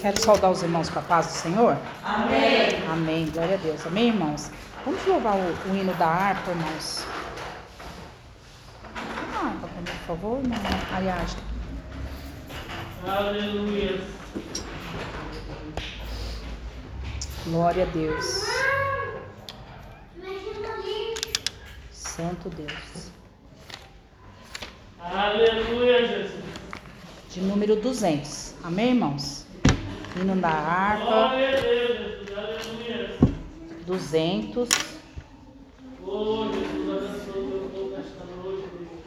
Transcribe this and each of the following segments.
Quero saudar os irmãos com a paz do Senhor? Amém. Amém. Glória a Deus. Amém, irmãos? Vamos louvar o, o hino da harpa, irmãos. Ah, mim, por favor, irmã Ariadne. Aleluia. Glória a Deus. Santo Deus. Aleluia, Jesus. De número 200. Amém, irmãos? Hino da harpa. Glória a Deus, Jesus. Aleluia. 200. Oh, Jesus, abençoa o teu povo nesta noite, Deus.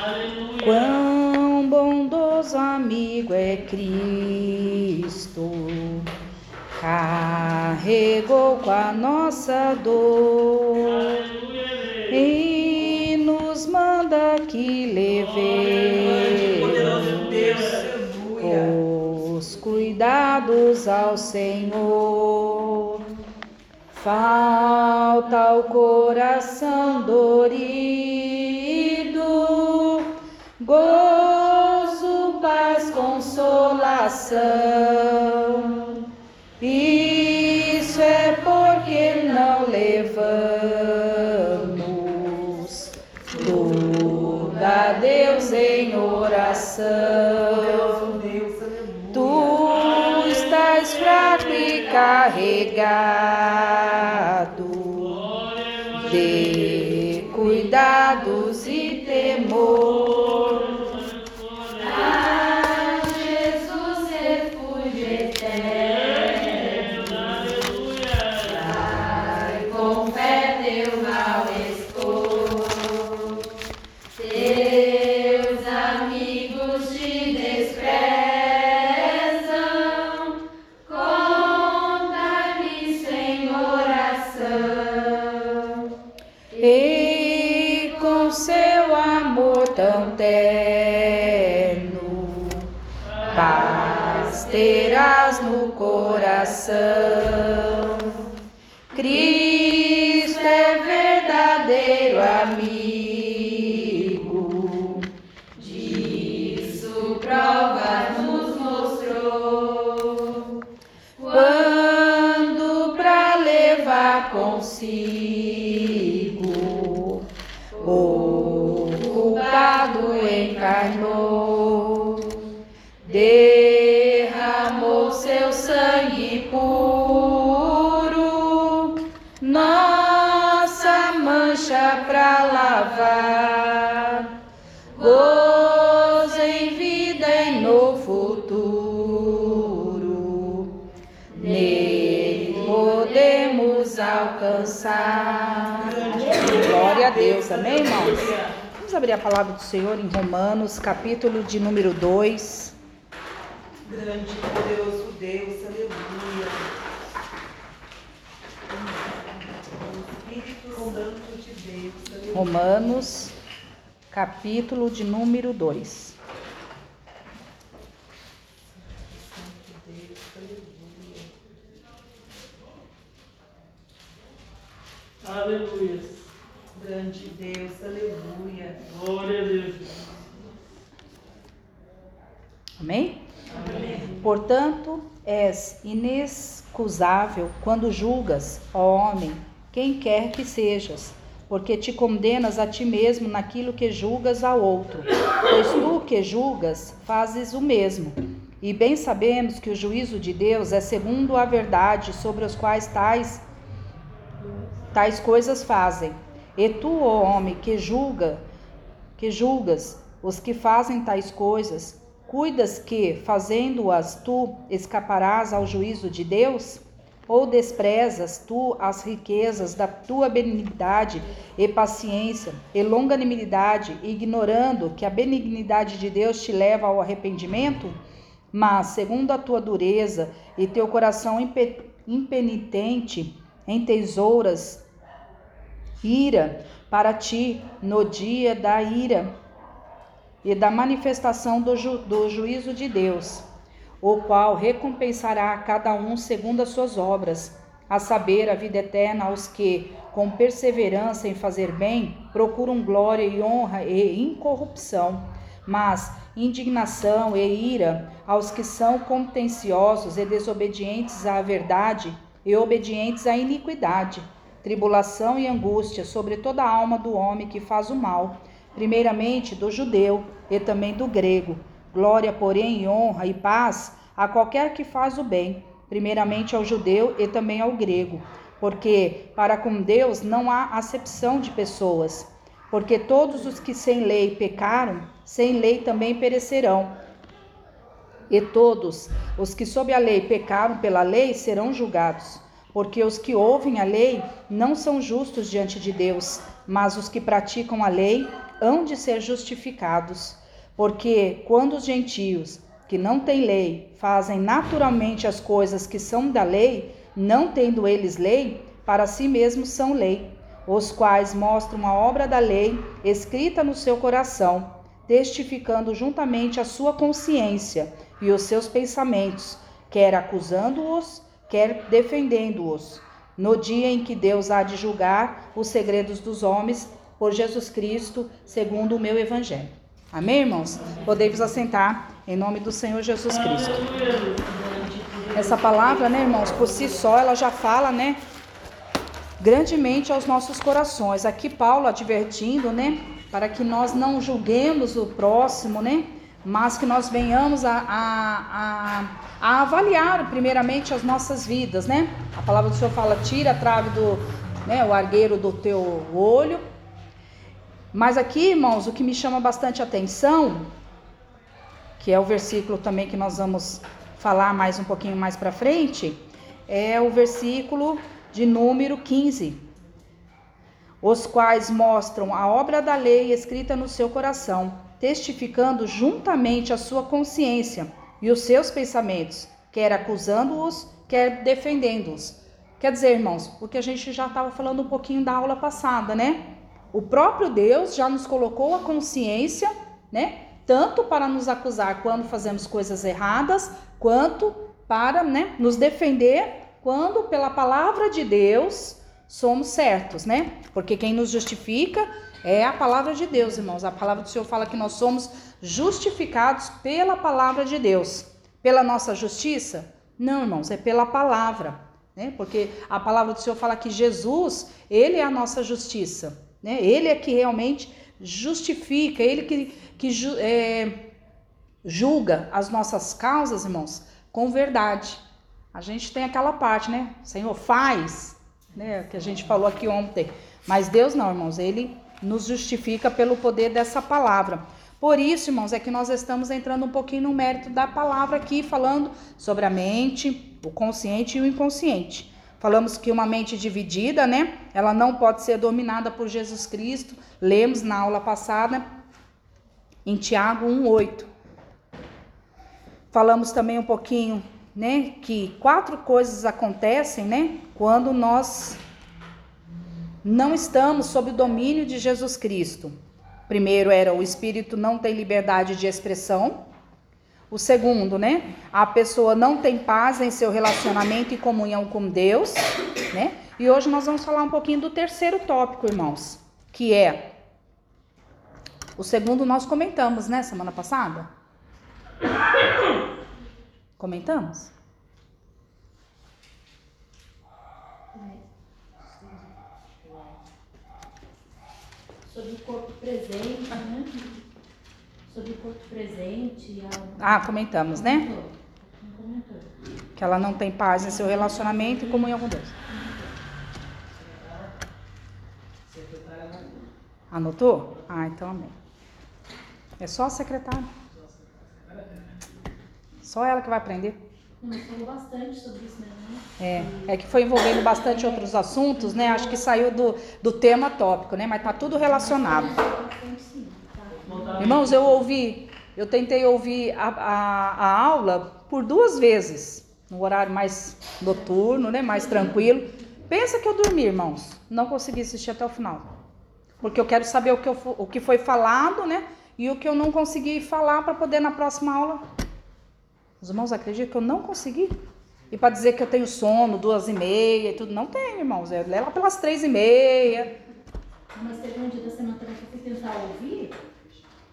Aleluia. Quão bondoso amigo é Cristo, carregou com a nossa dor e nos manda que Poderoso os cuidados ao Senhor. Falta ao coração dorido, gozo, paz, consolação. Isso é porque não levamos tudo a Deus em oração. Carregado de cuidados e temor. Terás no coração. Cristo é verdadeiro amigo, disso prova nos mostrou. Quando pra levar consigo o culpado encarnou, seu puro, nossa mancha pra lavar, gozo em vida e no futuro. Nele podemos alcançar. Glória a Deus, amém, irmãos? Vamos abrir a palavra do Senhor em Romanos, capítulo de número 2. Grande e poderoso Deus, aleluia. Espírito Santo de Deus, aleluia. Romanos, capítulo de número 2. Deus, aleluia. Aleluia. Grande Deus, aleluia. Glória a Deus. Amém? Amém. Portanto, és inexcusável quando julgas, ó homem, quem quer que sejas, porque te condenas a ti mesmo naquilo que julgas ao outro. Pois tu que julgas, fazes o mesmo. E bem sabemos que o juízo de Deus é segundo a verdade sobre os quais tais tais coisas fazem. E tu, ó homem, que julga, que julgas os que fazem tais coisas, cuidas que, fazendo-as tu, escaparás ao juízo de Deus? Ou desprezas tu as riquezas da tua benignidade e paciência e longanimidade, ignorando que a benignidade de Deus te leva ao arrependimento? Mas, segundo a tua dureza e teu coração impe- impenitente, entesouras ira para ti no dia da ira e da manifestação do, ju- do juízo de Deus, o qual recompensará a cada um segundo as suas obras, a saber, a vida eterna aos que, com perseverança em fazer bem, procuram glória e honra e incorrupção, mas indignação e ira aos que são contenciosos e desobedientes à verdade e obedientes à iniquidade, tribulação e angústia sobre toda a alma do homem que faz o mal, primeiramente do judeu e também do grego. Glória, porém, e honra e paz a qualquer que faz o bem, primeiramente ao judeu e também ao grego, porque para com Deus não há acepção de pessoas, porque todos os que sem lei pecaram, sem lei também perecerão. E todos os que sob a lei pecaram pela lei serão julgados, porque os que ouvem a lei não são justos diante de Deus, mas os que praticam a lei hão de ser justificados. Porque quando os gentios, que não têm lei, fazem naturalmente as coisas que são da lei, não tendo eles lei, para si mesmos são lei, os quais mostram a obra da lei escrita no seu coração, testificando juntamente a sua consciência e os seus pensamentos, quer acusando-os, quer defendendo-os, no dia em que Deus há de julgar os segredos dos homens por Jesus Cristo, segundo o meu evangelho. Amém, irmãos? Podemos assentar em nome do Senhor Jesus Cristo. Essa palavra, né, irmãos, por si só, ela já fala, né, grandemente aos nossos corações. Aqui Paulo advertindo, né, para que nós não julguemos o próximo, né, mas que nós venhamos a, a, a, a avaliar primeiramente as nossas vidas, né? A palavra do Senhor fala: tira a trave do, né, o argueiro do teu olho. Mas aqui, irmãos, o que me chama bastante atenção, que é o versículo também que nós vamos falar mais um pouquinho mais para frente, é o versículo de número 15. Os quais mostram a obra da lei escrita no seu coração testificando juntamente a sua consciência e os seus pensamentos, quer acusando-os, quer defendendo-os. Quer dizer, irmãos, o que a gente já estava falando um pouquinho da aula passada, né? O próprio Deus já nos colocou a consciência, né? Tanto para nos acusar quando fazemos coisas erradas, quanto para né, nos defender quando, pela palavra de Deus, somos certos, né? Porque quem nos justifica é a palavra de Deus, irmãos. A palavra do Senhor fala que nós somos justificados pela palavra de Deus. Pela nossa justiça? Não, irmãos, é pela palavra. Né? Porque a palavra do Senhor fala que Jesus, Ele é a nossa justiça. Né? Ele é que realmente justifica, Ele que, que é, julga as nossas causas, irmãos, com verdade. A gente tem aquela parte, né? Senhor, faz, né? Que a gente falou aqui ontem. Mas Deus não, irmãos. Ele nos justifica pelo poder dessa palavra. Por isso, irmãos, é que nós estamos entrando um pouquinho no mérito da palavra aqui, falando sobre a mente, o consciente e o inconsciente. Falamos que uma mente dividida, né? Ela não pode ser dominada por Jesus Cristo. Lemos na aula passada em Tiago 1:8. Falamos também um pouquinho, né, que quatro coisas acontecem, né, quando nós não estamos sob o domínio de Jesus Cristo. Primeiro era o espírito não tem liberdade de expressão. O segundo, né? A pessoa não tem paz em seu relacionamento e comunhão com Deus, né? E hoje nós vamos falar um pouquinho do terceiro tópico, irmãos, que é o segundo nós comentamos, né, semana passada? Comentamos? sobre o corpo presente, né? Sobre o corpo presente. A... Ah, comentamos, né? Comentou. Que ela não tem paz em seu relacionamento e comunhão com Deus. Anotou? Ah, então amém. É só a secretária. Só ela que vai aprender. Falou bastante sobre isso mesmo, né? É, é que foi envolvendo bastante outros assuntos, né? Acho que saiu do, do tema tópico, né? Mas tá tudo relacionado. Irmãos, eu ouvi, eu tentei ouvir a, a, a aula por duas vezes, no horário mais noturno, né? Mais tranquilo. Pensa que eu dormi, irmãos. Não consegui assistir até o final. Porque eu quero saber o que, eu, o que foi falado, né? E o que eu não consegui falar para poder na próxima aula os irmãos acreditam que eu não consegui? E para dizer que eu tenho sono, duas e meia e tudo, não tenho, irmãos. É lá pelas três e meia. Mas teve um dia da semana também que eu fui tentar ouvir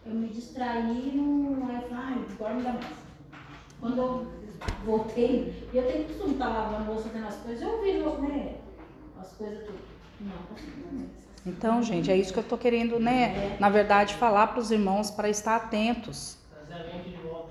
eu me distraí e não. Aí eu falei, ai, agora não dá mais. Quando eu voltei, e eu tenho costume estar lavando louça, fazendo as coisas, eu vi, né? As coisas tudo. Não, não. Então, gente, é isso que eu tô querendo, né? Na verdade, falar para os irmãos para estar atentos. Trazer a mente de volta.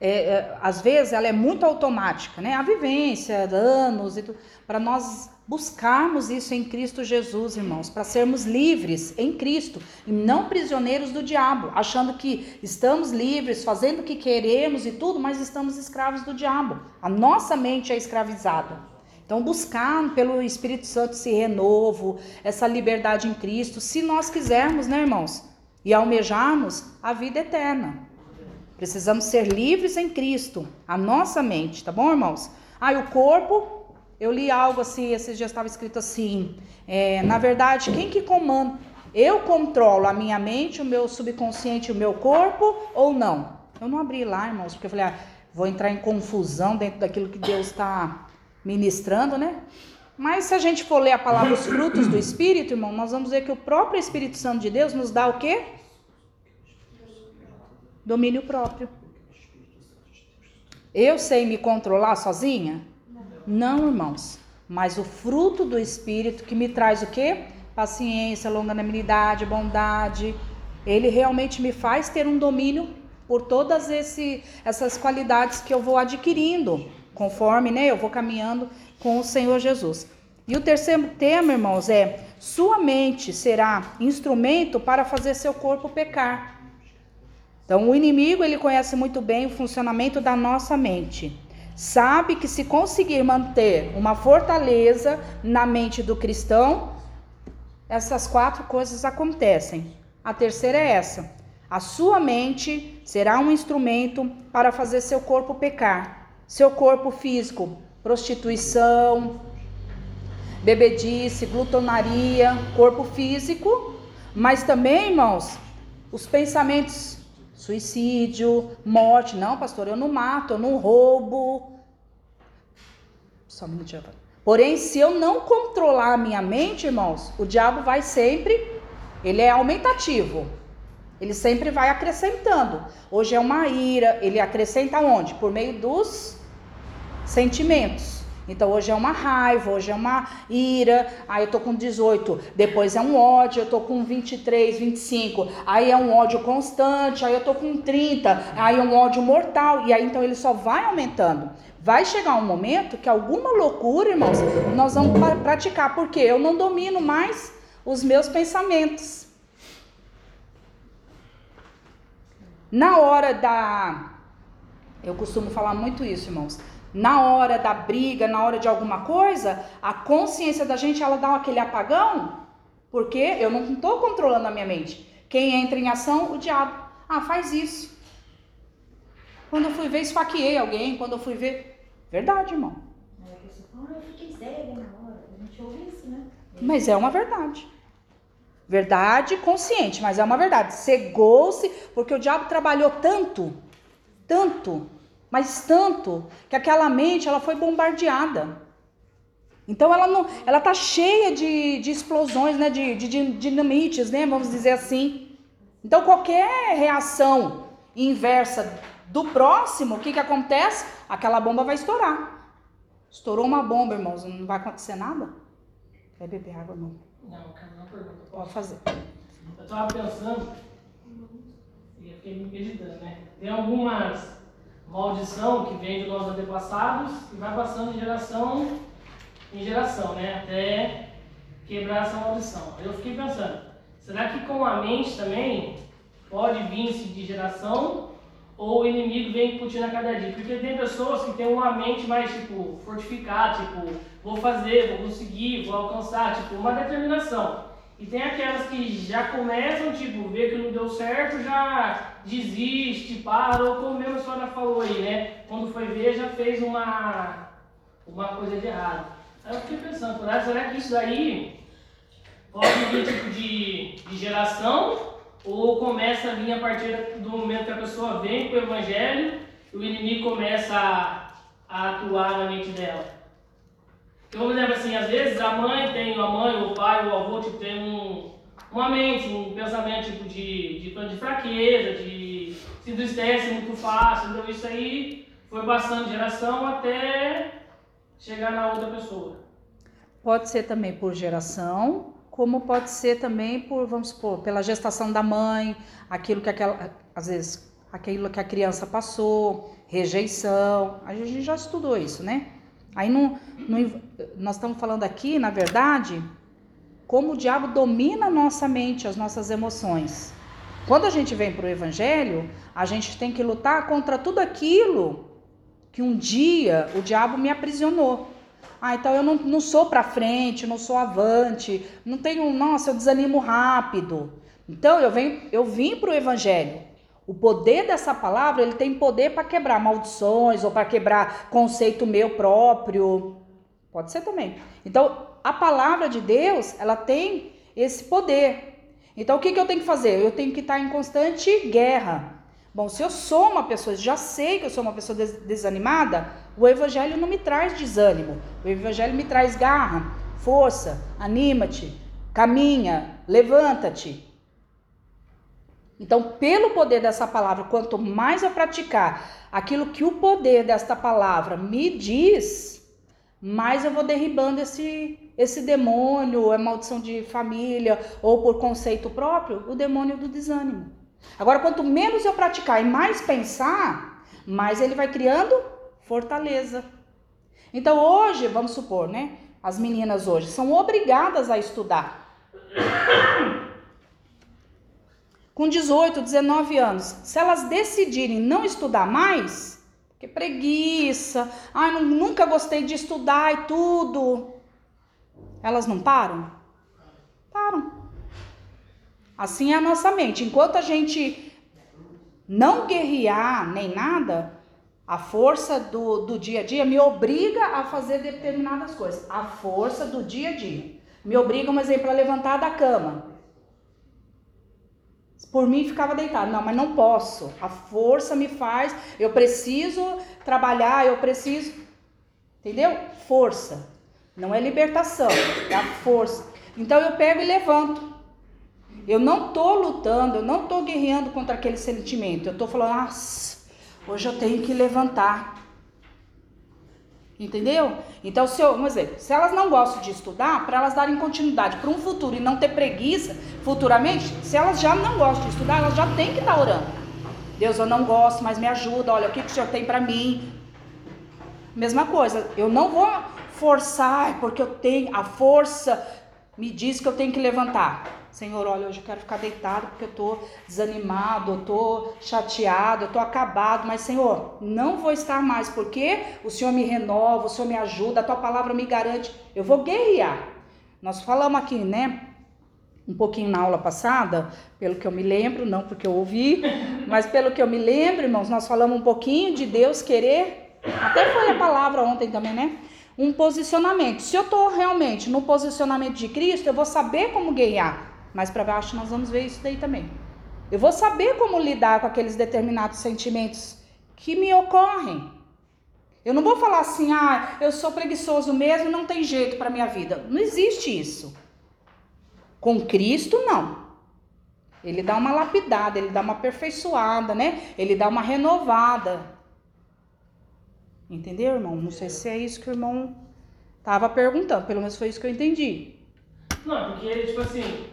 É, é, às vezes ela é muito automática, né? A vivência, anos e tudo. Para nós buscarmos isso em Cristo Jesus, irmãos, para sermos livres em Cristo e não prisioneiros do diabo, achando que estamos livres, fazendo o que queremos e tudo, mas estamos escravos do diabo. A nossa mente é escravizada. Então, buscar pelo Espírito Santo esse renovo, essa liberdade em Cristo, se nós quisermos, né, irmãos? E almejarmos a vida eterna. Precisamos ser livres em Cristo, a nossa mente, tá bom, irmãos? Ah, o corpo, eu li algo assim, esses dias estava escrito assim, é, na verdade, quem que comanda? Eu controlo a minha mente, o meu subconsciente, o meu corpo ou não? Eu não abri lá, irmãos, porque eu falei, ah, vou entrar em confusão dentro daquilo que Deus está ministrando, né? Mas se a gente for ler a palavra os frutos do Espírito, irmão, nós vamos ver que o próprio Espírito Santo de Deus nos dá o quê? Domínio próprio. Eu sei me controlar sozinha? Não, irmãos. Mas o fruto do Espírito que me traz o quê? Paciência, longanimidade, bondade. Ele realmente me faz ter um domínio por todas esse, essas qualidades que eu vou adquirindo, conforme né, eu vou caminhando com o Senhor Jesus. E o terceiro tema, irmãos, é: sua mente será instrumento para fazer seu corpo pecar. Então, o inimigo ele conhece muito bem o funcionamento da nossa mente. Sabe que se conseguir manter uma fortaleza na mente do cristão, essas quatro coisas acontecem. A terceira é essa: a sua mente será um instrumento para fazer seu corpo pecar. Seu corpo físico, prostituição, bebedice, glutonaria, corpo físico, mas também, irmãos, os pensamentos Suicídio, morte. Não, pastor, eu não mato, eu não roubo. Só um minutinho. Porém, se eu não controlar a minha mente, irmãos, o diabo vai sempre, ele é aumentativo. Ele sempre vai acrescentando. Hoje é uma ira, ele acrescenta onde? Por meio dos sentimentos. Então hoje é uma raiva, hoje é uma ira, aí eu tô com 18, depois é um ódio, eu tô com 23, 25, aí é um ódio constante, aí eu tô com 30, aí é um ódio mortal, e aí então ele só vai aumentando. Vai chegar um momento que alguma loucura, irmãos, nós vamos praticar, porque eu não domino mais os meus pensamentos. Na hora da. Eu costumo falar muito isso, irmãos na hora da briga, na hora de alguma coisa, a consciência da gente ela dá aquele apagão, porque eu não estou controlando a minha mente. Quem entra em ação? O diabo. Ah, faz isso. Quando eu fui ver, esfaqueei alguém. Quando eu fui ver. Verdade, irmão. eu fiquei cega na hora. A gente ouve isso, né? Mas é uma verdade. Verdade consciente, mas é uma verdade. Cegou-se, porque o diabo trabalhou tanto, tanto, mas tanto que aquela mente ela foi bombardeada. Então ela não, ela tá cheia de, de explosões, né, de, de, de dinamites, né, vamos dizer assim. Então qualquer reação inversa do próximo, o que que acontece? Aquela bomba vai estourar. Estourou uma bomba, irmãos, não vai acontecer nada? Quer beber água não? Não, não pergunta. Pode fazer. Eu tava pensando e eu fiquei me meditando, né? Tem algumas maldição que vem de nossos antepassados e vai passando de geração em geração, né? Até quebrar essa maldição. Eu fiquei pensando, será que com a mente também pode vir-se de geração ou o inimigo vem incutindo a cada dia? Porque tem pessoas que têm uma mente mais, tipo, fortificada, tipo, vou fazer, vou conseguir, vou alcançar, tipo, uma determinação. E tem aquelas que já começam, tipo, ver que não deu certo, já desiste, para, ou como mesmo a senhora falou aí, né? Quando foi ver, já fez uma, uma coisa de errado. Aí eu fiquei pensando, será que isso daí pode vir tipo de, de geração? Ou começa a vir a partir do momento que a pessoa vem com o evangelho e o inimigo começa a, a atuar na mente dela? Então, por exemplo, assim, às vezes a mãe tem, a mãe, o pai, o avô, tipo, tem um, uma mente, um pensamento tipo de, de, de fraqueza, de se entristece muito fácil. Então isso aí foi passando de geração até chegar na outra pessoa. Pode ser também por geração, como pode ser também por, vamos supor, pela gestação da mãe, aquilo que aquela, às vezes, aquilo que a criança passou, rejeição. A gente já estudou isso, né? Aí no, no, nós estamos falando aqui, na verdade, como o diabo domina a nossa mente, as nossas emoções. Quando a gente vem para o Evangelho, a gente tem que lutar contra tudo aquilo que um dia o diabo me aprisionou. Ah, então eu não, não sou para frente, não sou avante, não tenho, nossa, eu desanimo rápido. Então eu venho, eu vim para o Evangelho. O poder dessa palavra, ele tem poder para quebrar maldições ou para quebrar conceito meu próprio. Pode ser também. Então, a palavra de Deus, ela tem esse poder. Então, o que, que eu tenho que fazer? Eu tenho que estar em constante guerra. Bom, se eu sou uma pessoa, já sei que eu sou uma pessoa desanimada, o evangelho não me traz desânimo. O evangelho me traz garra, força, anima-te, caminha, levanta-te. Então, pelo poder dessa palavra, quanto mais eu praticar aquilo que o poder desta palavra me diz, mais eu vou derribando esse, esse demônio, é maldição de família ou por conceito próprio, o demônio do desânimo. Agora, quanto menos eu praticar e mais pensar, mais ele vai criando fortaleza. Então, hoje, vamos supor, né? As meninas hoje são obrigadas a estudar com 18, 19 anos, se elas decidirem não estudar mais, que preguiça, ai, nunca gostei de estudar e tudo, elas não param? Param. Assim é a nossa mente. Enquanto a gente não guerrear nem nada, a força do, do dia a dia me obriga a fazer determinadas coisas. A força do dia a dia. Me obriga, um exemplo, a levantar da cama. Por mim ficava deitado. Não, mas não posso. A força me faz. Eu preciso trabalhar, eu preciso. Entendeu? Força. Não é libertação, é a força. Então eu pego e levanto. Eu não tô lutando, eu não tô guerreando contra aquele sentimento. Eu tô falando, ah, hoje eu tenho que levantar. Entendeu? Então, se eu, vamos dizer, se elas não gostam de estudar, para elas darem continuidade para um futuro e não ter preguiça futuramente, se elas já não gostam de estudar, elas já têm que estar orando. Deus, eu não gosto, mas me ajuda. Olha, o que, que o Senhor tem para mim? Mesma coisa, eu não vou forçar, porque eu tenho, a força me diz que eu tenho que levantar. Senhor, olha, hoje eu quero ficar deitado porque eu estou desanimado, eu estou chateado, eu estou acabado, mas Senhor, não vou estar mais porque o Senhor me renova, o Senhor me ajuda, a tua palavra me garante, eu vou guerrear. Nós falamos aqui, né? Um pouquinho na aula passada, pelo que eu me lembro, não porque eu ouvi, mas pelo que eu me lembro, irmãos, nós falamos um pouquinho de Deus querer, até foi a palavra ontem também, né? Um posicionamento. Se eu estou realmente no posicionamento de Cristo, eu vou saber como guerrear. Mais para baixo nós vamos ver isso daí também. Eu vou saber como lidar com aqueles determinados sentimentos que me ocorrem. Eu não vou falar assim, ah, eu sou preguiçoso mesmo, não tem jeito para minha vida. Não existe isso. Com Cristo não. Ele dá uma lapidada, ele dá uma aperfeiçoada, né? Ele dá uma renovada. Entendeu, irmão? Não sei se é isso que o irmão tava perguntando, pelo menos foi isso que eu entendi. Não, porque, tipo assim,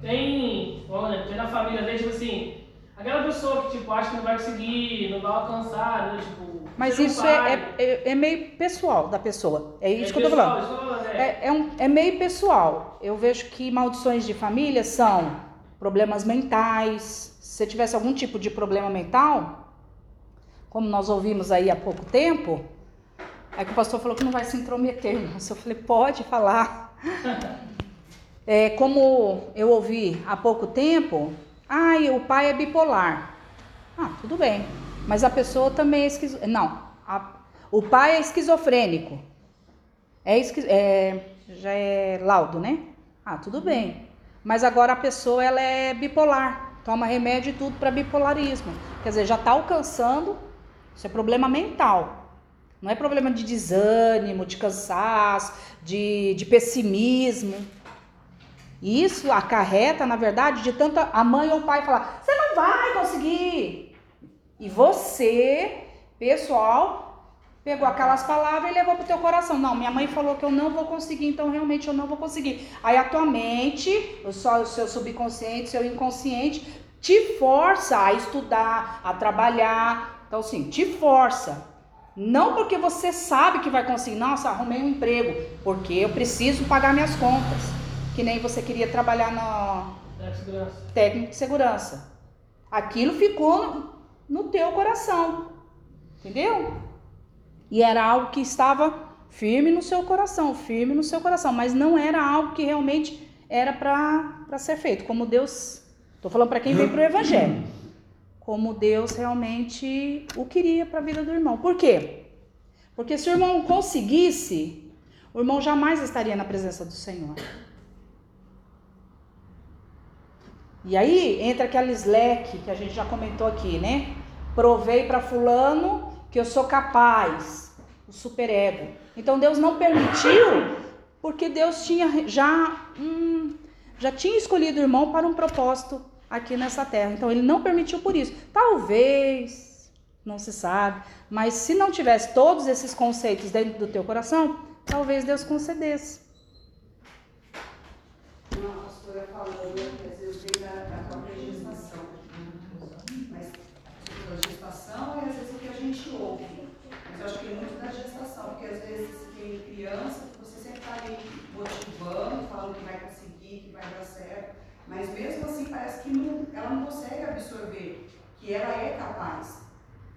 tem, olha, tem na família dele, tipo assim, aquela pessoa que tipo, acha que não vai conseguir, não vai alcançar, né? Tipo. Mas isso é, é, é, é, meio pessoal da pessoa. É isso é que eu tô falando. Pessoal, é. é, é, um, é meio pessoal. Eu vejo que maldições de família são problemas mentais. Se você tivesse algum tipo de problema mental, como nós ouvimos aí há pouco tempo, é que o pastor falou que não vai se intrometer. Mas eu falei, pode falar. É, como eu ouvi há pouco tempo, ah, o pai é bipolar. Ah, tudo bem. Mas a pessoa também é esquizofrênica. Não, a, o pai é esquizofrênico. É, esquiz... é, já é laudo, né? Ah, tudo bem. Mas agora a pessoa ela é bipolar. Toma remédio e tudo para bipolarismo. Quer dizer, já está alcançando. Isso é problema mental. Não é problema de desânimo, de cansaço, de, de pessimismo. Isso acarreta, na verdade, de tanta a mãe ou o pai falar: você não vai conseguir. E você, pessoal, pegou aquelas palavras e levou pro teu coração. Não, minha mãe falou que eu não vou conseguir, então realmente eu não vou conseguir. Aí a tua mente, o seu, o seu subconsciente, seu inconsciente, te força a estudar, a trabalhar. Então, assim, te força. Não porque você sabe que vai conseguir, nossa, arrumei um emprego, porque eu preciso pagar minhas contas. Que nem você queria trabalhar no Técnico de segurança. técnico de segurança. Aquilo ficou no, no teu coração. Entendeu? E era algo que estava firme no seu coração, firme no seu coração, mas não era algo que realmente era para ser feito, como Deus. Estou falando para quem veio para o Evangelho. Como Deus realmente o queria para a vida do irmão. Por quê? Porque se o irmão conseguisse, o irmão jamais estaria na presença do Senhor. E aí entra aquele slack que a gente já comentou aqui, né? Provei para fulano que eu sou capaz, o superego. Então Deus não permitiu, porque Deus tinha já já tinha escolhido o irmão para um propósito aqui nessa terra. Então ele não permitiu por isso. Talvez, não se sabe, mas se não tivesse todos esses conceitos dentro do teu coração, talvez Deus concedesse. Uma pastora falando que às vezes da, própria gestação. Mas a gestação é às vezes o que a gente ouve. Mas eu acho que é muito da gestação, porque às vezes quem criança, você sempre está ali motivando, falando que vai conseguir, que vai dar certo. Mas mesmo assim parece que não, ela não consegue absorver que ela é capaz.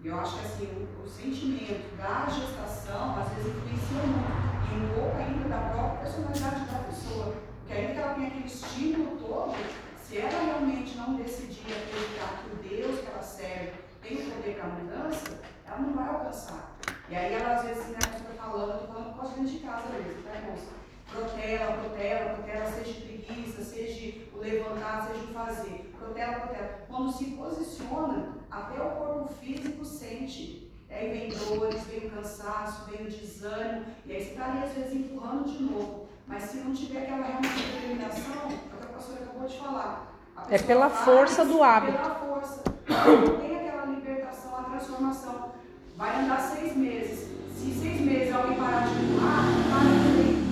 E eu acho que assim, o, o sentimento da gestação às vezes influencia muito. E um pouco ainda da própria personalidade da pessoa. Porque ainda que ela tenha aquele estímulo todo, se ela realmente não decidir acreditar que o Deus que ela serve tem o poder para a mudança, ela não vai alcançar. E aí ela às vezes, né, como está falando, eu estou falando por causa dentro de casa mesmo, tá, irmãos? Protela, protela, protela, seja preguiça, seja o levantar, seja o fazer. Protela, protela. Quando se posiciona, até o corpo físico sente. Aí vem dores, vem o cansaço, vem o desânimo, e aí você está ali às vezes empurrando de novo. Mas se não tiver aquela realmente determinação, é o que a pastora acabou de falar. É pela faz força do hábito. Pela força. Não tem aquela libertação, a transformação. Vai andar seis meses. Se seis meses alguém parar de empurrar, para também.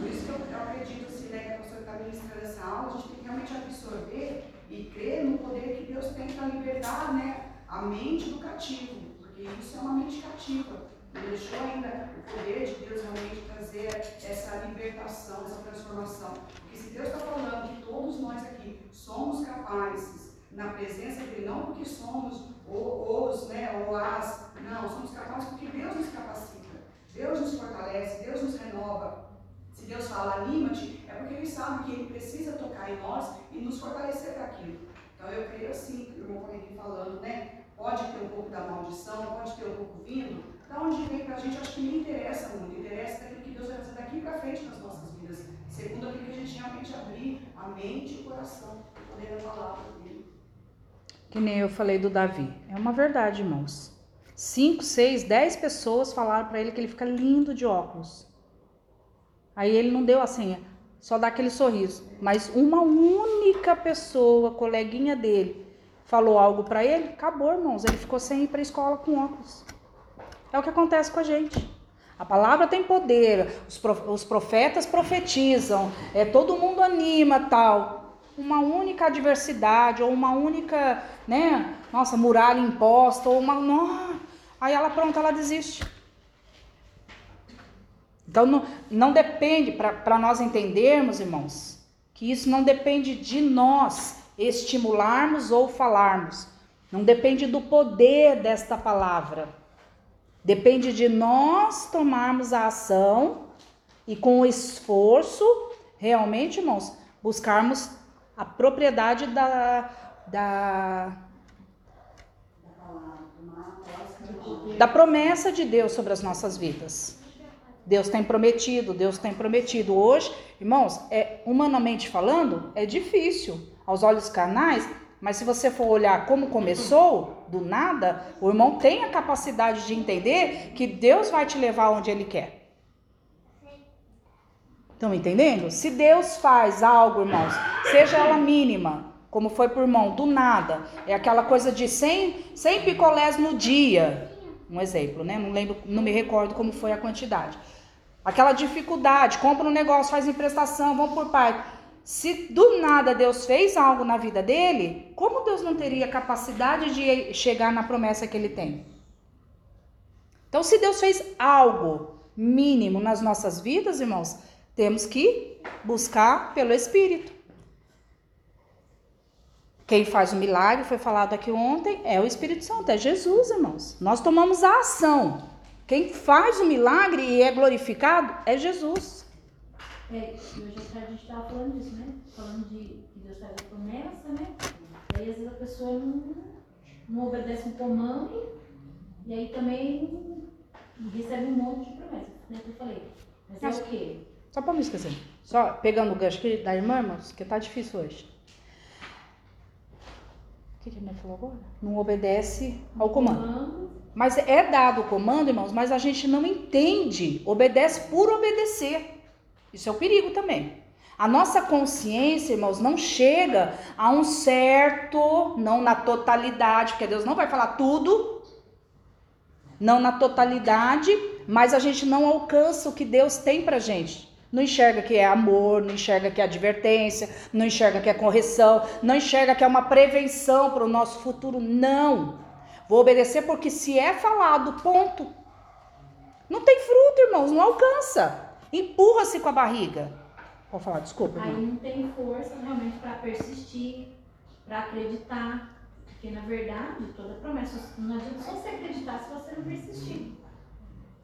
Por isso que eu, eu acredito assim, né, que a pastora está ministrando essa aula, a gente tem que realmente absorver e crer no poder que Deus tem para libertar né, a mente do cativo. Porque isso é uma mente cativa. Não deixou ainda o poder de Deus realmente trazer essa libertação, essa transformação. Porque se Deus está falando que todos nós aqui somos capazes na presença dele, não porque somos o- os, né, ou as, não, somos capazes porque Deus nos capacita, Deus nos fortalece, Deus nos renova. Deus fala anima-te, é porque Ele sabe que Ele precisa tocar em nós e nos fortalecer para aquilo. Então eu creio assim, o irmão Correio falando, né? Pode ter um pouco da maldição, pode ter um pouco vindo. Da onde vem pra gente, acho que nem interessa muito. Interessa daquilo que Deus vai fazer daqui para frente nas nossas vidas. Segundo aquilo que a gente realmente abrir a mente e o coração para poder a palavra dele. Que nem eu falei do Davi. É uma verdade, irmãos. Cinco, seis, dez pessoas falaram para ele que ele fica lindo de óculos. Aí ele não deu a senha, só dá aquele sorriso. Mas uma única pessoa, coleguinha dele, falou algo para ele, acabou, irmãos. Ele ficou sem ir para a escola com óculos. É o que acontece com a gente. A palavra tem poder, os pro- os profetas profetizam, é, todo mundo anima tal. Uma única adversidade, ou uma única, né, nossa, muralha imposta, ou uma. nó- aí ela pronto, ela desiste. Então não, não depende, para nós entendermos, irmãos, que isso não depende de nós estimularmos ou falarmos. Não depende do poder desta palavra. Depende de nós tomarmos a ação e com o esforço, realmente, irmãos, buscarmos a propriedade da, da, Da promessa de Deus sobre as nossas vidas. Deus tem prometido, Deus tem prometido. Hoje, irmãos, é humanamente falando, é difícil aos olhos carnais, mas se você for olhar como começou, do nada, o irmão tem a capacidade de entender que Deus vai te levar onde ele quer. Estão entendendo? Se Deus faz algo, irmãos, seja ela mínima, como foi por mão, do nada, é aquela coisa de 100, 100 picolés no dia. Um exemplo, né? Não lembro, não me recordo como foi a quantidade. Aquela dificuldade, compra um negócio, faz emprestação, vamos por pai. Se do nada Deus fez algo na vida dele, como Deus não teria capacidade de chegar na promessa que ele tem? Então, se Deus fez algo mínimo nas nossas vidas, irmãos, temos que buscar pelo Espírito. Quem faz o milagre, foi falado aqui ontem, é o Espírito Santo, é Jesus, irmãos. Nós tomamos a ação. Quem faz o milagre e é glorificado é Jesus. É, hoje a gente estava falando disso, né? Falando de que Deus faz a promessa, né? E aí às vezes a pessoa não, não obedece um comando e aí também recebe um monte de promessas, né? Que eu falei. Mas é o quê? Só para não esquecer. Só pegando o gancho da irmã, irmãos, que tá difícil hoje. O que, que a irmã falou agora? Não obedece ao comando. Mas é dado o comando, irmãos, mas a gente não entende. Obedece por obedecer. Isso é o perigo também. A nossa consciência, irmãos, não chega a um certo, não na totalidade, porque Deus não vai falar tudo, não na totalidade, mas a gente não alcança o que Deus tem pra gente. Não enxerga que é amor, não enxerga que é advertência, não enxerga que é correção, não enxerga que é uma prevenção para o nosso futuro. Não. Vou obedecer porque se é falado, ponto. Não tem fruto, irmãos, não alcança. Empurra-se com a barriga. Pode falar, desculpa. aí não tem força realmente para persistir, para acreditar. Porque na verdade, toda promessa, não adianta só você acreditar se você não persistir.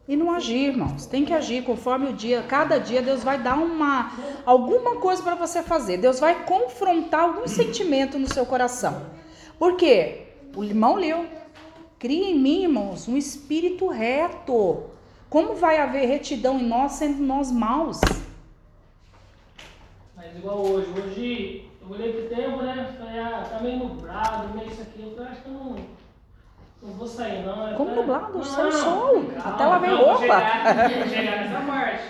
E não agir, irmãos. Tem que agir conforme o dia. Cada dia Deus vai dar uma alguma coisa para você fazer. Deus vai confrontar algum sentimento no seu coração. Por quê? O irmão leu. Cria em mim, irmãos, um espírito reto. Como vai haver retidão em nós sendo nós maus? Mas igual hoje, hoje eu olhei pro tempo, né? Falei, ah, tá meio nublado, meio isso aqui. Eu falei, acho que eu não, não vou sair não. Eu Como falei, nublado? Não, Sai o sol. Até lá vem roupa. chegar- nessa parte.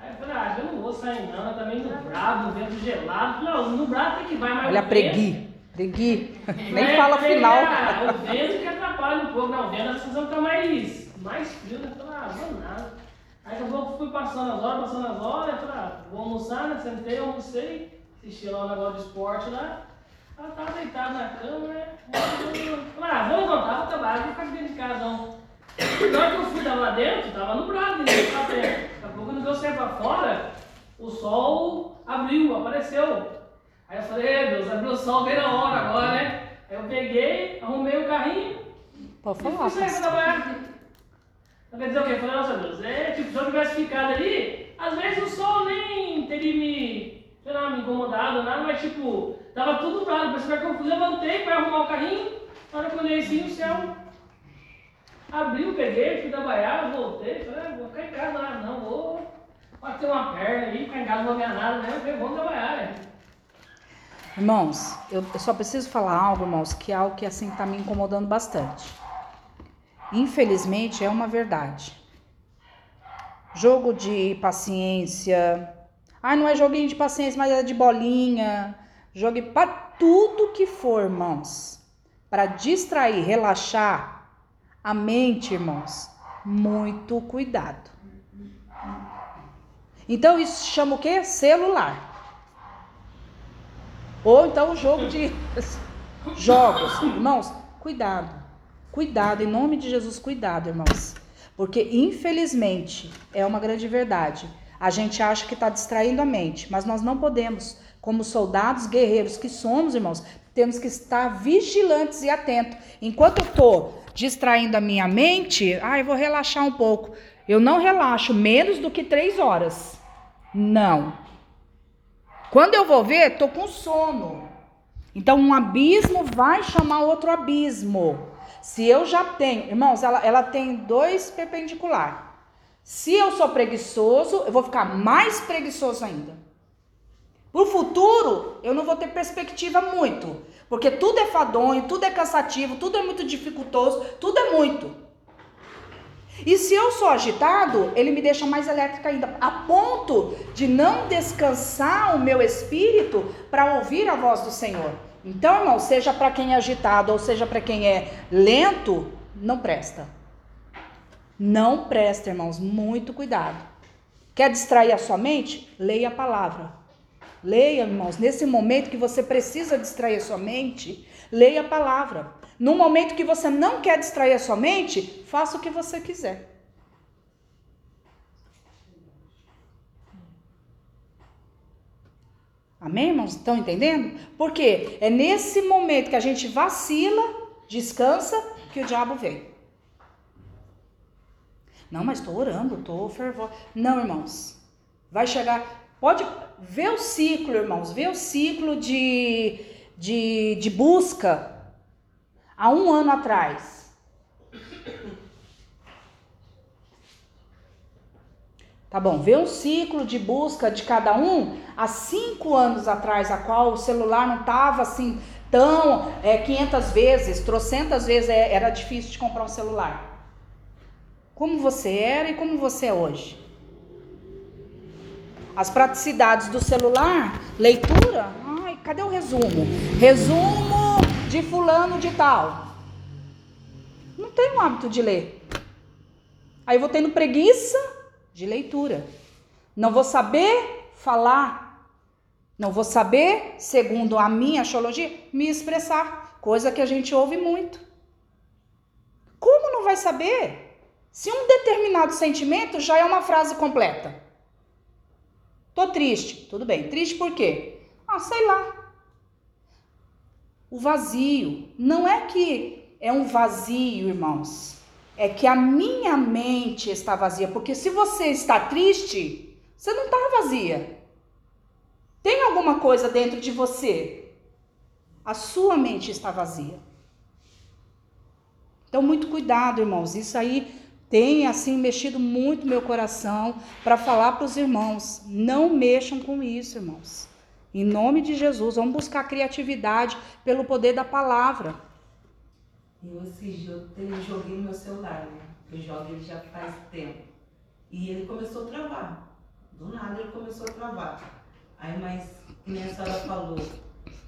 Aí eu falei, ah, eu não vou sair não, tá meio nublado, vento gelado. Falei, ó, o nublado tem que vai mais Olha, pregui. Pregui. Nem É, fala falei, final. ah, o vento que atrapalha um pouco. Não, o vento, vocês vão ficar mais, mais frio, né? Eu falei, ah, vou nada. Aí daqui a pouco fui passando as horas, passando as horas, eu falei, ah, vou almoçar, né? Sentei, almocei, assisti lá o negócio de esporte lá. Ela tava deitada na cama, né? Falei, ah, vou levantar, vou trabalhar, vou ficar dentro de casa não. Na hora que eu fui tava lá dentro, tava nublado, né? Tava dentro. Daqui a pouco quando eu saí pra fora, o sol abriu, apareceu. Aí eu falei, "Ê, Deus, abriu o sol bem na hora agora, né? Aí eu peguei, arrumei o carrinho Pode falar, fui sair pra pastor. trabalhar. Então quer dizer o quê? Eu falei, nossa Deus, é tipo, se eu tivesse ficado ali, às vezes o sol nem teria me, sei lá, me incomodado, nada, mas tipo, tava tudo nublado. Parece que eu fui, levantei para arrumar o carrinho, na hora que eu olhei assim, o céu abriu, peguei, fui trabalhar, voltei, falei, ah, vou ficar em casa lá, não, vou bater uma perna aí, ficar em casa não vou ganhar nada, né? Falei, vamos trabalhar, né? Irmãos, eu, eu só preciso falar algo, irmãos, que é algo que assim tá me incomodando bastante. Infelizmente é uma verdade. Jogo de paciência. Ah, não é joguinho de paciência, mas é de bolinha. Jogue para tudo que for, irmãos. Para distrair, relaxar a mente, irmãos. Muito cuidado. Então isso chama o quê? Celular. Ou então jogo de jogos. Irmãos, cuidado. Cuidado, em nome de Jesus, cuidado, irmãos. Porque, infelizmente, é uma grande verdade. A gente acha que está distraindo a mente, mas nós não podemos. Como soldados guerreiros que somos, irmãos, temos que estar vigilantes e atentos. Enquanto eu estou distraindo a minha mente, ah, eu vou relaxar um pouco. Eu não relaxo menos do que três horas. Não. Quando eu vou ver, tô com sono. Então, um abismo vai chamar outro abismo. Se eu já tenho, irmãos, ela, ela tem dois perpendicular. Se eu sou preguiçoso, eu vou ficar mais preguiçoso ainda. Pro futuro, eu não vou ter perspectiva muito, porque tudo é fadonho, tudo é cansativo, tudo é muito dificultoso, tudo é muito. E se eu sou agitado, ele me deixa mais elétrica ainda, a ponto de não descansar o meu espírito para ouvir a voz do Senhor. Então, irmão, seja para quem é agitado ou seja para quem é lento, não presta. Não presta, irmãos, muito cuidado. Quer distrair a sua mente? Leia a palavra. Leia, irmãos, nesse momento que você precisa distrair a sua mente, leia a palavra. No momento que você não quer distrair a sua mente, faça o que você quiser. Amém, irmãos? Estão entendendo? Porque é nesse momento que a gente vacila, descansa, que o diabo vem. Não, mas estou orando, estou fervor. Não, irmãos. Vai chegar. Pode ver o ciclo, irmãos. Ver o ciclo de, de, de busca há um ano atrás. Tá bom, vê um ciclo de busca de cada um há cinco anos atrás, a qual o celular não estava assim tão é, 500 vezes, trocentas vezes é, era difícil de comprar um celular. Como você era e como você é hoje. As praticidades do celular, leitura, ai, cadê o resumo? Resumo de fulano de tal. Não tenho hábito de ler. Aí vou tendo preguiça de leitura. Não vou saber falar. Não vou saber, segundo a minha astrologia, me expressar. Coisa que a gente ouve muito. Como não vai saber? Se um determinado sentimento já é uma frase completa. Tô triste. Tudo bem. Triste por quê? Ah, sei lá o vazio. Não é que é um vazio, irmãos. É que a minha mente está vazia. Porque se você está triste, você não está vazia. Tem alguma coisa dentro de você. A sua mente está vazia. Então, muito cuidado, irmãos. Isso aí tem assim mexido muito meu coração para falar para os irmãos. Não mexam com isso, irmãos. Em nome de Jesus, vamos buscar criatividade pelo poder da palavra. Eu, esse dia, eu joguinho no meu celular, né? Eu jogo ele já faz tempo. E ele começou a travar. Do nada ele começou a travar. Aí, mas, como a senhora falou,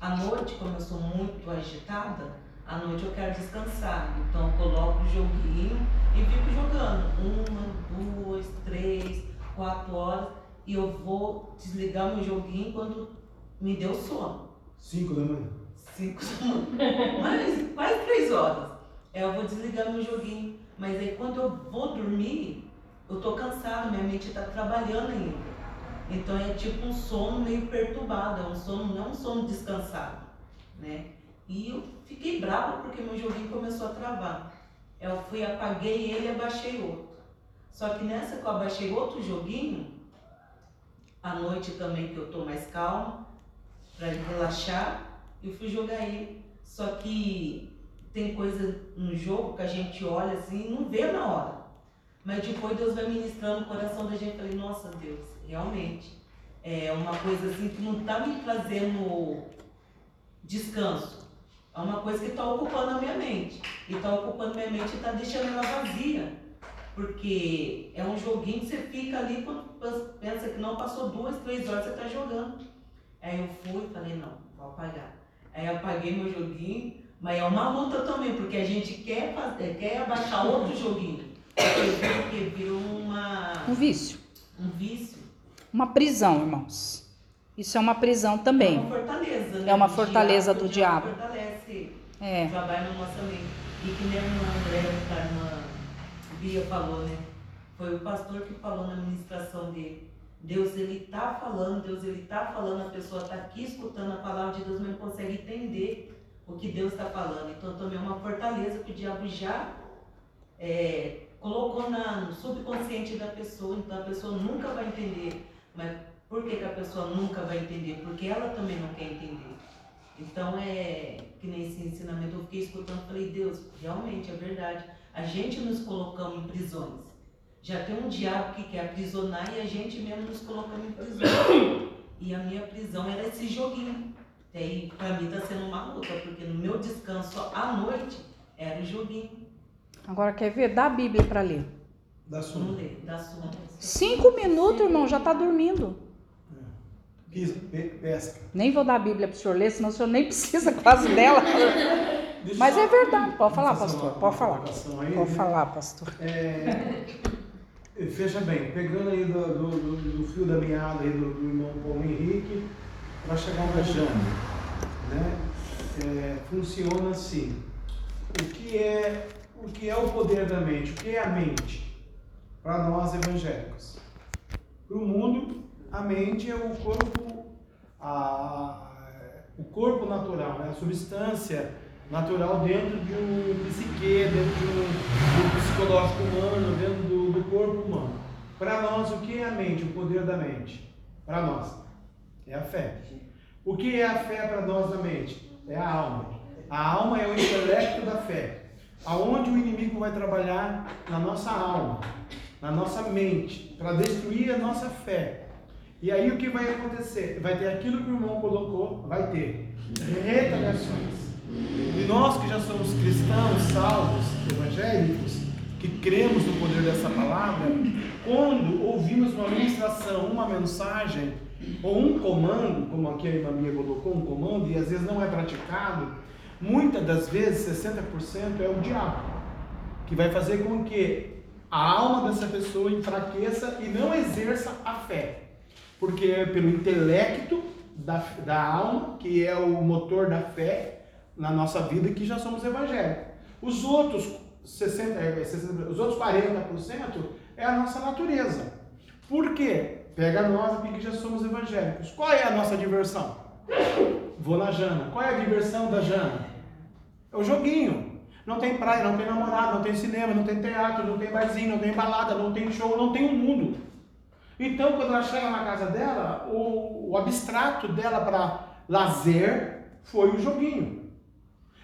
à noite, como eu sou muito agitada, à noite eu quero descansar. Então eu coloco o joguinho e fico jogando. Uma, duas, três, quatro horas. E eu vou desligar meu joguinho quando me deu sono. Cinco da manhã. Cinco. Mas quase três horas. Eu vou desligar meu joguinho. Mas aí quando eu vou dormir, eu tô cansada, minha mente está trabalhando ainda. Então é tipo um sono meio perturbado, é um sono, não um sono descansado, né? E eu fiquei brava porque meu joguinho começou a travar. Eu fui, apaguei ele e abaixei outro. Só que nessa que eu abaixei outro joguinho, à noite também que eu tô mais calma, para relaxar, eu fui jogar ele. Só que tem coisa no jogo que a gente olha assim e não vê na hora. Mas depois Deus vai ministrando o coração da gente. Eu falei, nossa Deus, realmente. É uma coisa assim que não está me trazendo descanso. É uma coisa que está ocupando a minha mente. E está ocupando minha mente e está deixando ela vazia. Porque é um joguinho que você fica ali quando pensa que não passou duas, três horas você está jogando. Aí eu fui e falei, não, vou apagar. Aí apaguei meu joguinho, mas é uma luta também, porque a gente quer fazer, quer abaixar outro joguinho. Porque virou uma. Um vício. Um vício. Uma prisão, irmãos. Isso é uma prisão também. É uma fortaleza, né? É uma fortaleza do diabo. diabo. Fortalece é. o trabalho na nossa mente. E que nem a irmã André, a irmã Bia falou, né? Foi o pastor que falou na ministração dele Deus ele está falando, Deus ele está falando, a pessoa está aqui escutando a palavra de Deus, mas não consegue entender o que Deus está falando. Então também é uma fortaleza que o diabo já é, colocou na, no subconsciente da pessoa, então a pessoa nunca vai entender. Mas por que, que a pessoa nunca vai entender? Porque ela também não quer entender. Então é que nesse ensinamento eu fiquei escutando falei, Deus, realmente é verdade. A gente nos colocamos em prisões. Já tem um diabo que quer aprisionar e a gente mesmo nos colocamos em prisão. E a minha prisão era esse joguinho. E aí, pra mim, tá sendo uma luta, porque no meu descanso à noite era o joguinho. Agora, quer ver? Dá a Bíblia para ler. Da sua. Da sua. Cinco minutos, irmão, já está dormindo. Pe- pesca. Nem vou dar a Bíblia para o senhor ler, senão o senhor nem precisa quase dela. Mas é verdade, pode falar, pastor. Pode falar. Pode né? falar, pastor. É, veja bem, pegando aí do, do, do- do fio da meada aí do, do irmão Paulo Henrique, para chegar na Jane, né? É, funciona assim. O que é o que é o poder da mente? O que é a mente? Para nós evangélicos. Para o mundo, a mente é o corpo, a, o corpo natural, né? a substância natural dentro de um psique, dentro de um, do psicológico humano, dentro do, corpo humano. Para nós, o que é a mente, o poder da mente? Para nós, é a fé. O que é a fé para nós da mente? É a alma. A alma é o intelecto da fé. Aonde o inimigo vai trabalhar na nossa alma, na nossa mente, para destruir a nossa fé. E aí o que vai acontecer? Vai ter aquilo que o irmão colocou, vai ter retaliações. E nós que já somos cristãos, salvos, evangélicos, que cremos no poder dessa palavra, quando ouvimos uma ministração, uma mensagem, ou um comando, como aqui a irmã colocou, um comando, e às vezes não é praticado, muitas das vezes, 60% é o diabo, que vai fazer com que a alma dessa pessoa enfraqueça e não exerça a fé. Porque é pelo intelecto da, da alma, que é o motor da fé na nossa vida, que já somos evangélicos. Os outros 60, é, 60 os outros 40% é a nossa natureza. Por quê? Pega nós aqui que já somos evangélicos. Qual é a nossa diversão? Vou na Jana. Qual é a diversão da Jana? É o joguinho. Não tem praia, não tem namorado, não tem cinema, não tem teatro, não tem barzinho, não tem balada, não tem show, não tem um mundo. Então, quando ela chega na casa dela, o, o abstrato dela para lazer foi o joguinho.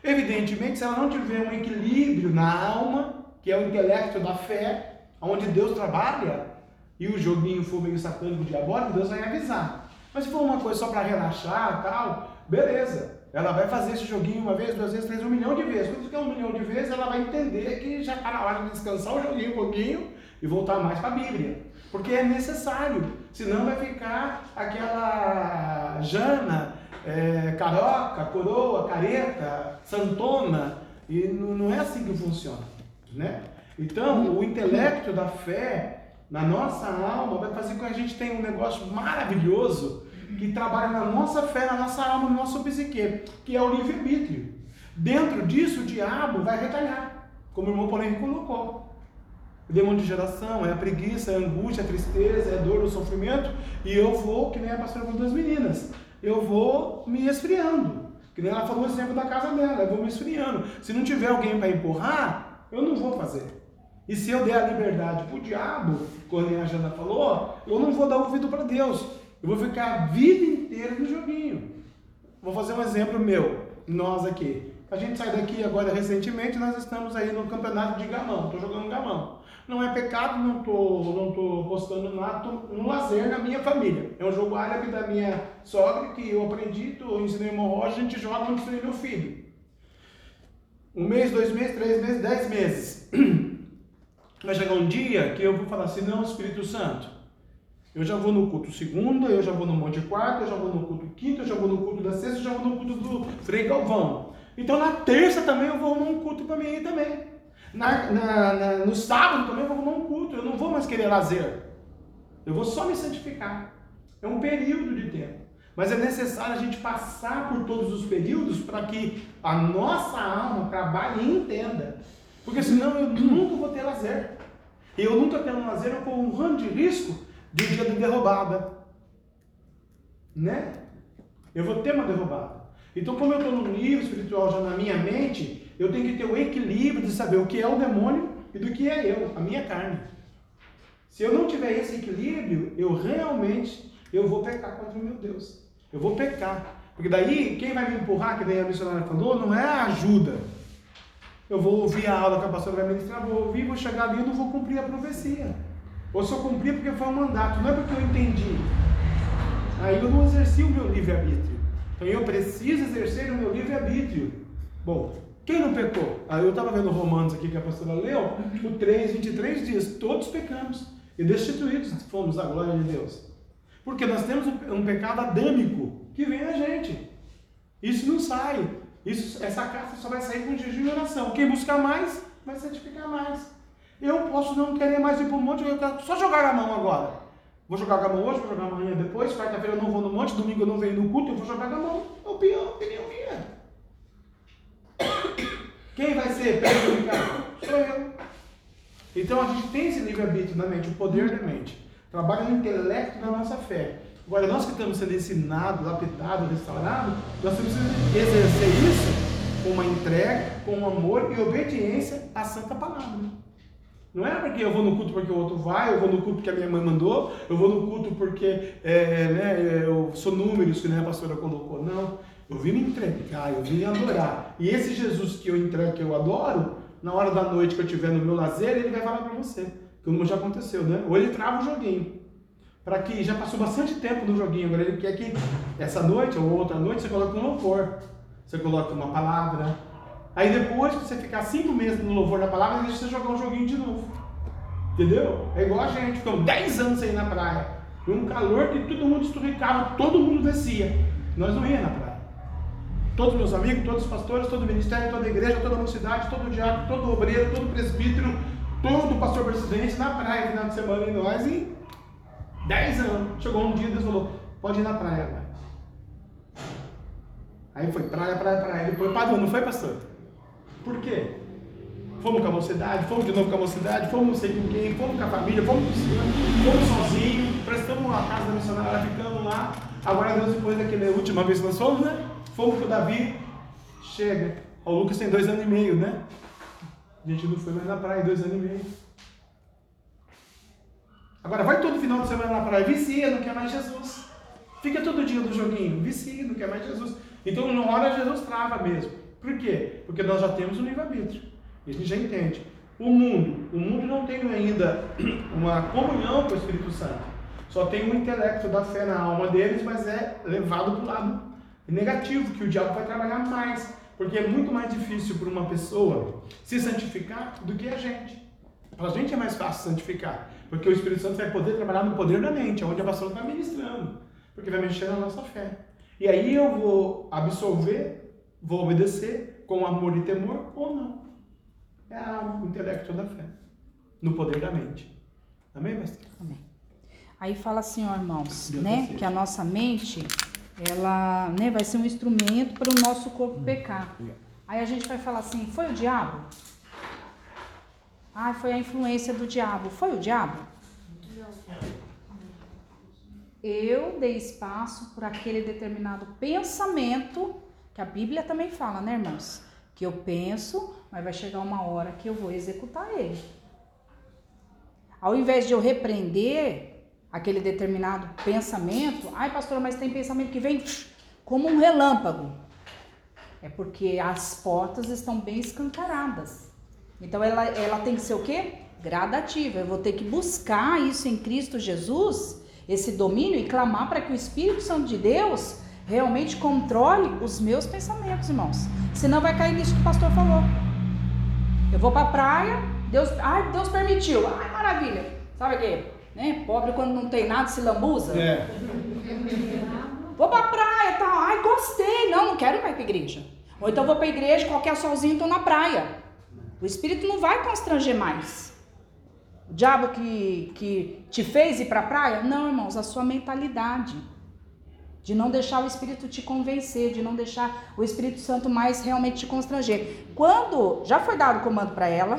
Evidentemente, se ela não tiver um equilíbrio na alma, que é o intelecto da fé, onde Deus trabalha, e o joguinho for meio satânico, diabólico, Deus vai avisar. Mas se for uma coisa só para relaxar tal, beleza. Ela vai fazer esse joguinho uma vez, duas vezes, três, um milhão de vezes. Quando fizer um milhão de vezes, ela vai entender que já está na hora de descansar o joguinho um pouquinho e voltar mais para a Bíblia. Porque é necessário. Senão vai ficar aquela Jana, é, caroca, coroa, careta, santona. E não, é assim que funciona. Né? Então, o intelecto da fé na nossa alma vai fazer com que a gente tenha um negócio maravilhoso que trabalha na nossa fé, na nossa alma, no nosso psique, que é o livre-arbítrio. Dentro disso, o diabo vai retalhar, como o irmão Paulinho colocou. O demônio de geração é a preguiça, é a angústia, a tristeza, é a dor, o sofrimento, e eu vou, que nem a pastora com duas meninas, eu vou me esfriando. Que nem ela falou o exemplo da casa dela, eu vou me esfriando. Se não tiver alguém para empurrar, eu não vou fazer. E se eu der a liberdade para o diabo, como a Jana falou, eu não vou dar ouvido para Deus. Eu vou ficar a vida inteira no joguinho. Vou fazer um exemplo meu, nós aqui. A gente sai daqui agora recentemente, nós estamos aí no campeonato de gamão, estou jogando gamão. Não é pecado, não estou não tô postando nada, estou no lazer na minha família. É um jogo árabe da minha sogra que eu aprendi, tô, ensinei o irmão a gente joga, não ensinei meu filho. Um mês, dois meses, três meses, dez meses. Vai chegar um dia que eu vou falar assim, não, Espírito Santo, eu já vou no culto segunda, eu já vou no monte quarto, eu já vou no culto quinto, eu já vou no culto da sexta, eu já vou no culto do Frei Galvão. Então na terça também eu vou num culto para mim também. Na, na, na, no sábado também eu vou num culto, eu não vou mais querer lazer. Eu vou só me santificar. É um período de tempo. Mas é necessário a gente passar por todos os períodos para que a nossa alma trabalhe e entenda. Porque senão eu nunca vou ter lazer. E eu nunca tendo lazer, eu corro um grande risco de um dia de derrubada. Né? Eu vou ter uma derrubada. Então, como eu estou no nível espiritual já na minha mente, eu tenho que ter o equilíbrio de saber o que é o demônio e do que é eu, a minha carne. Se eu não tiver esse equilíbrio, eu realmente eu vou pecar contra o meu Deus. Eu vou pecar. Porque daí, quem vai me empurrar, que daí a missionária falou, não é a ajuda. Eu vou ouvir a aula que a pastora vai ministrar, vou ouvir, vou chegar ali e não vou cumprir a profecia. Ou eu cumprir porque foi um mandato, não é porque eu entendi. Aí eu não exerci o meu livre-arbítrio. Então eu preciso exercer o meu livre-arbítrio. Bom, Quem não pecou? Ah, eu estava vendo Romanos aqui que a pastora leu, o 3, 23 diz: todos pecamos e destituídos fomos da glória de Deus. Porque nós temos um pecado adâmico que vem a gente. Isso não sai. Isso, essa carta só vai sair com jejum e oração. Quem buscar mais, vai santificar mais. Eu posso não querer mais ir para o monte, eu quero só jogar a mão agora. Vou jogar a mão hoje, vou jogar amanhã depois, quarta-feira eu não vou no monte, domingo eu não venho no culto, eu vou jogar a mão. Opinião, opinião minha. Quem vai ser prejudicado? Sou eu. Então a gente tem esse livre-arbítrio na mente, o poder da mente. Trabalha no intelecto da nossa fé. Agora, nós que estamos sendo ensinados, lapitados, restaurados, nós temos que exercer isso com uma entrega, com um amor e obediência à Santa Palavra. Não é porque eu vou no culto porque o outro vai, eu vou no culto porque a minha mãe mandou, eu vou no culto porque é, né, eu sou números que a pastora colocou. Não. Eu vim me entregar, eu vim adorar. E esse Jesus que eu entrego, que eu adoro, na hora da noite que eu estiver no meu lazer, ele vai falar para você. Como já aconteceu, né? Ou ele trava o joguinho. Para que já passou bastante tempo no joguinho, agora ele quer que essa noite ou outra noite você coloque um louvor. Você coloque uma palavra. Aí depois que você ficar cinco meses no louvor da palavra, ele deixa você jogar um joguinho de novo. Entendeu? É igual a gente, ficamos 10 anos aí na praia. E um calor que todo mundo esturricava, todo mundo descia. Nós não ia na praia. Todos meus amigos, todos os pastores, todo o ministério, toda a igreja, toda a mocidade, todo o diabo, todo o obreiro, todo o presbítero, todo o pastor presidente na praia, final de semana, e nós em 10 anos. Chegou um dia e Deus falou, pode ir na praia agora. Aí foi praia, praia, praia. Depois parou, não foi, pastor? Por quê? Fomos com a mocidade, fomos de novo com a mocidade, fomos não sei com quem, fomos com a família, fomos fomos sozinhos, prestamos a casa missionária, ficamos lá. Agora Deus, depois daquela última vez que nós fomos, né? Fomos com o Davi, chega. O Lucas tem dois anos e meio, né? A gente não foi mais na praia, dois anos e meio. Agora vai todo final de semana na praia, vicia, não quer mais Jesus. Fica todo dia no joguinho, vicia, não quer mais Jesus. Então, na hora, Jesus trava mesmo. Por quê? Porque nós já temos o livre-arbítrio. E a gente já entende. O mundo, o mundo não tem ainda uma comunhão com o Espírito Santo. Só tem o intelecto da fé na alma deles, mas é levado para o lado negativo, que o diabo vai trabalhar mais, porque é muito mais difícil para uma pessoa se santificar do que a gente. Para a gente é mais fácil santificar, porque o Espírito Santo vai poder trabalhar no poder da mente, onde a pastora está ministrando, porque vai mexer na nossa fé. E aí eu vou absorver, vou obedecer com amor e temor ou não. É o intelecto da fé, no poder da mente. Amém, pastor? Amém. Aí fala assim, ó, irmãos, Deus né, que a nossa mente ela né, vai ser um instrumento para o nosso corpo pecar. Aí a gente vai falar assim: foi o diabo? Ah, foi a influência do diabo. Foi o diabo? Eu dei espaço por aquele determinado pensamento, que a Bíblia também fala, né, irmãos? Que eu penso, mas vai chegar uma hora que eu vou executar ele. Ao invés de eu repreender, aquele determinado pensamento, ai pastora, mas tem pensamento que vem como um relâmpago. É porque as portas estão bem escancaradas. Então ela, ela tem que ser o quê? Gradativa. Eu vou ter que buscar isso em Cristo Jesus, esse domínio, e clamar para que o Espírito Santo de Deus realmente controle os meus pensamentos, irmãos. Senão vai cair nisso que o pastor falou. Eu vou para a praia, Deus, ai, Deus permitiu. Ai, maravilha. Sabe o quê? Né? Pobre quando não tem nada se lambuza. É. Vou pra praia, tá? Ai, gostei. Não, não quero ir mais pra igreja. Ou então vou pra igreja, qualquer solzinho, tô na praia. O espírito não vai constranger mais. O diabo que, que te fez ir pra praia? Não, irmãos, a sua mentalidade. De não deixar o Espírito te convencer, de não deixar o Espírito Santo mais realmente te constranger. Quando já foi dado o comando para ela,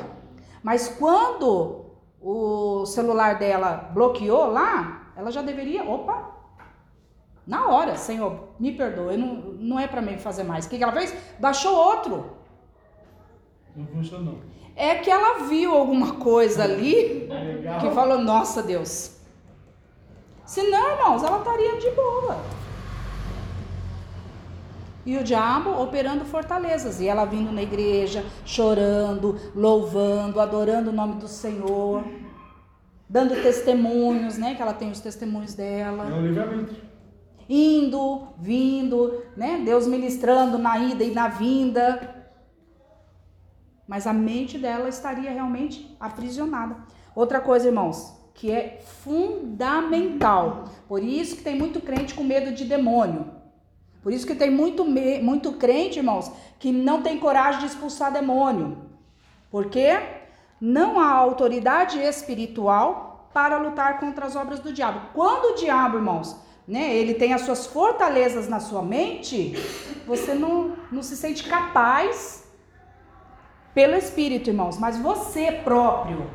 mas quando o celular dela bloqueou lá, ela já deveria, opa, na hora, Senhor, me perdoe, não, não é para mim fazer mais. O que, que ela fez? Baixou outro. Não funcionou. É que ela viu alguma coisa ali Legal. que falou, nossa Deus. Se não, irmãos, ela estaria de boa. E o diabo operando fortalezas. E ela vindo na igreja, chorando, louvando, adorando o nome do Senhor, dando testemunhos, né? Que ela tem os testemunhos dela. É o livramento. Indo, vindo, né? Deus ministrando na ida e na vinda. mas a mente dela estaria realmente aprisionada. Outra coisa, irmãos, que é fundamental. Por isso que tem muito crente com medo de demônio. Por isso que tem muito, muito crente, irmãos, que não tem coragem de expulsar demônio. Porque não há autoridade espiritual para lutar contra as obras do diabo. Quando o diabo, irmãos, né, ele tem as suas fortalezas na sua mente, você não, não se sente capaz pelo Espírito, irmãos, mas você próprio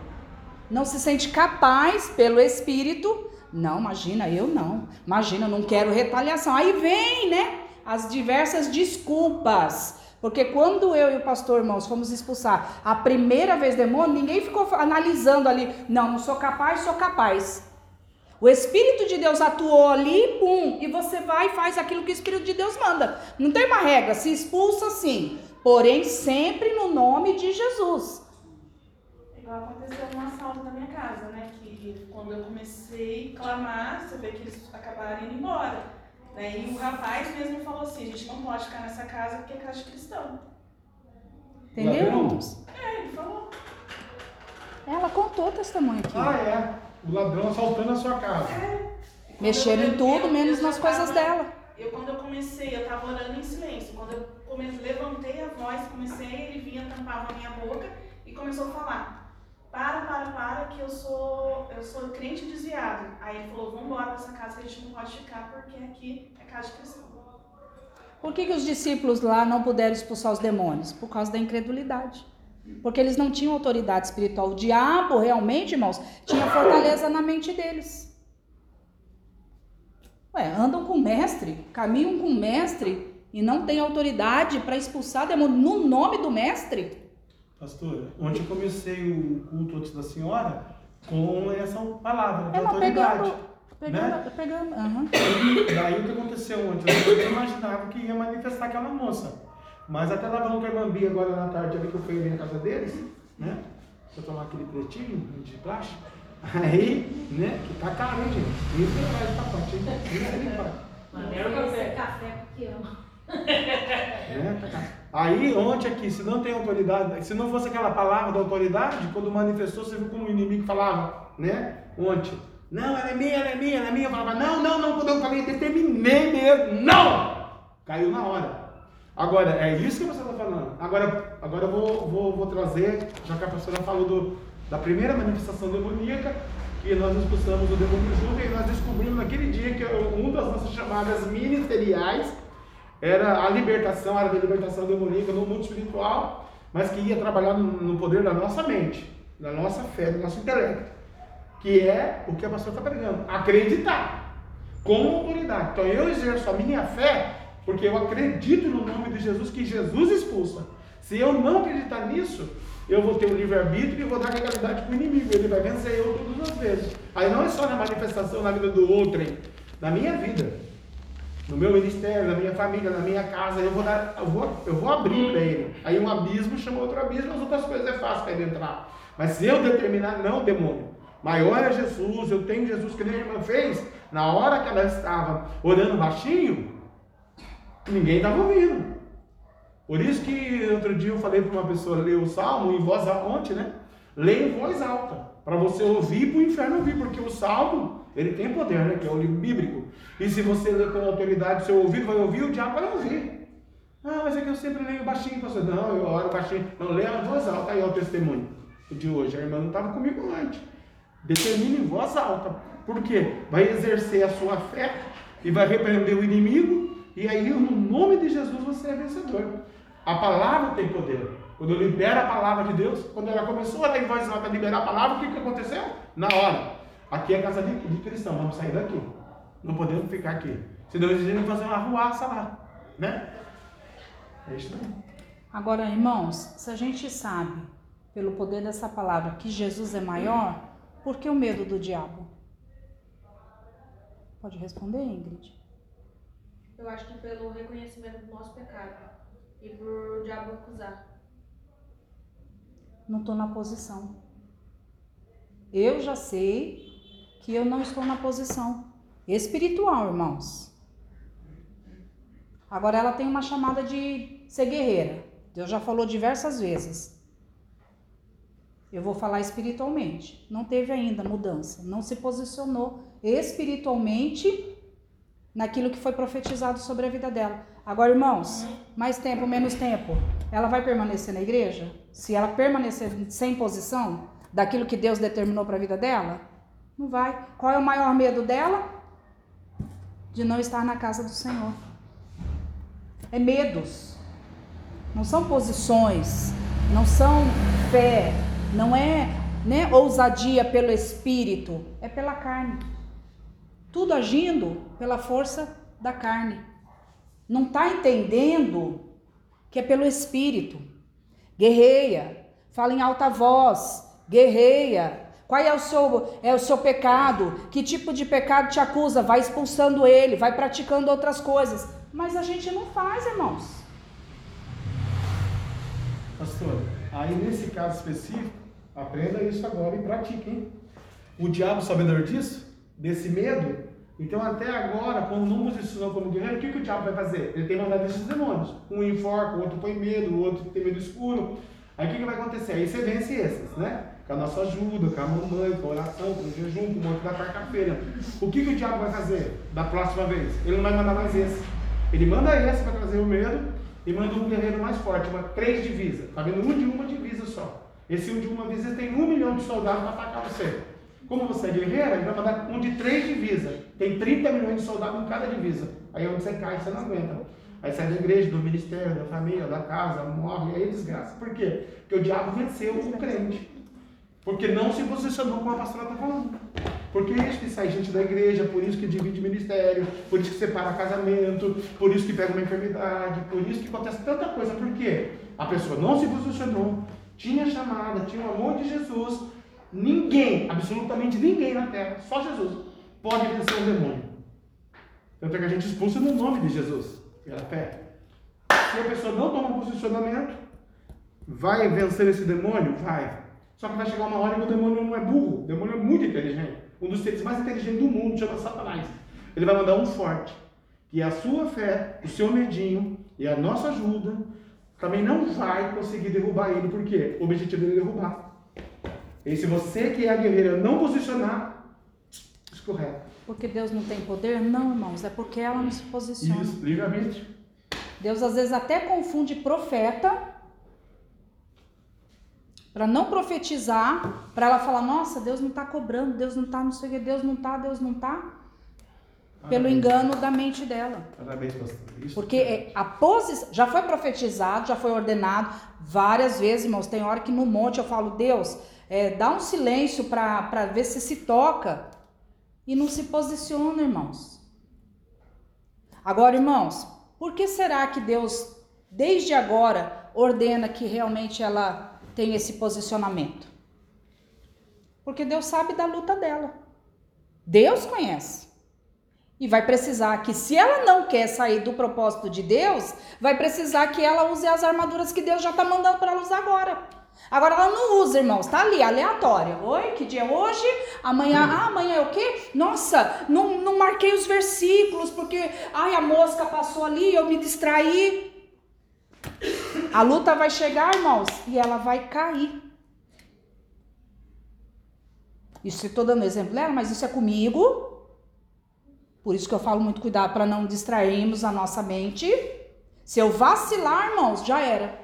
não se sente capaz pelo Espírito. Não, imagina, eu não. Imagina, eu não quero retaliação. Aí vem, né, as diversas desculpas. Porque quando eu e o pastor, irmãos, fomos expulsar a primeira vez demônio, ninguém ficou analisando ali, não, não sou capaz, sou capaz. O Espírito de Deus atuou ali, pum, e você vai e faz aquilo que o Espírito de Deus manda. Não tem uma regra, se expulsa sim, porém sempre no nome de Jesus. Igual aconteceu um assalto na minha casa, né? Que quando eu comecei a clamar, você vê que eles acabaram indo embora. Né? E o rapaz mesmo falou assim, a gente não pode ficar nessa casa porque é casa de cristão. Entendeu? É, ele falou. Ela contou o testemunho aqui. Ah, é. O ladrão assaltando a sua casa. É. Mexeram em tudo, menos nas coisas tava, dela. Eu, quando eu comecei, eu tava orando em silêncio. Quando eu comecei, levantei a voz, comecei, ele vinha, tampava a minha boca e começou a falar para, para, para, que eu sou, eu sou crente desviado. Aí ele falou, vamos embora dessa casa que a gente não pode ficar porque aqui é casa de cristão. Por que, que os discípulos lá não puderam expulsar os demônios? Por causa da incredulidade. Porque eles não tinham autoridade espiritual. O diabo, realmente, irmãos, tinha fortaleza na mente deles. Ué, andam com o mestre, caminham com o mestre e não têm autoridade para expulsar demônio no nome do mestre? Pastor, ontem eu comecei o culto antes da senhora com essa palavra de é, autoridade. Pegando, né? pegando, uhum. Daí o que aconteceu ontem? Eu não imaginava que ia manifestar aquela moça. Mas até lavando com a irmã Bia agora na tarde, ali que eu fui ali na casa deles, né? Pra tomar aquele pretinho de plástico. Aí, né? Que tá caro, hein, gente? Isso é mais pacote, hein? Isso é pacote. Maneiro café. Café porque ama. É, tá caro. Aí, ontem aqui, se não tem autoridade, se não fosse aquela palavra da autoridade, quando manifestou, você viu como o inimigo falava, né? Ontem. Não, ela é minha, ela é minha, ela é minha. Eu falava, não, não, não, quando eu falei, determinei mesmo. Não! Caiu na hora. Agora, é isso que você está falando. Agora, agora eu vou, vou, vou trazer, já que a pastora falou do, da primeira manifestação demoníaca, que nós expulsamos o demônio junto, e nós descobrimos naquele dia que uma das nossas chamadas ministeriais era a libertação, era a libertação demoníaca no mundo espiritual, mas que ia trabalhar no, poder da nossa mente, da nossa fé, do nosso intelecto, que é o que a pastora está pregando, acreditar, com autoridade. Então eu exerço a minha fé, porque eu acredito no nome de Jesus, que Jesus expulsa. Se eu não acreditar nisso, eu vou ter o livre-arbítrio e vou dar legalidade para o inimigo. Ele vai vencer eu todas as vezes. Aí não é só na manifestação na vida do outro, hein? na minha vida no meu ministério, na minha família, na minha casa, eu vou, dar, eu vou, eu vou abrir para ele. Aí um abismo chama outro abismo, as outras coisas é fácil para ele entrar. Mas se eu determinar, não, demônio, maior é Jesus, eu tenho Jesus que nem a irmã fez, na hora que ela estava orando baixinho, ninguém estava ouvindo. Por isso que outro dia eu falei para uma pessoa ler o salmo em voz alta, ontem, né? Leia em voz alta, para você ouvir e para o inferno ouvir, porque o salmo ele tem poder, né? Que é o livro bíblico. E se você ler com autoridade, seu ouvido vai ouvir, o diabo vai ouvir. Ah, mas é que eu sempre leio baixinho, pastor. Não, eu oro baixinho. Não, leia em voz alta. Aí é o testemunho de hoje. A irmã não estava comigo antes. Determine em voz alta. Por quê? Vai exercer a sua fé e vai repreender o inimigo. E aí, no nome de Jesus, você é vencedor. A palavra tem poder. Quando libera a palavra de Deus, quando ela começou a ler em voz alta, liberar a palavra, o que, que aconteceu? Na hora. Aqui é casa de, de cristão, vamos sair daqui. Não podemos ficar aqui. Senão eles iam fazer uma ruaça lá. Né? É isso aí. Agora, irmãos, se a gente sabe, pelo poder dessa palavra, que Jesus é maior, por que o medo do diabo? Pode responder, Ingrid? Eu acho que pelo reconhecimento do nosso pecado e por o diabo acusar. Não estou na posição. Eu já sei que eu não estou na posição espiritual, irmãos. Agora ela tem uma chamada de ser guerreira. Deus já falou diversas vezes. Eu vou falar espiritualmente. Não teve ainda mudança. Não se posicionou espiritualmente naquilo que foi profetizado sobre a vida dela. Agora, irmãos, mais tempo, menos tempo, ela vai permanecer na igreja? Se ela permanecer sem posição daquilo que Deus determinou para a vida dela? Não vai. Qual é o maior medo dela? De não estar na casa do Senhor. É medos. Não são posições, não são fé, não é né, ousadia pelo espírito, é pela carne. Tudo agindo pela força da carne. Não está entendendo que é pelo espírito. Guerreia, fala em alta voz, guerreia. Qual é o seu é o seu pecado? Que tipo de pecado te acusa? Vai expulsando ele, vai praticando outras coisas. Mas a gente não faz, irmãos. Pastor, aí nesse caso específico, aprenda isso agora e pratique, hein? O diabo, sabedor disso, desse medo, então até agora, quando não posicionou como guerreiro, o que, que o diabo vai fazer? Ele tem mandado esses demônios. Um enforca, o outro põe medo, o outro tem medo escuro. Aí o que, que vai acontecer? Aí você vence esses, né? Com a nossa ajuda, com a mamãe, com a oração, com o jejum, com o monte da quarta-feira. O que, que o diabo vai fazer da próxima vez? Ele não vai mandar mais esse. Ele manda esse para trazer o medo e manda um guerreiro mais forte, uma três divisas. Tá vendo? Um de uma divisa só. Esse um de uma divisa tem um milhão de soldados para atacar você. Como você é guerreiro, ele vai mandar um de três divisas. Tem 30 milhões de soldados em cada divisa. Aí é onde você cai, você não aguenta. Aí sai da igreja, do ministério, da família, da casa, morre, aí é desgraça. Por quê? Porque o diabo venceu o crente. Porque não se posicionou como a pastora está falando. Porque é isso que sai gente da igreja, por isso que divide ministério, por isso que separa casamento, por isso que pega uma enfermidade, por isso que acontece tanta coisa. Por quê? A pessoa não se posicionou, tinha chamada, tinha o amor de Jesus. Ninguém, absolutamente ninguém na terra, só Jesus, pode vencer um demônio. Tanto é que a gente expulsa no nome de Jesus, pela fé. Se a pessoa não toma posicionamento, vai vencer esse demônio? Vai. Só que vai chegar uma hora que o demônio não é burro, o demônio é muito inteligente. Um dos seres mais inteligentes do mundo chama Satanás. Ele vai mandar um forte, que é a sua fé, o seu medinho e a nossa ajuda também não vai conseguir derrubar ele, porque o objetivo dele é derrubar. E se você que é a guerreira não posicionar, escorrega. Porque Deus não tem poder? Não, irmãos, é porque ela não se posiciona. Isso, livremente. Deus às vezes até confunde profeta para não profetizar, para ela falar, nossa, Deus não está cobrando, Deus não está, não sei o que, Deus não está, Deus não está. Pelo engano da mente dela. Parabéns, pastor. Isso Porque é, a posição já foi profetizado, já foi ordenado várias vezes, irmãos. Tem hora que no monte eu falo, Deus, é, dá um silêncio para ver se se toca. E não se posiciona, irmãos. Agora, irmãos, por que será que Deus, desde agora, ordena que realmente ela tenha esse posicionamento? Porque Deus sabe da luta dela. Deus conhece. E vai precisar que, se ela não quer sair do propósito de Deus, vai precisar que ela use as armaduras que Deus já está mandando para ela usar agora. Agora ela não usa, irmãos, tá ali, aleatória. Oi, que dia é hoje? Amanhã, ah, amanhã é o quê? Nossa, não, não marquei os versículos porque, ai, a mosca passou ali, eu me distraí. A luta vai chegar, irmãos, e ela vai cair. Isso eu estou dando exemplo dela, mas isso é comigo. Por isso que eu falo muito cuidado para não distrairmos a nossa mente. Se eu vacilar, irmãos, já era.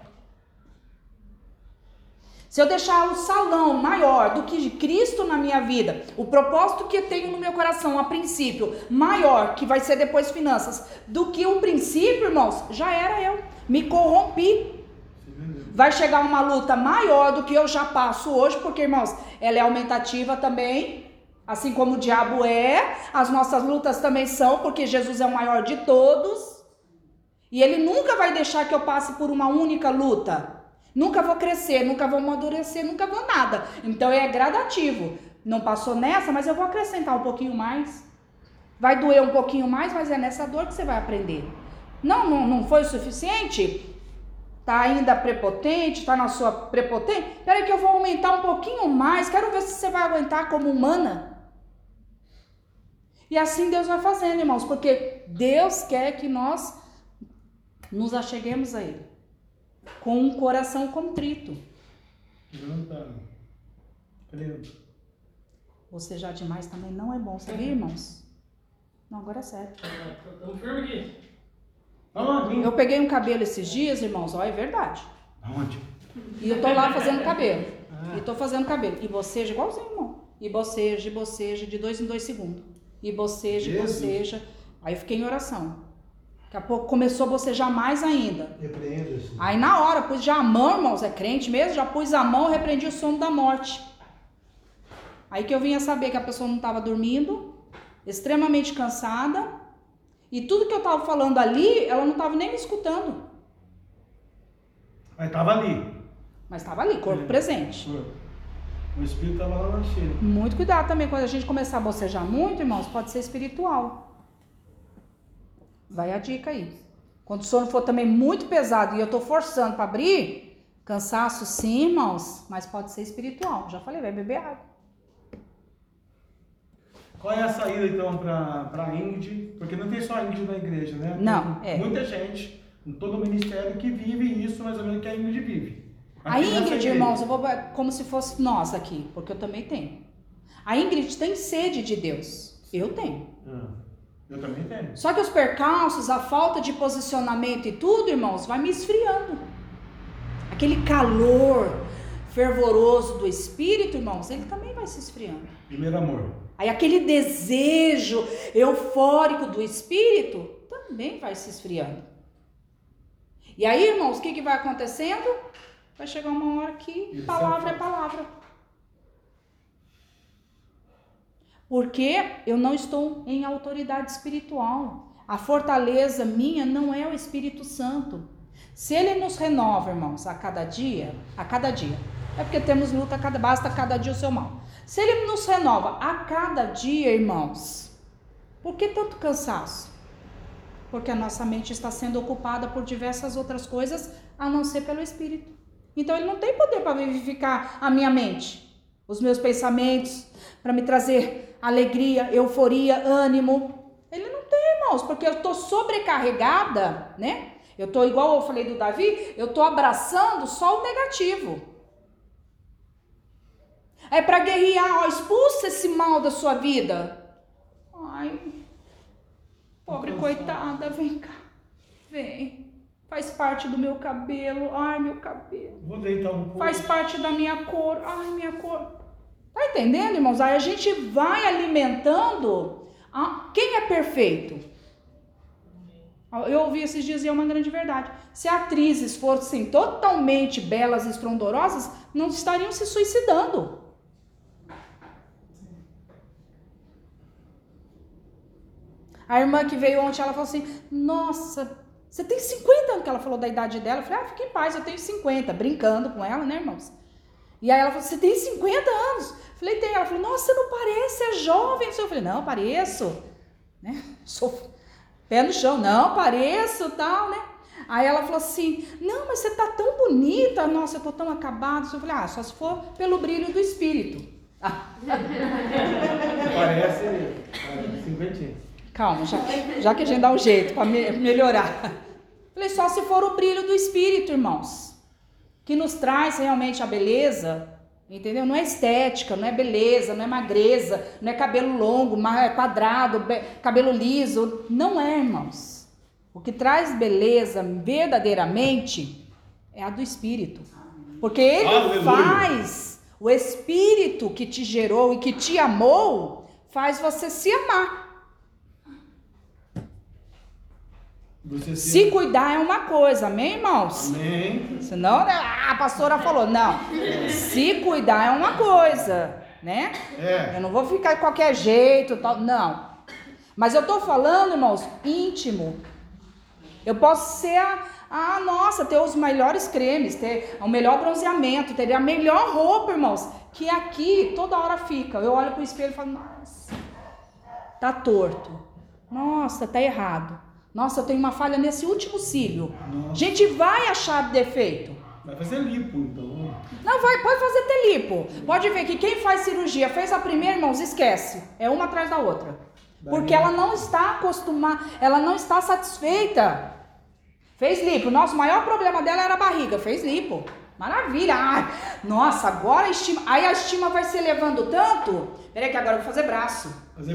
Se eu deixar o salão maior do que Cristo na minha vida, o propósito que eu tenho no meu coração a princípio, maior, que vai ser depois finanças, do que o princípio, irmãos, já era eu. Me corrompi. Vai chegar uma luta maior do que eu já passo hoje, porque, irmãos, ela é aumentativa também. Assim como o diabo é, as nossas lutas também são, porque Jesus é o maior de todos. E ele nunca vai deixar que eu passe por uma única luta. Nunca vou crescer, nunca vou amadurecer, nunca vou nada. Então é gradativo. Não passou nessa, mas eu vou acrescentar um pouquinho mais. Vai doer um pouquinho mais, mas é nessa dor que você vai aprender. Não, não, não foi o suficiente? Tá ainda prepotente, tá na sua prepotente? Peraí que eu vou aumentar um pouquinho mais. Quero ver se você vai aguentar como humana. E assim Deus vai fazendo, irmãos, porque Deus quer que nós nos acheguemos a Ele com um coração contrito. Credo. Bocejar demais também não é bom, sabia, irmãos? Não, agora é sério. Estamos firmes aqui. Aonde? Eu peguei um cabelo esses dias, irmãos, ó, é verdade. Aonde? E eu tô lá fazendo cabelo. Ah. E tô fazendo cabelo. E boceja igualzinho, irmão. E boceja, e boceja, de dois em dois segundos. E boceja, e boceja. Aí eu fiquei em oração. Daqui a pouco começou a bocejar mais ainda. Repreenda-se. Aí na hora, pus já a mão, irmãos, é crente mesmo, já pus a mão, repreendi o sono da morte. Aí que eu vinha saber que a pessoa não estava dormindo, extremamente cansada, e tudo que eu estava falando ali, ela não estava nem me escutando, Mas tava ali. mas estava ali, corpo É. presente. O espírito tava lá na cheia. Muito cuidado também, quando a gente começar a bocejar muito, irmãos, pode ser espiritual. Vai a dica aí. Quando o sono for também muito pesado e eu tô forçando para abrir, cansaço sim, irmãos, mas pode ser espiritual. Já falei, vai beber água. Qual é a saída então para para Ingrid? Porque não tem só a Ingrid na igreja, né? Não, Tem é. Muita gente, em todo o ministério, que vive isso mais ou menos que a Ingrid vive. A Aqui Ingrid, irmãos, eu vou como se fosse nós aqui, porque eu também tenho. A Ingrid tem sede de Deus. Eu tenho. Ah, eu também tenho. Só que os percalços, a falta de posicionamento e tudo, irmãos, vai me esfriando. Aquele calor fervoroso do espírito, irmãos, ele também vai se esfriando. Primeiro amor. Aí aquele desejo eufórico do espírito também vai se esfriando. E aí, irmãos, o que, que vai acontecendo? Vai chegar uma hora que Ele palavra é palavra. Porque eu não estou em autoridade espiritual. A fortaleza minha não é o Espírito Santo. Se ele nos renova, irmãos, a cada dia, a cada dia, é porque temos luta, cada, basta cada dia o seu mal. Se ele nos renova a cada dia, irmãos, por que tanto cansaço? Porque a nossa mente está sendo ocupada por diversas outras coisas, a não ser pelo Espírito. Então ele não tem poder para vivificar a minha mente, os meus pensamentos, para me trazer alegria, euforia, ânimo. Ele não tem, irmãos, porque eu estou sobrecarregada, né? Eu estou igual eu falei do Davi, eu estou abraçando só o negativo. É para guerrear, ó, expulsa esse mal da sua vida. Ai, pobre coitada, vem cá. Vem. Faz parte do meu cabelo. Ai, meu cabelo. Vou deitar um pouco. Faz parte da minha cor. Ai, minha cor. Tá entendendo, irmãos? Aí a gente vai alimentando. a- Quem é perfeito? Eu ouvi esses dias e é uma grande verdade. Se atrizes fossem totalmente belas e estrondorosas, não estariam se suicidando. A irmã que veio ontem, ela falou assim: Nossa, você tem 50 anos que ela falou da idade dela. Eu falei: Ah, fique em paz, eu tenho 50, brincando com ela, né, irmãos? E aí ela falou: Você tem 50 anos? Eu falei: Tem. Ela falou: Nossa, você não parece, é jovem. Eu falei: Não, pareço. Né? Sou pé no chão, não, pareço, tal, né? Aí ela falou assim: Não, mas você tá tão bonita, nossa, eu tô tão acabada. Eu falei: Ah, só se for pelo brilho do espírito. Ah, Parece. parece cinquentinha. Calma, já, já que a gente dá um jeito para melhorar. Falei: Só se for o brilho do espírito, irmãos, que nos traz realmente a beleza. Entendeu? Não é estética, não é beleza, não é magreza, não é cabelo longo, ma- quadrado, be- cabelo liso. Não é, irmãos. O que traz beleza verdadeiramente é a do Espírito. Porque ele Aleluia. faz, o Espírito que te gerou e que te amou, faz você se amar. Você Se cuidar é uma coisa, amém, irmãos? Amém. Senão, né, ah, a pastora falou, não. Se cuidar é uma coisa, né? É. Eu não vou ficar de qualquer jeito, tal, não. Mas eu tô falando, irmãos, íntimo. Eu posso ser a, a nossa, ter os melhores cremes, ter o melhor bronzeamento, ter a melhor roupa, irmãos, que aqui toda hora fica. Eu olho pro espelho e falo, nossa, tá torto. Nossa, tá errado. Nossa, eu tenho uma falha nesse último cílio. Nossa. A gente vai achar defeito. Vai fazer lipo, então. Não vai, pode fazer telipo. Pode ver que quem faz cirurgia fez a primeira, irmãos, esquece. É uma atrás da outra. Porque ela não está acostumada, ela não está satisfeita. Fez lipo. Nosso maior problema dela era a barriga, fez lipo. Maravilha! Ah, nossa, agora a estima. Aí a estima vai se elevando tanto. Peraí, que agora eu vou fazer braço. Fazer.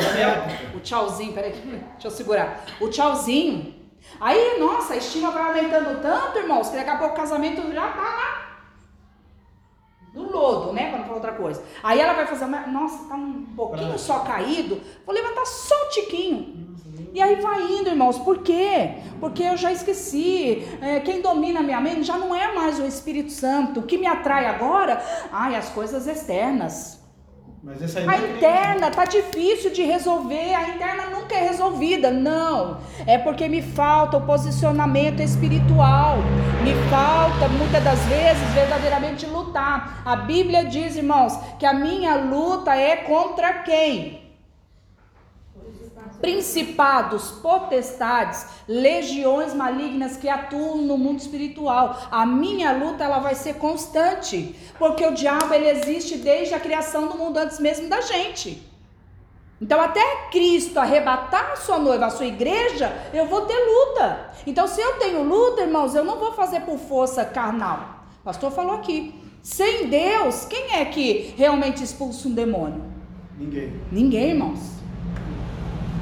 O tchauzinho, peraí, deixa eu segurar. O tchauzinho. Aí, nossa, a estima vai aumentando tanto, irmãos, que daqui a pouco o casamento já tá lá. No lodo, né? Não falar outra coisa. Aí ela vai fazer, nossa, tá um pouquinho só caído. Vou levantar só um tiquinho. E aí vai indo, irmãos. Por quê? Porque eu já esqueci. É, quem domina a minha mente já não é mais o Espírito Santo. O que me atrai agora, ai, as coisas externas. Mas essa aí A é interna tá difícil de resolver, a interna nunca é resolvida. Não, é porque me falta o posicionamento espiritual. Me falta muitas das vezes verdadeiramente lutar. A Bíblia diz, irmãos, que a minha luta é contra quem? Principados, potestades, legiões malignas que atuam no mundo espiritual. A minha luta ela vai ser constante, porque o diabo ele existe desde a criação do mundo antes mesmo da gente. Então, até Cristo arrebatar a sua noiva, a sua igreja, eu vou ter luta. Então, se eu tenho luta, irmãos, eu não vou fazer por força carnal. O pastor falou aqui. Sem Deus, quem é que realmente expulsa um demônio? Ninguém. Ninguém, irmãos.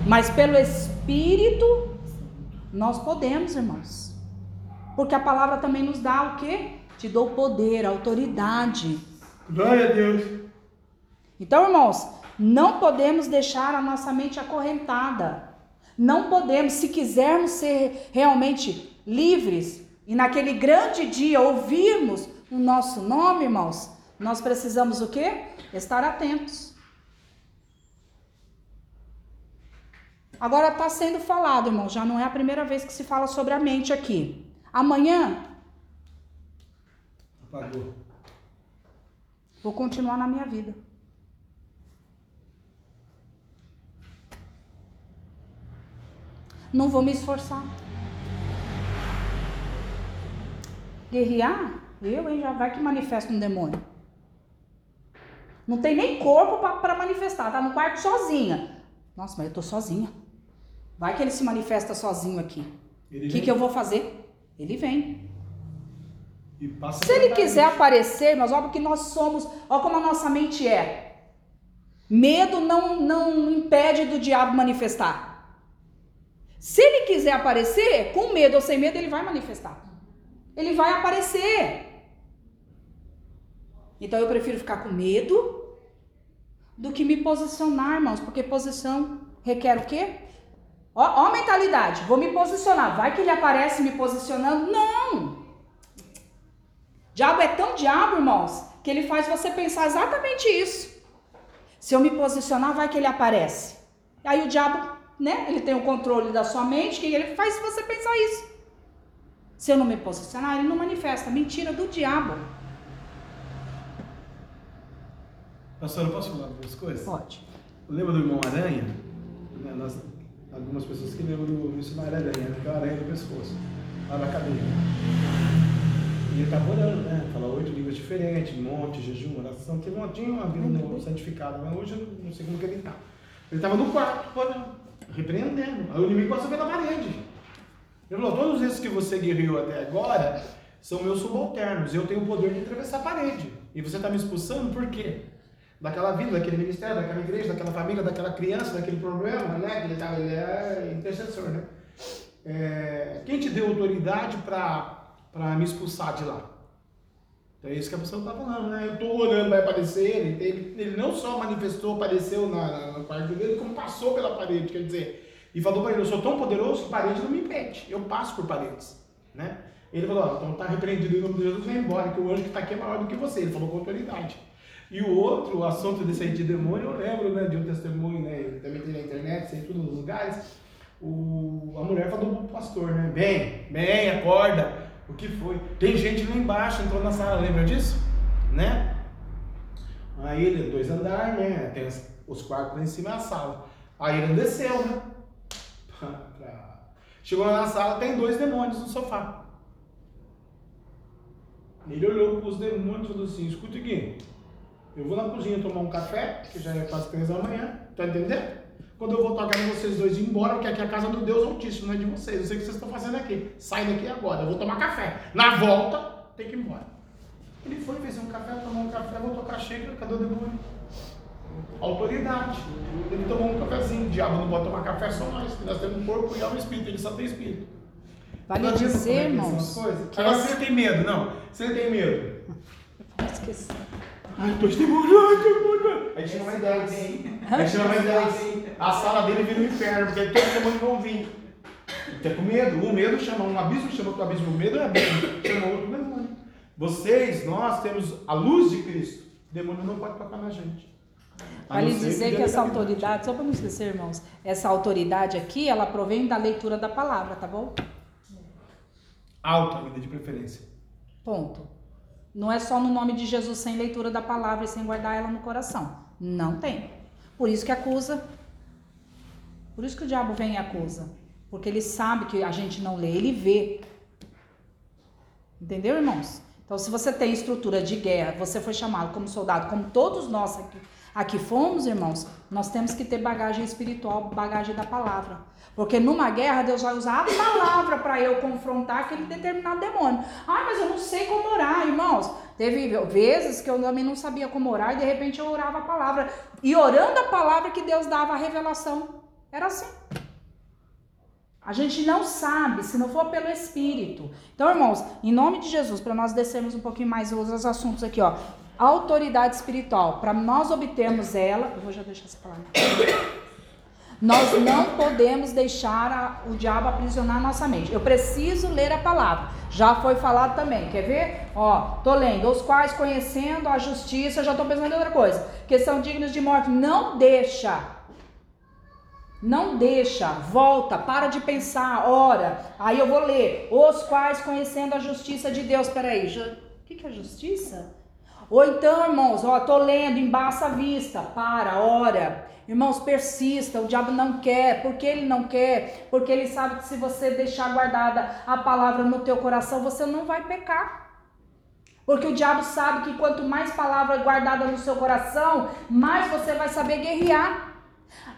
Mas pelo Espírito, nós podemos, irmãos. Porque a palavra também nos dá o quê? Te dou poder, autoridade. Glória a Deus. Então, irmãos, não podemos deixar a nossa mente acorrentada. Não podemos, se quisermos ser realmente livres e naquele grande dia ouvirmos o nosso nome, irmãos, nós precisamos o quê? Estar atentos. Agora está sendo falado, irmão, já não é a primeira vez que se fala sobre a mente aqui. Amanhã Apagou. vou continuar na minha vida. Não vou me esforçar. Guerrear? Eu, hein? Já vai que manifesta um demônio. Não tem nem corpo para manifestar, tá no quarto sozinha. Nossa, mas eu tô sozinha. Vai que ele se manifesta sozinho aqui. O que, que eu vou fazer? Ele vem. e passa Se ele quiser aparecer, mas olha que nós somos, olha como a nossa mente é. Medo não, não impede do diabo manifestar. Se ele quiser aparecer, com medo ou sem medo, ele vai manifestar. Ele vai aparecer. Então eu prefiro ficar com medo do que me posicionar, irmãos, porque posição requer o quê? Ó, ó a mentalidade, vou me posicionar. Vai que ele aparece me posicionando? Não! Diabo é tão diabo, irmãos, que ele faz você pensar exatamente isso. Se eu me posicionar, vai que ele aparece. Aí o diabo, né? Ele tem o controle da sua mente, que ele faz você pensar isso. Se eu não me posicionar, ele não manifesta. Mentira do diabo. Pastor, eu posso falar duas coisas? Pode. Lembra do irmão Aranha? Né, nós- algumas pessoas que lembram do missionário Aranha, né? que é a aranha do pescoço, lá na cadeia. E ele estava orando, né? Fala oito línguas diferentes, monte, jejum, oração. Teve uma, tinha uma vida no santificada, mas hoje eu não sei como que ele está. Ele estava no quarto, orando, repreendendo. Aí o inimigo passou pela parede. Ele falou: todos esses que você guerreou até agora são meus subalternos. Eu tenho o poder de atravessar a parede. E você está me expulsando por quê? Daquela vida, daquele ministério, daquela igreja, daquela família, daquela criança, daquele problema, né? Ele, tá, ele é intercessor, né? É, quem te deu autoridade para me expulsar de lá? Então é isso que a pessoa está falando, né? Eu estou orando, vai aparecer ele. Ele, não só manifestou, apareceu na, na, quarto dele, como passou pela parede, quer dizer, e falou para ele: Eu sou tão poderoso que parede não me impede, eu passo por paredes, né? Ele falou: Então está repreendido em nome de Jesus, vem embora, que o anjo que está aqui é maior do que você. Ele falou com autoridade. E o outro, o assunto desse aí de demônio, eu lembro né, de um testemunho, né? Também tem na internet, sei tudo nos lugares. O, a mulher falou pro pastor, né? Bem, bem, acorda. O que foi? Tem gente lá embaixo, entrou na sala, lembra disso? Né? Aí ele, dois andares, né? Tem os, os quartos lá em cima e a sala. Aí ele desceu, né? Chegou lá na sala, tem dois demônios no sofá. Ele olhou para os demônios e falou assim: escuta aqui, eu vou na cozinha tomar um café, que já é quase três da manhã, tá entendendo? Quando eu voltar, quero vocês dois ir embora, porque aqui é a casa do Deus Altíssimo, não é de vocês. Eu sei o que vocês estão fazendo aqui. Sai daqui agora, eu vou tomar café. Na volta, tem que ir embora. Ele foi, fez um café, tomou um café, voltou com a xícara, cadê o demônio? Autoridade. Ele tomou um cafezinho. O diabo não pode tomar café só nós, nós temos um corpo e alma e espírito, ele só tem espírito. Vale Não dizer, é são irmãos, Agora, ele tem medo, não. Ele tem medo. Esqueci. Ai, tô demônio, ai, demônio. Aí chama mais 10. Aí chama mais 10. A sala dele vira um inferno, porque todos os demônios vão vir. Tá com medo. O medo chama um abismo, chama outro abismo. O medo é abismo, chama outro demônio. Vocês, nós temos a luz de Cristo. O demônio não pode tocar na gente. A Vale não dizer dê que essa legalidade. autoridade, só para não esquecer, irmãos, essa autoridade aqui, ela provém da leitura da palavra, tá bom? Alta ainda de preferência. Ponto. Não é só no nome de Jesus sem leitura da palavra e sem guardar ela no coração. Não tem. Por isso que acusa. Por isso que o diabo vem e acusa. Porque ele sabe que a gente não lê, ele vê. Entendeu, irmãos? Então, se você tem estrutura de guerra, você foi chamado como soldado, como todos nós aqui, aqui fomos, irmãos, nós temos que ter bagagem espiritual, bagagem da palavra. Porque numa guerra, Deus vai usar a palavra para eu confrontar aquele determinado demônio. Ah, mas eu não sei como orar, irmãos. Teve vezes que eu também não sabia como orar e de repente eu orava a palavra. E orando a palavra que Deus dava a revelação. Era assim. A gente não sabe se não for pelo Espírito. Então, irmãos, em nome de Jesus, para nós descermos um pouquinho mais os assuntos aqui, ó. Autoridade espiritual, para nós obtermos ela, eu vou já deixar essa palavra. Nós não podemos deixar a- o diabo aprisionar a nossa mente. Eu preciso ler a palavra. Já foi falado também. Quer ver? Ó, tô lendo. Os quais conhecendo a justiça, já tô pensando em outra coisa. Que são dignos de morte. Não deixa. Não deixa, volta, para de pensar, ora. Aí eu vou ler. Os quais conhecendo a justiça de Deus. Peraí, o que, que é justiça? Ou então, irmãos, ó, tô lendo, embaça a vista, para, ora. Irmãos, persista, o diabo não quer. Por que ele não quer? Porque ele sabe que se você deixar guardada a palavra no teu coração, você não vai pecar. Porque o diabo sabe que quanto mais palavra guardada no seu coração, mais você vai saber guerrear.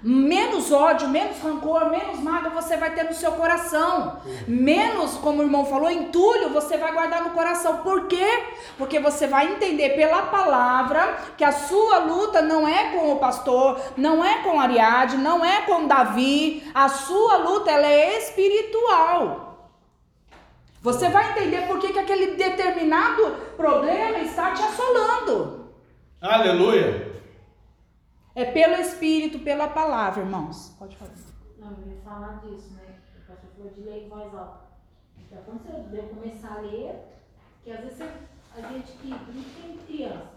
Menos ódio, menos rancor, menos mágoa você vai ter no seu coração. Menos, como o irmão falou, entulho você vai guardar no coração. Por quê? Porque você vai entender pela palavra que a sua luta não é com o pastor, não é com Ariade, não é com Davi. A sua luta ela é espiritual. Você vai entender por que, que aquele determinado problema está te assolando. Aleluia. É pelo Espírito, pela palavra, irmãos. Pode falar. Não, eu ia falar disso, né? O pastor falou de ler em voz alta. Aconteceu de eu começar a ler, que às vezes você- a gente que brinca em criança,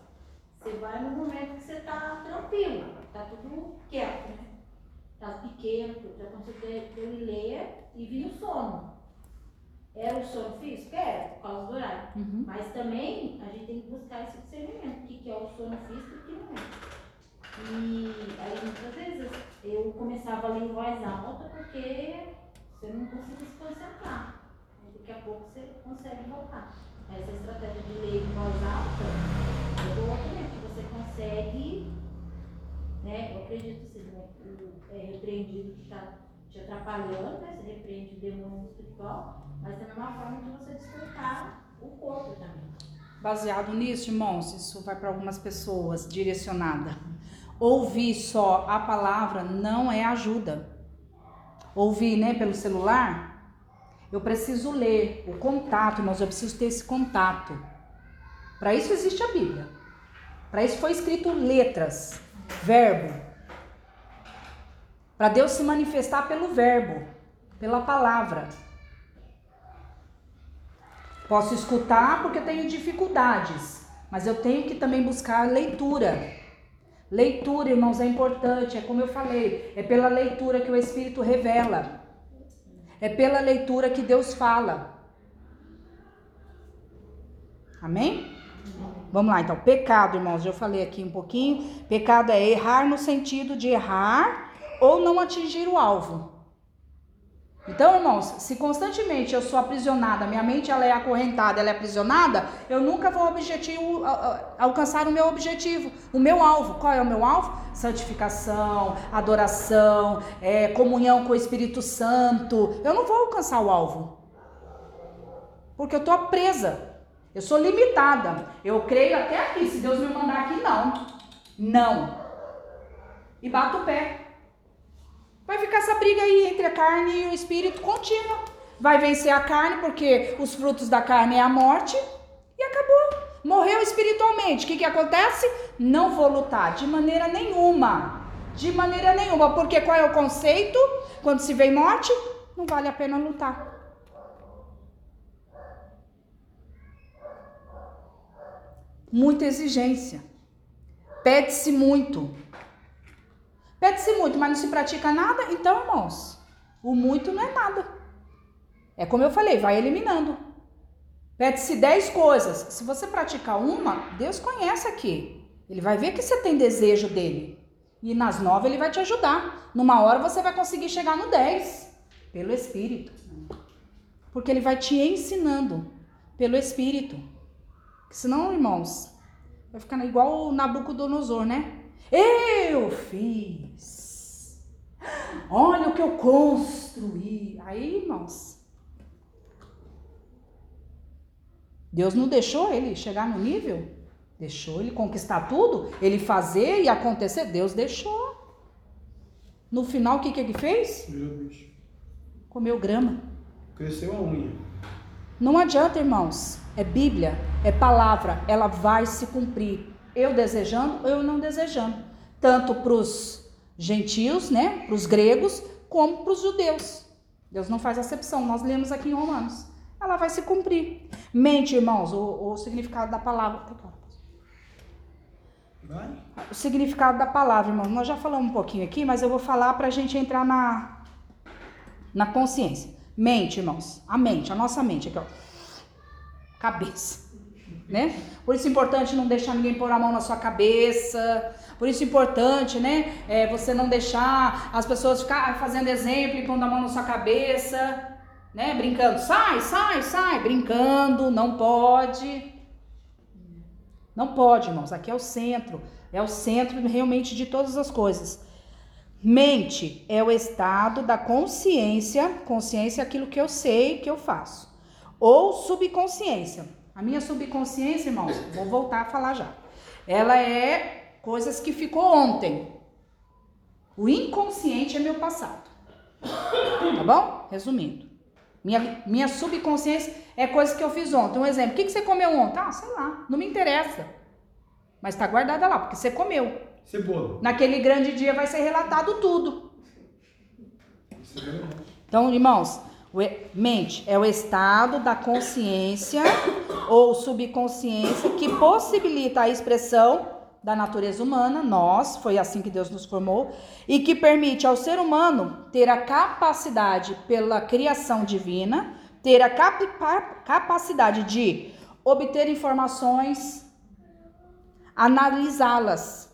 você vai no momento que você tá tranquilo, tá tudo quieto, né? Tá pequeno, aconteceu de de eu ler e vir o sono. Era o sono físico? Era, por causa do horário. Uhum. Mas também a gente tem que buscar esse discernimento, o que, que é o sono físico e o que não é. E aí muitas vezes eu começava a ler em voz alta porque você não conseguia se concentrar. Aí daqui a pouco você consegue voltar. Essa estratégia de ler em voz alta é boa também, porque você consegue, né? Eu acredito né? O é, repreendido que está te atrapalhando, né? Você repreende o demônio espiritual, mas também é uma forma de você despertar o corpo também. Baseado nisso, irmãos, isso vai para algumas pessoas direcionada. Ouvir só a palavra não é ajuda. Ouvir, né, pelo celular, eu preciso ler o contato, irmãos, eu preciso ter esse contato. Para isso existe a Bíblia. Para isso foi escrito letras, verbo. Para Deus se manifestar pelo verbo, pela palavra. Posso escutar porque tenho dificuldades, mas eu tenho que também buscar leitura. Leitura, irmãos, é importante, é como eu falei, é pela leitura que o Espírito revela. É pela leitura que Deus fala. Amém? Vamos lá, então. Pecado, irmãos, já falei aqui um pouquinho. Pecado é errar no sentido de errar ou não atingir o alvo. Então, irmãos, se constantemente eu sou aprisionada, minha mente ela é acorrentada, ela é aprisionada, eu nunca vou objetivo, a- a- alcançar o meu objetivo, o meu alvo. Qual é o meu alvo? Santificação, adoração, é, comunhão com o Espírito Santo. Eu não vou alcançar o alvo, porque eu estou presa. Eu sou limitada. Eu creio até aqui. Se Deus me mandar aqui, não. Não. E bato o pé. Vai ficar essa briga aí entre a carne e o espírito contínua. Vai vencer a carne, porque os frutos da carne é a morte. E acabou. Morreu espiritualmente. O que, que acontece? Não vou lutar de maneira nenhuma. De maneira nenhuma. Porque qual é o conceito? Quando se vê morte, não vale a pena lutar. Muita exigência. Pede-se muito. Pede-se muito, mas não se pratica nada. Então, irmãos, o muito não é nada. É como eu falei, vai eliminando. Pede-se 10 coisas. Se você praticar uma, Deus conhece aqui. Ele vai ver que você tem desejo dele. E nas nove ele vai te ajudar. Numa hora você vai conseguir chegar no 10 pelo Espírito. Porque ele vai te ensinando pelo Espírito. Senão, irmãos, vai ficar igual o Nabucodonosor, né? Eu fiz. Olha o que eu construí. Aí, irmãos, Deus não deixou ele chegar no nível? Deixou ele conquistar tudo? Ele fazer e acontecer? Deus deixou. No final, o que, que ele fez? Comeu grama. Cresceu a unha. Não adianta, irmãos. É Bíblia, é palavra, ela vai se cumprir. Eu desejando ou eu não desejando. Tanto para os gentios, né? Para os gregos, como para os judeus. Deus não faz acepção. Nós lemos aqui em Romanos. Ela vai se cumprir. Mente, irmãos, o, o significado da palavra. Vai? O significado da palavra, irmãos. Nós já falamos um pouquinho aqui, mas eu vou falar para a gente entrar na, na consciência. Mente, irmãos. A mente, a nossa mente aqui, ó. Cabeça. Né? Por isso é importante não deixar ninguém pôr a mão na sua cabeça. Por isso é importante, né? É, você não deixar as pessoas ficar fazendo exemplo e pondo a mão na sua cabeça, né? Brincando, sai, sai, sai, brincando, não pode. Não pode, irmãos. Aqui é o centro. É o centro realmente de todas as coisas. Mente é o estado da consciência. Consciência é aquilo que eu sei que eu faço. Ou subconsciência. A minha subconsciência, irmãos, vou voltar a falar já. Ela é coisas que ficou ontem. O inconsciente é meu passado. Tá bom? Resumindo. Minha, minha subconsciência é coisa que eu fiz ontem. Um exemplo, o que, que você comeu ontem? Ah, sei lá, não me interessa. Mas está guardada lá, porque você comeu. Cebola. Naquele grande dia vai ser relatado tudo. Cebola. Então, irmãos, mente é o estado da consciência ou subconsciência que possibilita a expressão da natureza humana, nós, foi assim que Deus nos formou, e que permite ao ser humano ter a capacidade pela criação divina, ter a cap- pa- capacidade de obter informações, analisá-las.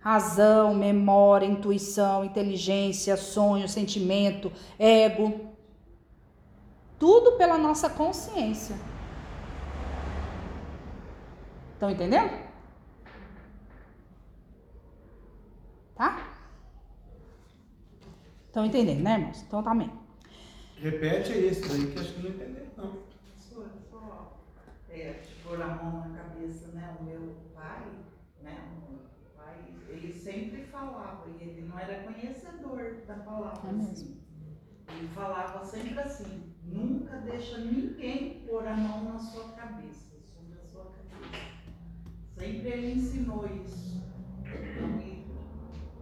Razão, memória, intuição, inteligência, sonho, sentimento, ego. Tudo pela nossa consciência. Estão entendendo? Tá? Estão entendendo, né, irmãos? Então tá bem. Repete esse daí que acho que não entendeu, não. Só, só é, pôr a mão na cabeça, né? O meu pai, né? O meu pai, ele sempre falava, e ele não era conhecedor da palavra. É mesmo. assim. Ele falava sempre assim, nunca deixa ninguém pôr a mão na sua cabeça, sobre a sua cabeça. Sempre ele ensinou isso. Então,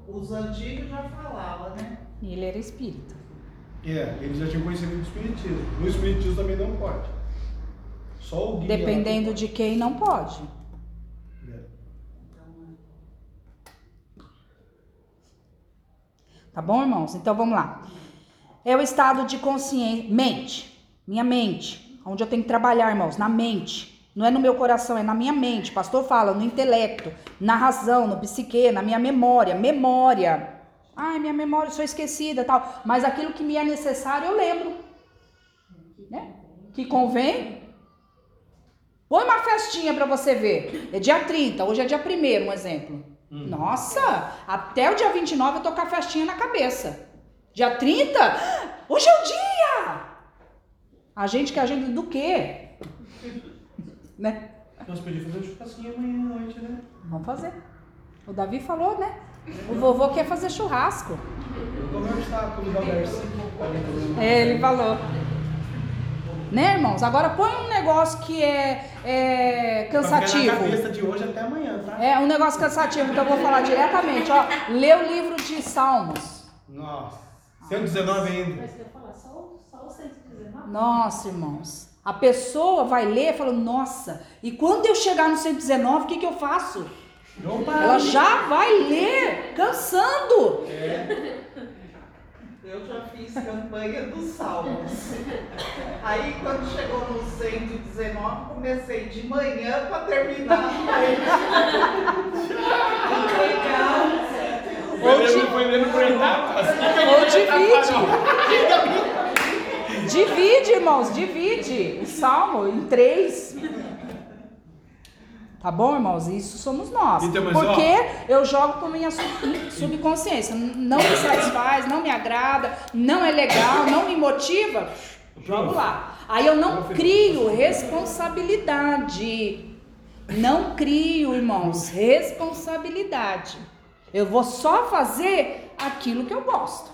os antigos já falavam, né? E ele era espírita. É, eles já tinham conhecimento do Espiritismo. No Espiritismo também não pode. Só o guia. Dependendo pode. de quem, não pode. É. Tá bom, irmãos? Então vamos lá. É o estado de consciência, mente, minha mente, onde eu tenho que trabalhar, irmãos, na mente. Não é no meu coração, é na minha mente. O pastor fala no intelecto, na razão, no psique, na minha memória. Memória. Ai, minha memória, sou esquecida tal. Mas aquilo que me é necessário, eu lembro. Né? Que convém. Põe uma festinha pra você ver. É dia 30, hoje é dia 1 um exemplo. Nossa, até o dia 29 eu tô com a festinha na cabeça. Dia 30, hoje é o dia! A gente que a gente do quê? né? Nós podíamos fazer um churrasquinho amanhã à noite, né? Vamos fazer. O Davi falou, né? O vovô quer fazer churrasco. É, ele falou. Né, irmãos? Agora põe um negócio que é, é na cansativo. cabeça de hoje até amanhã, tá? É um negócio cansativo que eu vou falar diretamente, ó. Lê o livro de Salmos. Nossa. 119 ainda. Mas que eu falar, só, o- só o 119? Nossa, irmãos. A pessoa vai ler e fala, nossa, e quando eu chegar no 119, o que, que eu faço? Opa! Ela já vai ler, cansando. Eu já fiz campanha dos salmos. Aí quando chegou no 119, comecei de manhã para terminar à noite. Legal. Foi lendo, foi lendo por etapas. Ou divide. Divide, irmãos, divide o salmo em três. Tá bom, irmãos? Isso somos nós. Então, Porque eu jogo com minha sub- subconsciência. Não me satisfaz, não me agrada, não é legal, não me motiva. Jogo lá. Aí eu não crio responsabilidade. Não crio, irmãos, responsabilidade. Eu vou só fazer aquilo que eu gosto.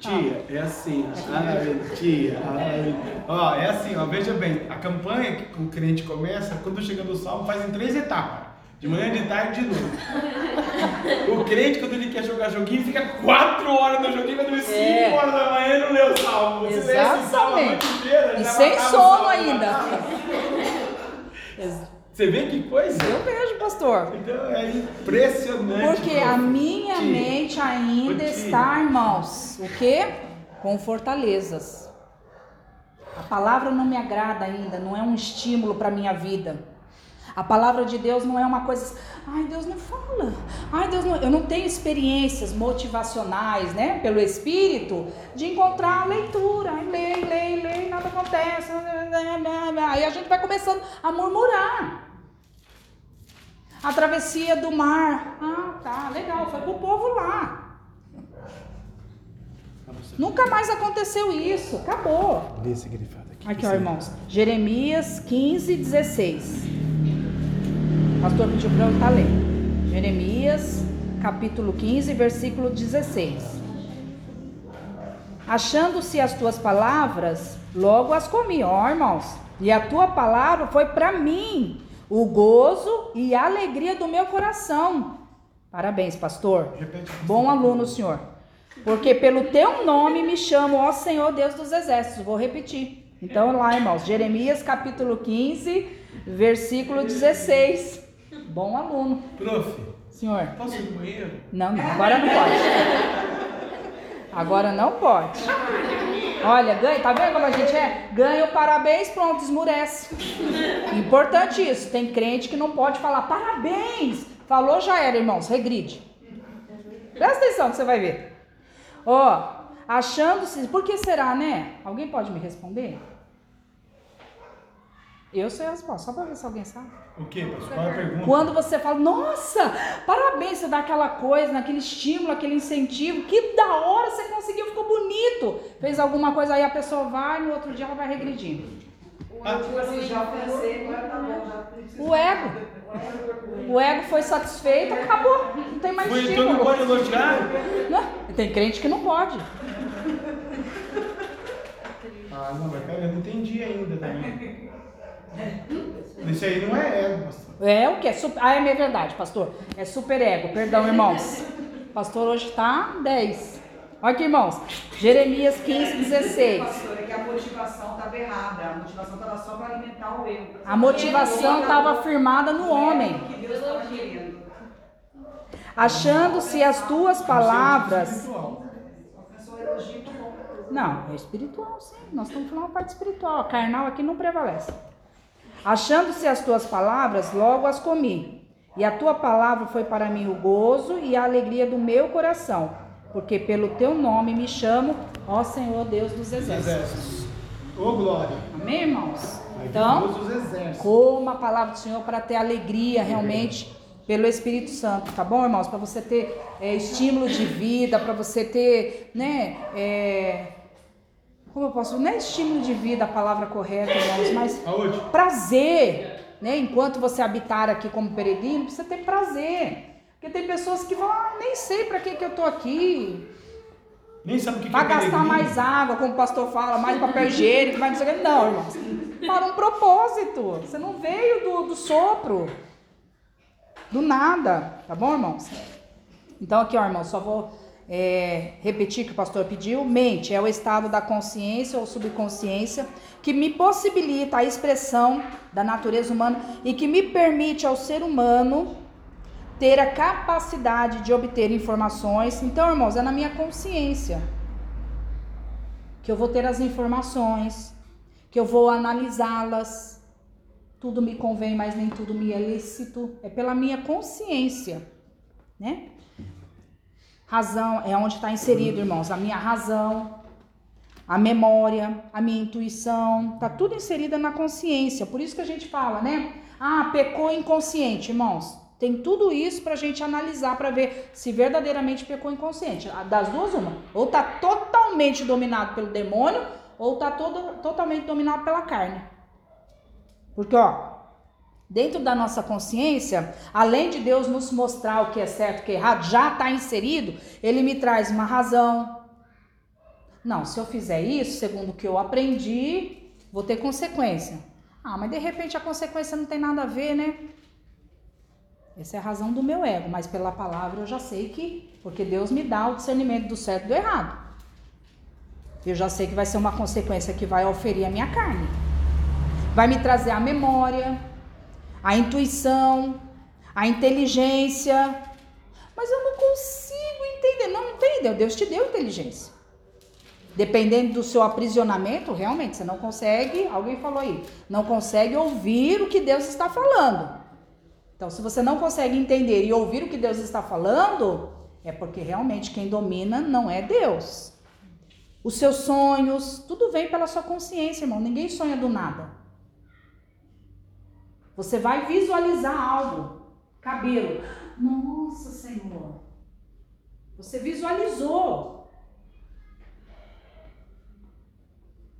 Tia, é assim, ai, tia, ai. Ó, é assim, ó, veja bem, a campanha que o crente começa, quando chega no salmo, faz em três etapas. De manhã, de tarde e de noite. O crente, quando ele quer jogar joguinho, fica quatro horas no joguinho, vai dormir cinco É. horas da manhã e não lê o salmo. Se lê esse salmo a Exatamente. noite inteira, E sem sono ainda. Você vê que coisa? Eu vejo, pastor. Então é impressionante. Porque a minha mente ainda está, irmãos, o quê? Com fortalezas. A palavra não me agrada ainda, não é um estímulo para minha vida. A palavra de Deus não é uma coisa, ai, Deus não fala. Ai, Deus não, eu não tenho experiências motivacionais, né, pelo espírito de encontrar a leitura. Ai, lei, lei, lei, nada acontece. Aí a gente vai começando a murmurar. A travessia do mar. Ah, tá, legal, foi pro povo lá. Nunca mais aconteceu isso, acabou. Aqui, ó, irmãos. Jeremias 15, 16. Pastor pediu para eu estar lendo. Jeremias, capítulo 15, versículo 16. Achando-se as tuas palavras, logo as comi, ó, irmãos. E a tua palavra foi para mim o gozo e a alegria do meu coração. Parabéns, pastor. Bom aluno, senhor. Porque pelo teu nome me chamo, ó Senhor Deus dos exércitos. Vou repetir. Então, lá, irmãos, Jeremias capítulo 15, versículo 16. Bom aluno. Prof, Senhor. posso ir no banheiro? Não, não, agora não pode. Agora não pode. Olha, ganha, tá vendo como a gente é? Ganha o parabéns, pronto, esmurece. Importante isso. Tem crente que não pode falar parabéns. Falou, já era, irmãos, regride. Presta atenção que você vai ver. Ó, achando-se. Por que será, né? Alguém pode me responder? Eu sei a resposta, só pra ver se alguém sabe. O que, pastor? Qual é a pergunta? Quando você fala, nossa, parabéns, você dá aquela coisa, aquele estímulo, aquele incentivo, que da hora você conseguiu, ficou bonito. Fez alguma coisa aí, a pessoa vai, no outro dia ela vai regredindo. Ah, Tipo assim, já alcancei, agora tá bom, já. O ego. O ego foi satisfeito, acabou. Não tem mais Foi, então estímulo. não pode elogiar? Não, Tem crente que não pode. Ah, não, mas cara, eu não entendi ainda também. Isso aí não é ego, pastor. É o que? Ah, é minha verdade, pastor. É super ego, perdão, irmãos. Pastor hoje tá 10. Olha aqui, irmãos. Jeremias 15, 16. Pastor, é que a motivação estava errada. A motivação estava só para alimentar o eu. A motivação estava firmada no homem. Achando-se as tuas palavras. Bom. Não, é espiritual, sim. Nós estamos falando a parte espiritual. A carnal aqui não prevalece. Achando-se as tuas palavras, logo as comi. E a tua palavra foi para mim o gozo e a alegria do meu coração. Porque pelo teu nome me chamo, ó Senhor Deus dos exércitos. Ô, glória. Amém, irmãos? Então. Coma a palavra do Senhor para ter alegria realmente pelo Espírito Santo, tá bom, irmãos? Para você ter é, estímulo de vida, para você ter, né, é, como eu posso, não é estímulo de vida a palavra correta, irmãos, mas prazer, né? Enquanto você habitar aqui como peregrino, precisa ter prazer. Porque tem pessoas que vão, ah, nem sei para que, que eu tô aqui. Nem sabe o que, que Vai é gastar peregrino. mais água, como o pastor fala, mais papel higiênico, vai não sei o que. Não, irmãos. Para um propósito. Você não veio do, do sopro. Do nada. Tá bom, irmãos? Então, aqui, ó, irmãos, só vou é, repetir o que o pastor pediu. Mente é o estado da consciência ou subconsciência que me possibilita a expressão da natureza humana e que me permite ao ser humano ter a capacidade de obter informações. Então, irmãos, é na minha consciência que eu vou ter as informações, que eu vou analisá-las. Tudo me convém, mas nem tudo me é lícito. É pela minha consciência, né? Razão é onde está inserido, irmãos, a minha razão, a memória, a minha intuição, tá tudo inserido na consciência. Por isso que a gente fala, né? Ah, pecou inconsciente, irmãos. Tem tudo isso pra gente analisar para ver se verdadeiramente pecou inconsciente. Das duas, uma. Ou tá totalmente dominado pelo demônio, ou tá todo, totalmente dominado pela carne. Porque, ó, dentro da nossa consciência, além de Deus nos mostrar o que é certo e o que é errado, já está inserido, ele me traz uma razão. Não, se eu fizer isso, segundo o que eu aprendi, vou ter consequência. Ah, mas de repente a consequência não tem nada a ver, né? Essa é a razão do meu ego, mas pela palavra eu já sei que, porque Deus me dá o discernimento do certo e do errado. Eu já sei que vai ser uma consequência que vai oferir a minha carne. Vai me trazer a memória, a intuição, a inteligência. Mas eu não consigo entender. Não entendeu? Deus te deu inteligência. Dependendo do seu aprisionamento, realmente você não consegue, alguém falou aí, não consegue ouvir o que Deus está falando. Então, se você não consegue entender e ouvir o que Deus está falando, é porque realmente quem domina não é Deus. Os seus sonhos, tudo vem pela sua consciência, irmão. Ninguém sonha do nada. Você vai visualizar algo. Cabelo. Nossa, Senhor. Você visualizou.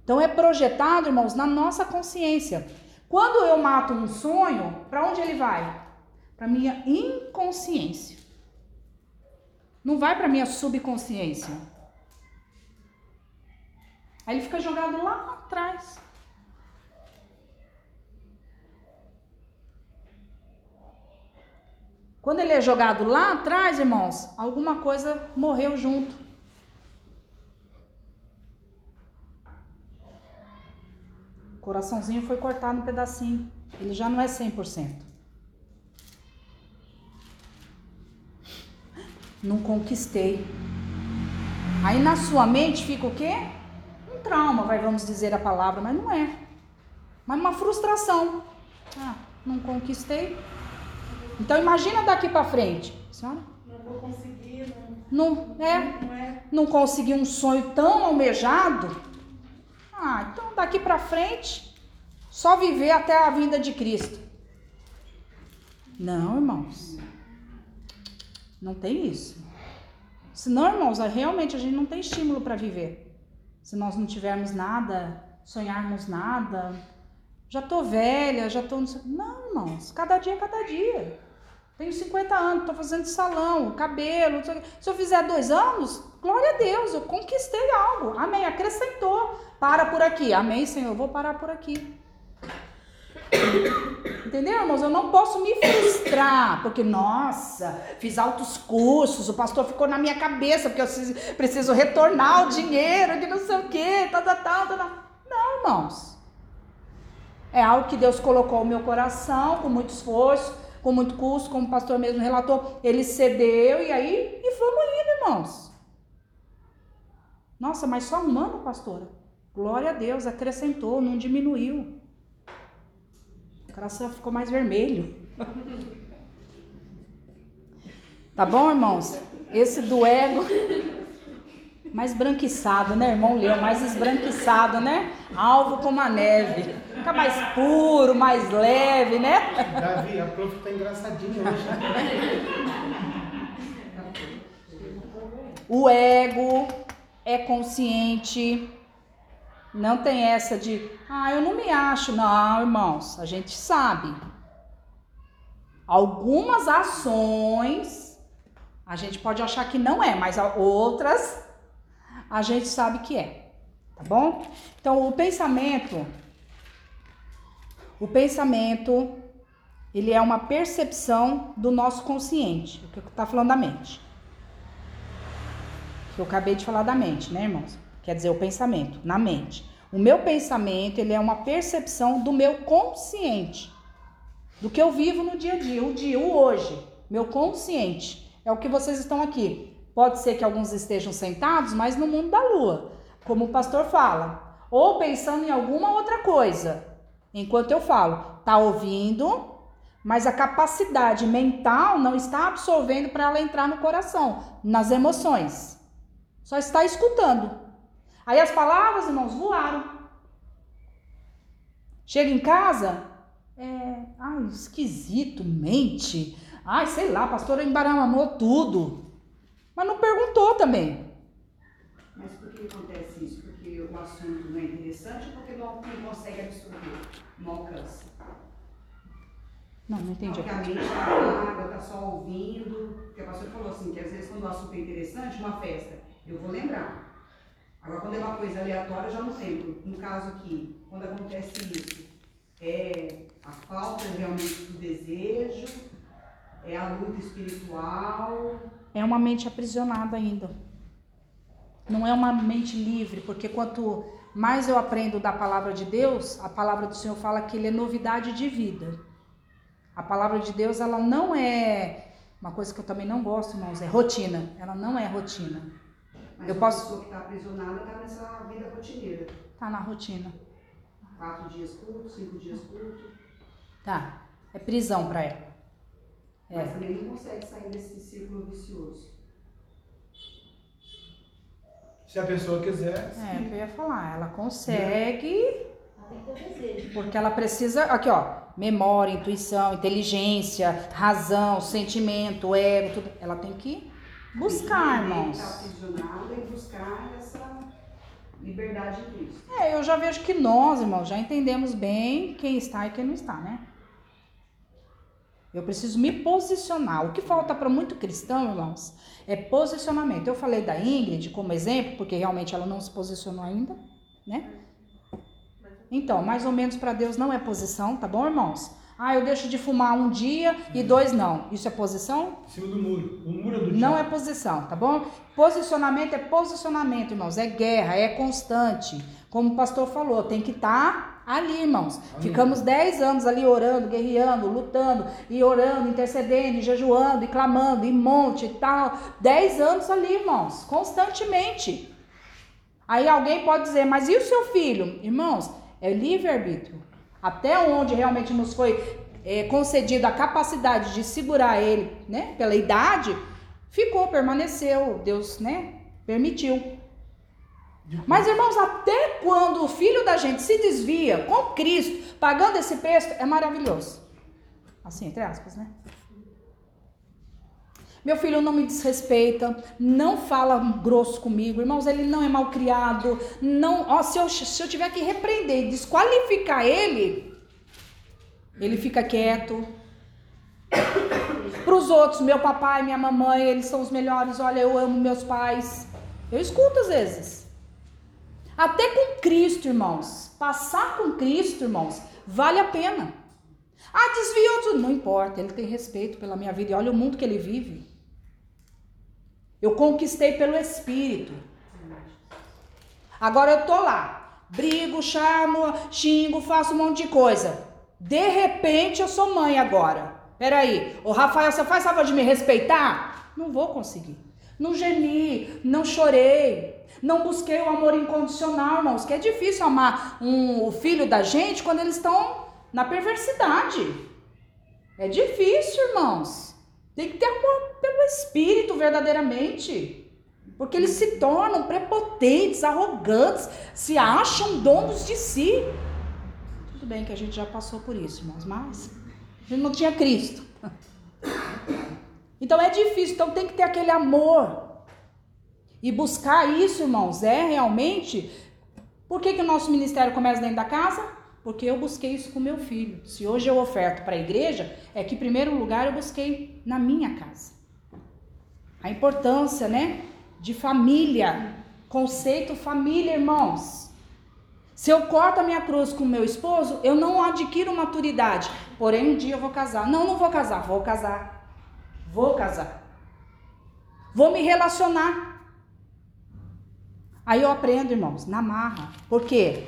Então é projetado, irmãos, na nossa consciência. Quando eu mato um sonho, para onde ele vai? Para minha inconsciência. Não vai para minha subconsciência. Aí ele fica jogado lá atrás. Quando ele é jogado lá atrás, irmãos, alguma coisa morreu junto. O coraçãozinho foi cortado um pedacinho. Ele já não é 100%. Não conquistei. Aí na sua mente fica o quê? Um trauma, vai, vamos dizer a palavra, mas não é. Mas uma frustração. Ah, não conquistei. Então imagina daqui para frente. Senhora? Não vou conseguir, não, Não, é, não é. não consegui um sonho tão almejado. Ah, então daqui para frente, só viver até a vinda de Cristo. Não, irmãos. Não tem isso. Senão, irmãos, realmente a gente não tem estímulo para viver. Se nós não tivermos nada, sonharmos nada. Já tô velha, já tô. Não irmãos, cada dia é cada dia. Tenho 50 anos, tô fazendo salão, cabelo. Se eu fizer dois anos, glória a Deus, eu conquistei algo. Amém. Acrescentou. Para por aqui. Amém, Senhor. Eu vou parar por aqui. Entendeu, irmãos? Eu não posso me frustrar, porque, nossa, fiz altos cursos, o pastor ficou na minha cabeça, porque eu preciso retornar o dinheiro, que não sei o quê, tal, tal, tal, tal. Não, irmãos. É algo que Deus colocou no meu coração, com muito esforço, com muito custo, como o pastor mesmo relatou. Ele cedeu e aí, e vamos indo, irmãos. Nossa, mas só um ano, pastora? Glória a Deus, acrescentou, não diminuiu. O coração ficou mais vermelho. Tá bom, irmãos? Esse do ego. Mais branquiçado, né, irmão Leão? Mais esbranquiçado, né? Alvo como a neve. Fica mais puro, mais leve, né? Davi, a prof tá engraçadinha hoje. O ego é consciente. Não tem essa de, ah, eu não me acho. Não, irmãos, a gente sabe. Algumas ações a gente pode achar que não é, mas outras a gente sabe que é. Tá bom? Então, o pensamento o pensamento ele é uma percepção do nosso consciente, o que está falando da mente. Que eu acabei de falar da mente, né, irmãos? Quer dizer, o pensamento, na mente. O meu pensamento, ele é uma percepção do meu consciente. Do que eu vivo no dia a dia, o dia, o hoje. Meu consciente. É o que vocês estão aqui. Pode ser que alguns estejam sentados, mas no mundo da lua. Como o pastor fala. Ou pensando em alguma outra coisa. Enquanto eu falo, tá ouvindo, mas a capacidade mental não está absorvendo para ela entrar no coração, nas emoções. Só está escutando. Aí as palavras, irmãos, voaram. Chega em casa, é, ai, esquisito, mente. Ai, sei lá, a pastora embaramou tudo. Mas não perguntou também. Mas por que acontece isso? O assunto não é interessante porque não, não consegue absorver, não alcança? Não, não entendi. Porque a mente está vaga, está só ouvindo. Porque a pastora falou assim, que às vezes quando o assunto é interessante, uma festa, eu vou lembrar. Agora, quando é uma coisa aleatória, eu já não lembro. No caso aqui, quando acontece isso, é a falta realmente do desejo, é a luta espiritual. É uma mente aprisionada ainda. Não é uma mente livre, porque quanto mais eu aprendo da palavra de Deus, a palavra do Senhor fala que ele é novidade de vida. A palavra de Deus, ela não é uma coisa que eu também não gosto, irmãos, é rotina. Ela não é rotina. Mas eu a posso... pessoa que está aprisionada está nessa vida rotineira. Está na rotina. Quatro dias curto, cinco dias curto. Tá. É prisão para ela. É. Mas também não consegue sair desse círculo vicioso. Se a pessoa quiser. Sim. É, o que eu ia falar. Ela consegue. Ela tem que ter desejo. Porque ela precisa. Aqui, ó. Memória, intuição, inteligência, razão, sentimento, ego, tudo. Ela tem que Buscar, irmãos. Aprisionada e buscar essa liberdade em Cristo. É, eu já vejo que nós, irmãos, já entendemos bem quem está e quem não está, né? Eu preciso me posicionar. O que falta para muito cristão, irmãos, é posicionamento. Eu falei da Ingrid como exemplo, porque realmente ela não se posicionou ainda, né? Então, mais ou menos para Deus não é posição, tá bom, irmãos? Ah, eu deixo de fumar um dia e dois não. Isso é posição? Em cima do muro. O muro é do Não é posição, tá bom? Posicionamento é posicionamento, irmãos. É guerra, é constante. Como o pastor falou, tem que estar tá ali, irmãos. Amém. Ficamos dez anos ali orando, guerreando, lutando, e orando, intercedendo, e jejuando, e clamando, e monte e tal. Dez anos ali, irmãos, constantemente. Aí alguém pode dizer, mas e o seu filho? Irmãos, é livre-arbítrio até onde realmente nos foi é, concedida a capacidade de segurar ele, né, pela idade, ficou, permaneceu, Deus, né, permitiu. Mas irmãos, até quando o filho da gente se desvia com Cristo, pagando esse preço, é maravilhoso. Assim, entre aspas, né? Meu filho não me desrespeita, não fala grosso comigo, irmãos, ele não é mal criado, não, ó, se eu, se eu tiver que repreender e desqualificar ele, ele fica quieto. Para os outros, meu papai, minha mamãe, eles são os melhores, olha, eu amo meus pais. Eu escuto às vezes. Até com Cristo, irmãos. Passar com Cristo, irmãos, vale a pena. Ah, desviou tudo. Não importa, ele tem respeito pela minha vida. E olha o mundo que ele vive. Eu conquistei pelo Espírito. Agora eu tô lá, brigo, chamo, xingo, faço um monte de coisa. De repente eu sou mãe agora. Peraí, ô Rafael, você faz favor de me respeitar? Não vou conseguir. Não gemi, não chorei, não busquei o amor incondicional, irmãos. Que é difícil amar um, o filho da gente quando eles estão na perversidade. É difícil, irmãos. Tem que ter amor pelo Espírito verdadeiramente. Porque eles se tornam prepotentes, arrogantes, se acham donos de si. Tudo bem que a gente já passou por isso, irmãos, mas a gente não tinha Cristo. Então é difícil, então tem que ter aquele amor. E buscar isso, irmãos, é realmente Por que, que o nosso ministério começa dentro da casa? Porque eu busquei isso com meu filho. Se hoje eu oferto para a igreja, é que em primeiro lugar eu busquei na minha casa. A importância, né, de família, conceito família, irmãos. Se eu corto a minha cruz com meu esposo, eu não adquiro maturidade. Porém, um dia eu vou casar. Não, não vou casar, vou casar. Vou casar. Vou me relacionar. Aí eu aprendo, irmãos, na marra. Por quê?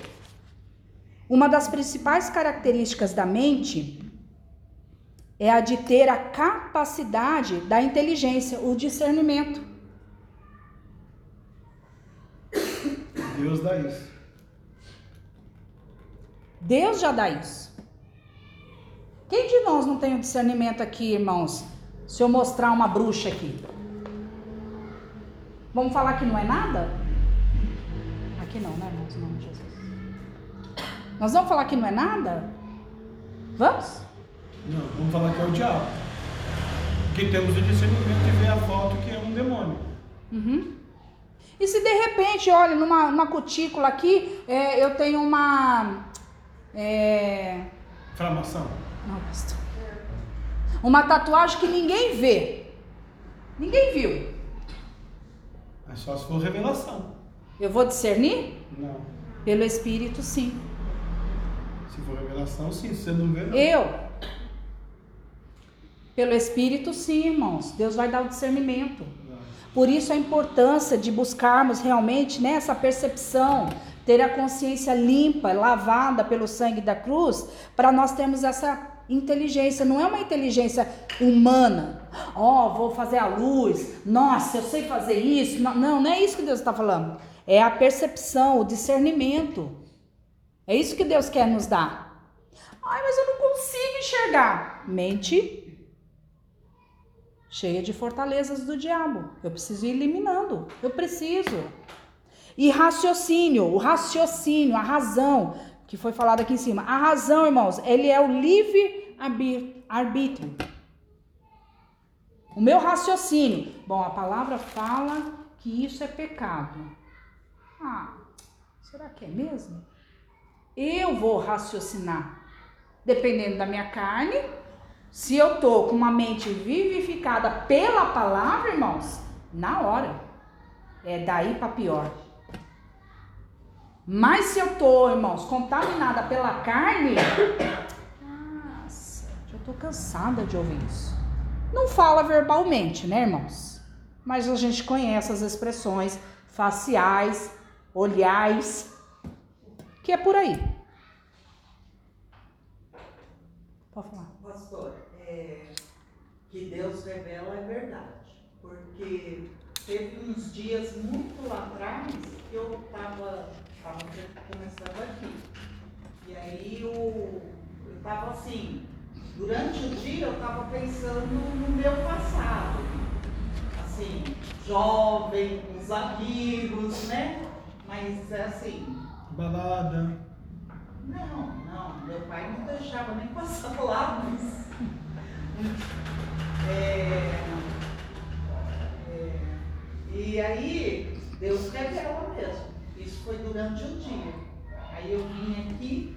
Uma das principais características da mente é a de ter a capacidade da inteligência, o discernimento. Deus dá isso. Deus já dá isso. Quem de nós não tem o discernimento aqui, irmãos? Se eu mostrar uma bruxa aqui. Vamos falar que não é nada? Aqui não, né, irmãos? Em nome de Jesus. Nós vamos falar que não é nada? Vamos? Não, vamos falar que é o diabo. Porque temos o discernimento de ver a foto que é um demônio. Uhum. E se de repente, olha, numa, numa cutícula aqui, é, eu tenho uma. É, Inflamação. não, pastor. Uma tatuagem que ninguém vê. Ninguém viu. É só se for revelação. Eu vou discernir? Não. Pelo Espírito, sim. Se for revelação, sim. Se você não vê, não. Eu. Pelo Espírito, sim, irmãos. Deus vai dar o discernimento. Por isso a importância de buscarmos realmente né, essa percepção, ter a consciência limpa, lavada pelo sangue da cruz, para nós termos essa inteligência. Não é uma inteligência humana. Ó, oh, vou fazer a luz. Nossa, eu sei fazer isso. Não, não é isso que Deus está falando. É a percepção, o discernimento. É isso que Deus quer nos dar. Ai, mas eu não consigo enxergar. Mente cheia de fortalezas do diabo. Eu preciso ir eliminando. Eu preciso. E raciocínio, o raciocínio, a razão, que foi falado aqui em cima. A razão, irmãos, ele é o livre arbítrio. O meu raciocínio. Bom, a palavra fala que isso é pecado. Ah, será que é mesmo? Eu vou raciocinar. Dependendo da minha carne, se eu tô com uma mente vivificada pela palavra, irmãos, na hora. É daí para pior. Mas se eu tô, irmãos, contaminada pela carne, nossa, já tô cansada de ouvir isso. Não fala verbalmente, né, irmãos? Mas a gente conhece as expressões faciais, olhais, que é por aí. Pode falar. Pastor, é, que Deus revela é verdade. Porque teve uns dias muito lá atrás que eu estava começando aqui. E aí eu estava assim, durante o dia eu estava pensando no meu passado. Assim, jovem, com os amigos, né? Mas assim. Balada. Não, não, meu pai não deixava nem passar lá, mas. É, é, e aí, Deus revela mesmo. Isso foi durante o dia. Aí eu vim aqui,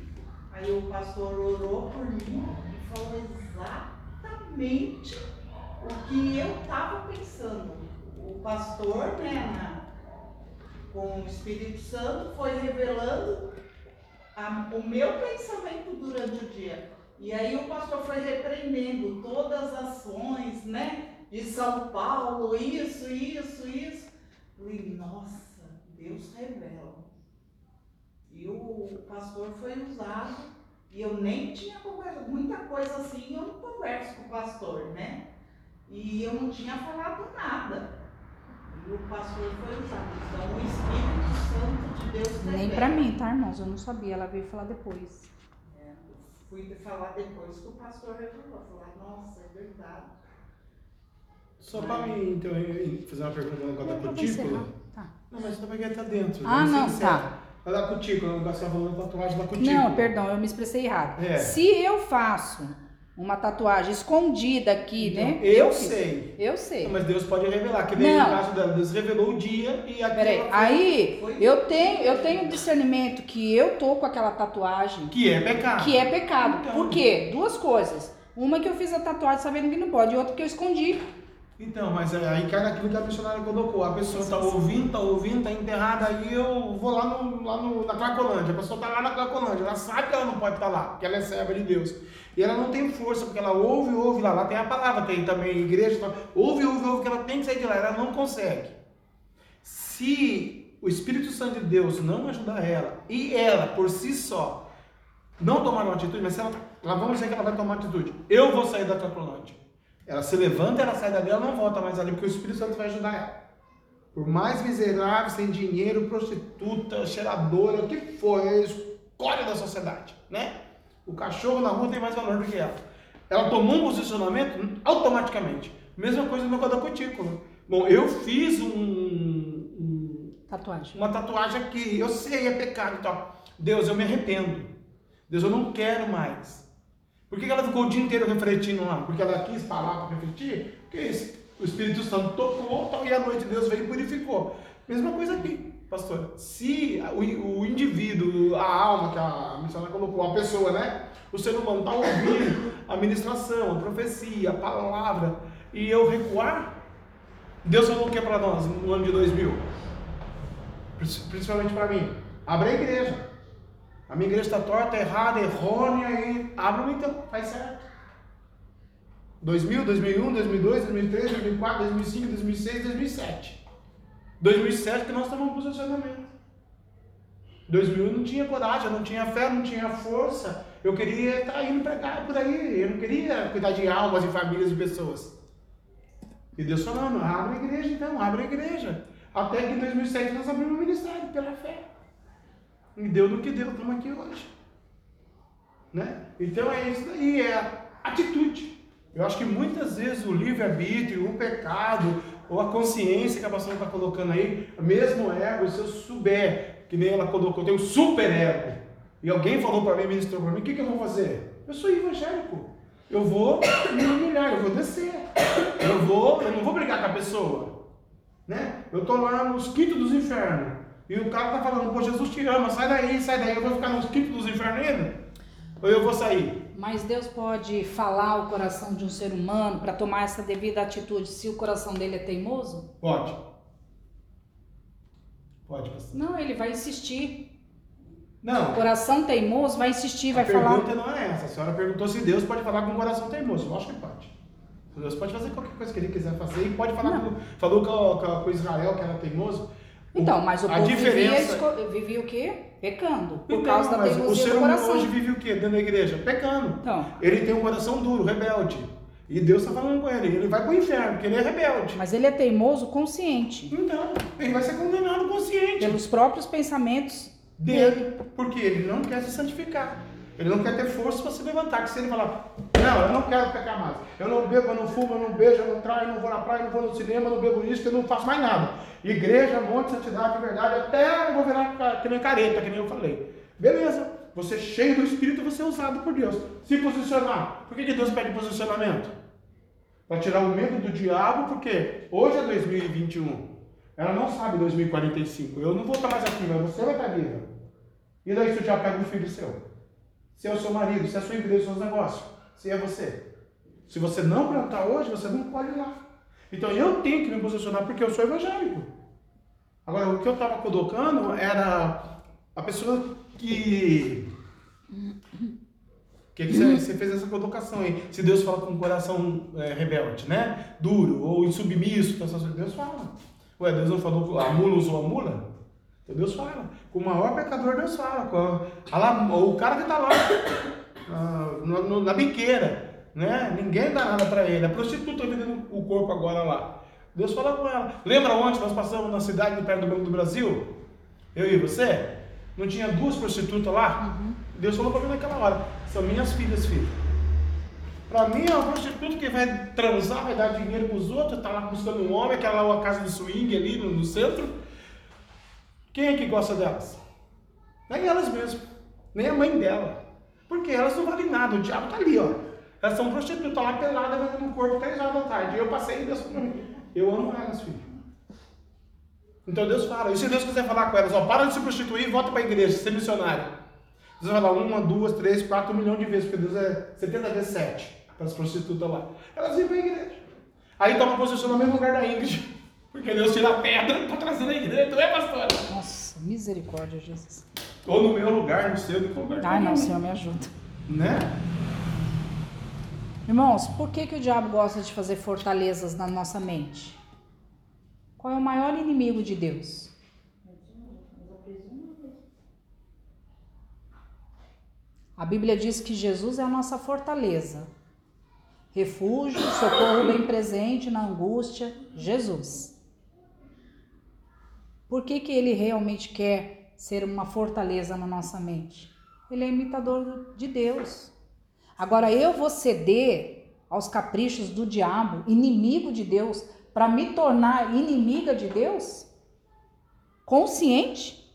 aí o pastor orou por mim e falou exatamente o que eu estava pensando. O pastor, né, na, com o Espírito Santo, foi revelando a, o meu pensamento durante o dia. E aí o pastor foi repreendendo todas as ações, né? De São Paulo, isso, isso, isso. Falei, nossa, Deus revela. E o pastor foi usado, e eu nem tinha conversado, muita coisa assim, eu não converso com o pastor, né? E eu não tinha falado nada. O pastor foi usado. Então o Espírito Santo de Deus revela. Nem pra mim, tá, irmãos? Eu não sabia, ela veio falar depois. É, eu fui falar depois que o pastor revelou. Falar, nossa, é verdade. Só para mim, então, eu- fazer uma pergunta no negócio da cutícula. Tá. Não, mas só porque tá dentro. Ah, Vamos não, ser tá. sinceros. Mas da cutícula, o negócio tá falando da tatuagem da cutícula. Não, perdão, eu me expressei errado. É. Se eu faço uma tatuagem escondida aqui, né? Então, Eu fiz. sei. Eu sei. Mas Deus pode revelar, que nem Não. caso dela, Deus revelou o dia e Peraí, foi- aí foi- eu tenho, eu tenho discernimento que eu tô com aquela tatuagem que é pecado. que é pecado. Então. Por quê? Duas coisas. Uma que eu fiz a tatuagem sabendo que não pode, e outra que eu escondi. Então, mas é- aí cai naquilo que a missionária colocou. A pessoa tá ouvindo, tá ouvindo, tá enterrada, aí eu vou lá, no, lá no, na Cracolândia. A pessoa tá lá na Cracolândia, ela sabe que ela não pode estar lá, porque ela é serva de Deus. E ela não tem força, porque ela ouve, ouve lá. Lá tem a palavra, tem também igreja, tá- ouve, ouve, ouve, que ela tem que sair de lá, ela não consegue. Se o Espírito Santo de Deus não ajudar ela, e ela por si só não tomar uma atitude, mas se ela, ela vamos dizer que ela vai tomar atitude, eu vou sair da Cracolândia. Ela se levanta, ela sai dali, ela não volta mais ali, porque o Espírito Santo vai ajudar ela. Por mais miserável, sem dinheiro, prostituta, cheiradora, o que for, é a escória da sociedade, né? O cachorro na rua tem mais valor do que ela. Ela tomou um posicionamento automaticamente. Mesma coisa no negócio da cutícula. Bom, eu fiz um, um- Tatuagem. uma tatuagem aqui, eu sei, é pecado e tal. Deus, eu me arrependo. Deus, eu não quero mais. Por que ela ficou o dia inteiro refletindo lá? Porque ela quis falar para refletir? Porque o Espírito Santo tocou e à noite Deus veio e purificou. Mesma coisa aqui, pastor. Se o, indivíduo, a alma que a missionária colocou, a pessoa, né? O ser humano está ouvindo a ministração, a profecia, a palavra, e eu recuar, Deus falou o que para nós no ano de 2000? Princi- Principalmente para mim. Abre a igreja. A minha igreja está torta, errada, errônea e abre então, faz certo. 2000, 2001, 2002, 2003, 2004, 2005, 2006, 2007. 2007 que nós em posicionamento. 2000 eu não tinha coragem, não tinha fé, não tinha força. Eu queria estar indo pregar por aí. Eu não queria cuidar de almas, de famílias, de pessoas. E Deus falando, abre a igreja então, abre a igreja. Até que em 2007 nós abrimos o ministério pela fé. E deu no que deu, estamos aqui hoje. Né? Então é isso daí, é a atitude. Eu acho que muitas vezes o livre-arbítrio, o pecado, ou a consciência que a pastora está colocando aí, mesmo ego, se eu souber, que nem ela colocou, tem um super ego, e alguém falou para mim, ministrou para mim, o que, que eu vou fazer? Eu sou evangélico. Eu vou me humilhar, eu vou descer. Eu vou, eu não vou brigar com a pessoa. Né? Eu estou lá nos quintos dos infernos. E o cara tá falando, pô, Jesus te ama, sai daí, sai daí, eu vou ficar nos quintos dos infernos ainda? Ou eu vou sair? Mas Deus pode falar o coração de um ser humano para tomar essa devida atitude se o coração dele é teimoso? Pode. Pode, pastor. Não, ele vai insistir. O Não, coração teimoso vai insistir, vai a falar. pergunta não é essa. A senhora perguntou se Deus pode falar com o coração teimoso. Lógico que pode. Deus pode fazer qualquer coisa que ele quiser fazer e pode falar com, falou com, com, com Israel que era teimoso. Então, mas o a povo vivia, diferença... esco- vivia o quê? Pecando. Por Então, causa da mas o teimosia ser do humano coração. hoje vive o quê dentro da igreja? Pecando. Então, Ele tem um coração duro, rebelde. E Deus está falando com ele. Ele vai para o inferno, porque ele é rebelde. mas ele é teimoso consciente. Então, ele vai ser condenado consciente Pelos próprios pensamentos dele. Porque ele não quer se santificar. Ele não quer ter força para se levantar. Que se ele falar, não, eu não quero pecar mais. Eu não bebo, eu não fumo, eu não beijo, eu não traio, eu não vou na praia, eu não vou no cinema, eu não bebo isso, eu não faço mais nada. Igreja, monte, santidade, verdade, até eu vou virar que nem careta, que nem eu falei. Beleza. Você cheio do Espírito, você é usado por Deus. Se posicionar. Por que, que Deus pede posicionamento? Para tirar o medo do diabo, porque hoje é 2021. Ela não sabe 2045. Eu não vou estar mais aqui, mas você vai estar viva. E daí o diabo pega um filho seu? Se é o seu marido, se é a sua empresa, os seus negócios, se é você. Se você não plantar hoje, você não pode ir lá. Então eu tenho que me posicionar porque eu sou evangélico. Agora, o que eu estava colocando era a pessoa que. que, que você, você fez essa colocação aí? Se Deus fala com um coração é, rebelde, né? Duro ou insubmisso, então, Deus fala. Ué, Deus não falou a mula usou a mula? Então Deus fala. Com o maior pecador, Deus fala. Com a- o cara que está lá ah, no- na biqueira, né? Ninguém dá nada para ele. A prostituta vendendo o corpo agora lá. Deus fala com ela. Lembra ontem nós passamos na cidade perto do Banco do Brasil? Eu e você? Não tinha duas prostitutas lá? Deus falou para mim naquela hora: são minhas filhas, filho. Para mim é uma prostituta que vai transar, vai dar dinheiro para os outros, está lá buscando um homem, aquela lá é casa de swing ali no, no centro. Quem é que gosta delas? Nem elas mesmas, nem a mãe dela. Porque elas não valem nada, o diabo está ali, ó. Elas são prostitutas lá pelada vendendo um corpo três horas da tarde. E eu passei e Deus falou eu amo elas, filho. Então Deus fala, e se Deus quiser falar com elas, ó, para de se prostituir e volta para a igreja, ser missionário. Deus vai falar uma, duas, três, quatro, um de vezes, porque Deus é 70 vezes 7 para as prostitutas lá. Elas vêm para a igreja. Aí toma posição no mesmo lugar da Ingrid. Porque Deus tira a pedra para trazer na igreja, não é, pastora? Nossa, misericórdia, Jesus. Ou no meu lugar, no seu, no lugar. Ai, não, Senhor, me ajuda. Né? Irmãos, por que, que o diabo gosta de fazer fortalezas na nossa mente? Qual é o maior inimigo de Deus? A Bíblia diz que Jesus é a nossa fortaleza, refúgio, socorro bem presente na angústia, Jesus. Por que, que ele realmente quer ser uma fortaleza na nossa mente? Ele é imitador de Deus. Agora eu vou ceder aos caprichos do diabo, inimigo de Deus, para me tornar inimiga de Deus? Consciente?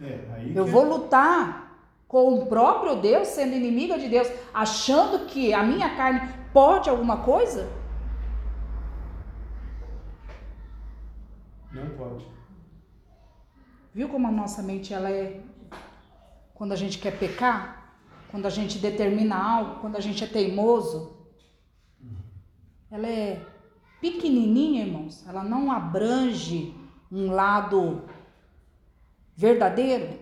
É, eu vou lutar com o próprio Deus, sendo inimiga de Deus, achando que a minha carne pode alguma coisa? Não pode. Viu como a nossa mente ela é quando a gente quer pecar, quando a gente determina algo, quando a gente é teimoso? Ela é pequenininha, irmãos. Ela não abrange um lado verdadeiro.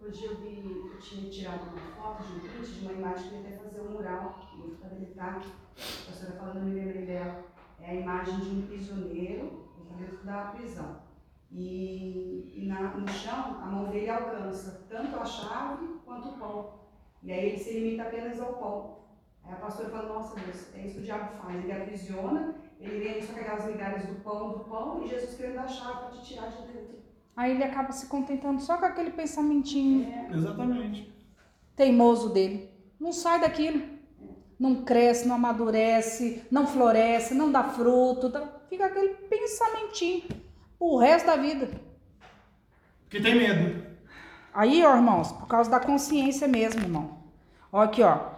Hoje eu vi, eu tinha tirado uma foto de um print de uma imagem que eu ia fazer um mural no Fraternidade. A pastora falando, eu me lembrei dela. É a imagem de um prisioneiro dentro da prisão. E, e na, no chão, a mão dele alcança tanto a chave quanto o pão. E aí ele se limita apenas ao pão. Aí a pastora fala, nossa Deus, é isso que o diabo faz. Ele aprisiona, ele vem só com aquelas migalhas do pão, do pão, e Jesus querendo a chave para te tirar de dentro. Aí ele acaba se contentando só com aquele pensamentinho é. Exatamente. teimoso dele. Não sai daquilo. Não cresce, não amadurece, não floresce, não dá fruto. Tá? Fica aquele pensamentinho o resto da vida. Que tem medo. Aí, ó, irmãos, por causa da consciência mesmo, irmão. Ó, aqui, ó.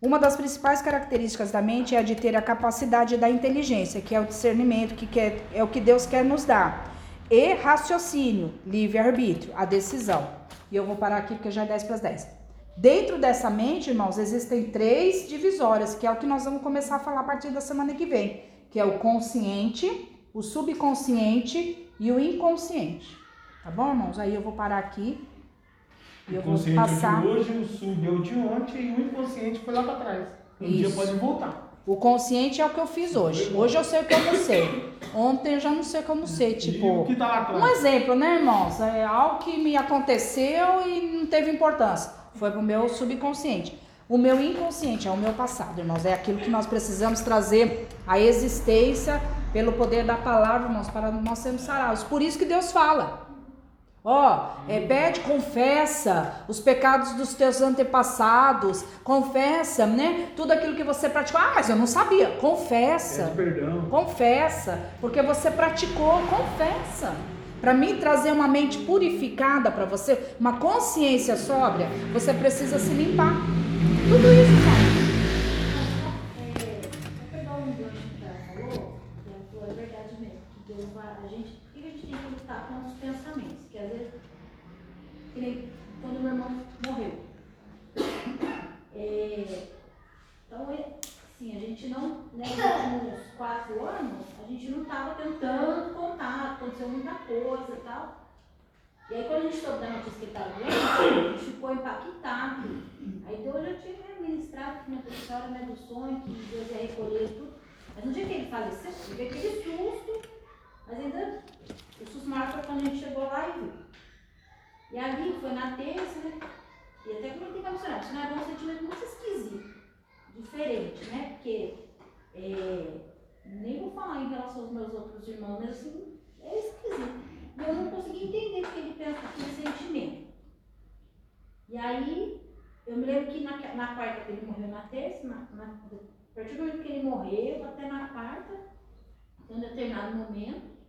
Uma das principais características da mente é a de ter a capacidade da inteligência, que é o discernimento, que quer, é o que Deus quer nos dar. E raciocínio, livre-arbítrio, a decisão. E eu vou parar aqui porque já é 10 para as 10. Dentro dessa mente, irmãos, existem três divisórias, que é o que nós vamos começar a falar a partir da semana que vem, que é o consciente, o subconsciente e o inconsciente. Tá bom, irmãos? Aí eu vou parar aqui e eu vou passar. O de hoje, o sub é o de ontem e o inconsciente foi lá para trás. Um Isso. dia pode voltar. O consciente é o que eu fiz hoje. Hoje eu sei o que eu não sei. Ontem eu já não sei o que eu não sei. Tipo, tá um exemplo, né, irmãos? É algo que me aconteceu e não teve importância. Foi pro meu subconsciente. O meu inconsciente é o meu passado, irmãos. É aquilo que nós precisamos trazer à existência pelo poder da palavra, irmãos, para nós sermos sarados. Por isso que Deus fala. Ó, é, pede, confessa os pecados dos teus antepassados, confessa, né? Tudo aquilo que você praticou. Ah, mas eu não sabia. Confessa. Pede perdão. Confessa, porque você praticou, confessa. Para mim trazer uma mente purificada para você, uma consciência sóbria, você precisa se limpar. Tudo isso, quando meu irmão morreu. É, então, é, assim, a gente não, né, nos últimos quatro anos, a gente não estava tendo tanto contato, aconteceu muita coisa e tal. E aí, quando a gente soube da notícia que ele estava doente, a gente ficou impactado. Aí, então, eu já tinha ministrado que minha pessoa era né, do sonho, que Deus ia recolher tudo. Mas no dia que ele faleceu, teve aquele susto, mas ainda o maior foi quando a gente chegou lá e viu. E ali foi na terça, né? E até comentei com a missionária, a missionária é um sentimento muito esquisito, diferente, né? Porque é, nem vou falar em relação aos meus outros irmãos, mas assim, é esquisito. E eu não consegui entender porque ele pensa aquele sentimento. E aí, eu me lembro que na, na quarta que ele morreu na terça, na, na, a partir do momento que ele morreu, até na quarta, em um determinado momento,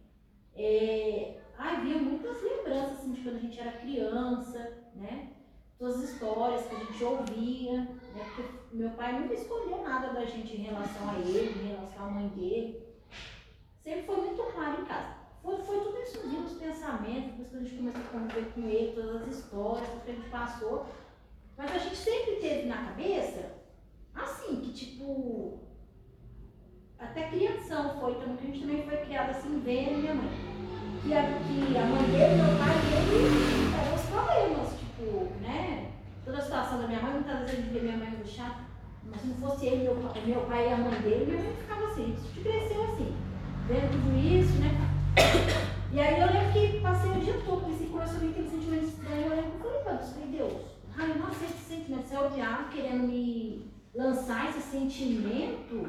é, vinha muitas lembranças assim, de quando a gente era criança, né? todas as histórias que a gente ouvia, né? Porque meu pai nunca escondeu nada da gente em relação a ele, em relação à mãe dele. Sempre foi muito claro em casa. Foi, foi tudo isso os pensamentos, depois que a gente começou a conviver com ele, todas as histórias, tudo que a gente passou. Mas a gente sempre teve na cabeça, assim, que tipo, até criação foi, então a gente também foi criada assim, vendo minha mãe. Que a, que a mãe dele, meu pai dele, eram os problemas, tipo, né? Toda a situação da minha mãe, muitas vezes gente via minha mãe no chá, mas se não fosse ele, meu, pai- meu pai e a mãe dele, minha mãe ficava assim, a cresceu assim, vendo tudo isso, né? E aí eu lembro que passei o dia todo com esse começou a vir aquele sentimento estranho, eu lembro que eu falei, Deus, ai, aceito esse sentimento, você é o diabo querendo me lançar esse sentimento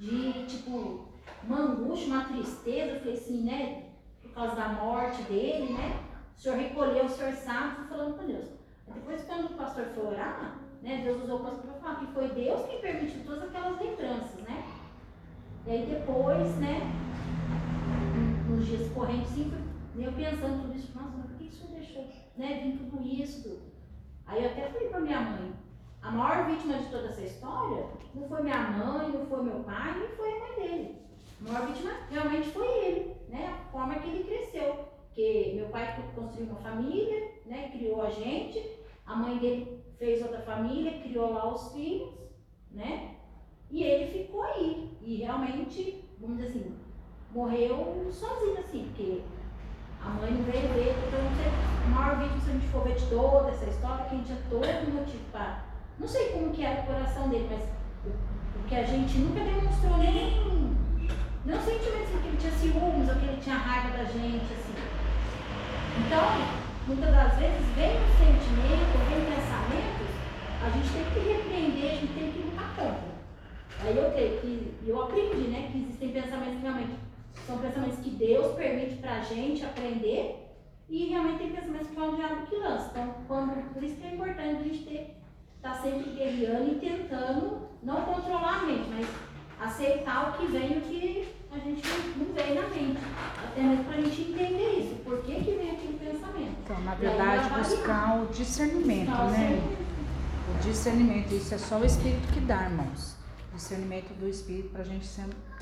de, tipo, uma angústia, uma tristeza, falei assim, né, por causa da morte dele, né, o senhor recolheu, o senhor sabe, fui falando com Deus. Depois, quando o pastor foi orar, né, Deus usou o pastor para falar que foi Deus quem permitiu todas aquelas lembranças, né. E aí depois, né, nos dias correntes, sim, fui- eu pensando tudo isso, nossa, por que o senhor deixou, né, vir tudo isso? Aí eu até falei para minha mãe, a maior vítima de toda essa história não foi minha mãe, não foi meu pai, nem foi a mãe dele. A maior vítima realmente foi ele, né? A forma que ele cresceu. Porque meu pai construiu uma família, né? Criou a gente, a mãe dele fez outra família, criou lá os filhos, né? E ele ficou aí. E realmente, vamos dizer assim, morreu sozinho, assim, porque a mãe não veio ver, então a maior vítima, se a gente for ver de toda essa história, que a gente tinha todo motivo para. Não sei como que era o coração dele, mas o, que a gente nunca demonstrou nem. Não sentimentos de que ele tinha ciúmes ou que ele tinha raiva da gente, assim. Então, muitas das vezes vem um sentimento, vem pensamentos, a gente tem que repreender, a gente tem que lutar contra. Aí eu creio que, eu aprendi, né, que existem pensamentos que realmente são pensamentos que Deus permite pra gente aprender e realmente tem pensamentos que é o diabo que lança. Então, quando, por isso que é importante a gente ter, estar sempre guerreando e tentando não controlar a mente, mas aceitar o que vem e o que a gente não vem na mente. Até mesmo pra gente entender isso. Por que, que vem aquele pensamento? Então, na verdade, buscar o discernimento, Buscar né? O discernimento, isso é só o Espírito que dá, irmãos. Discernimento do Espírito para a gente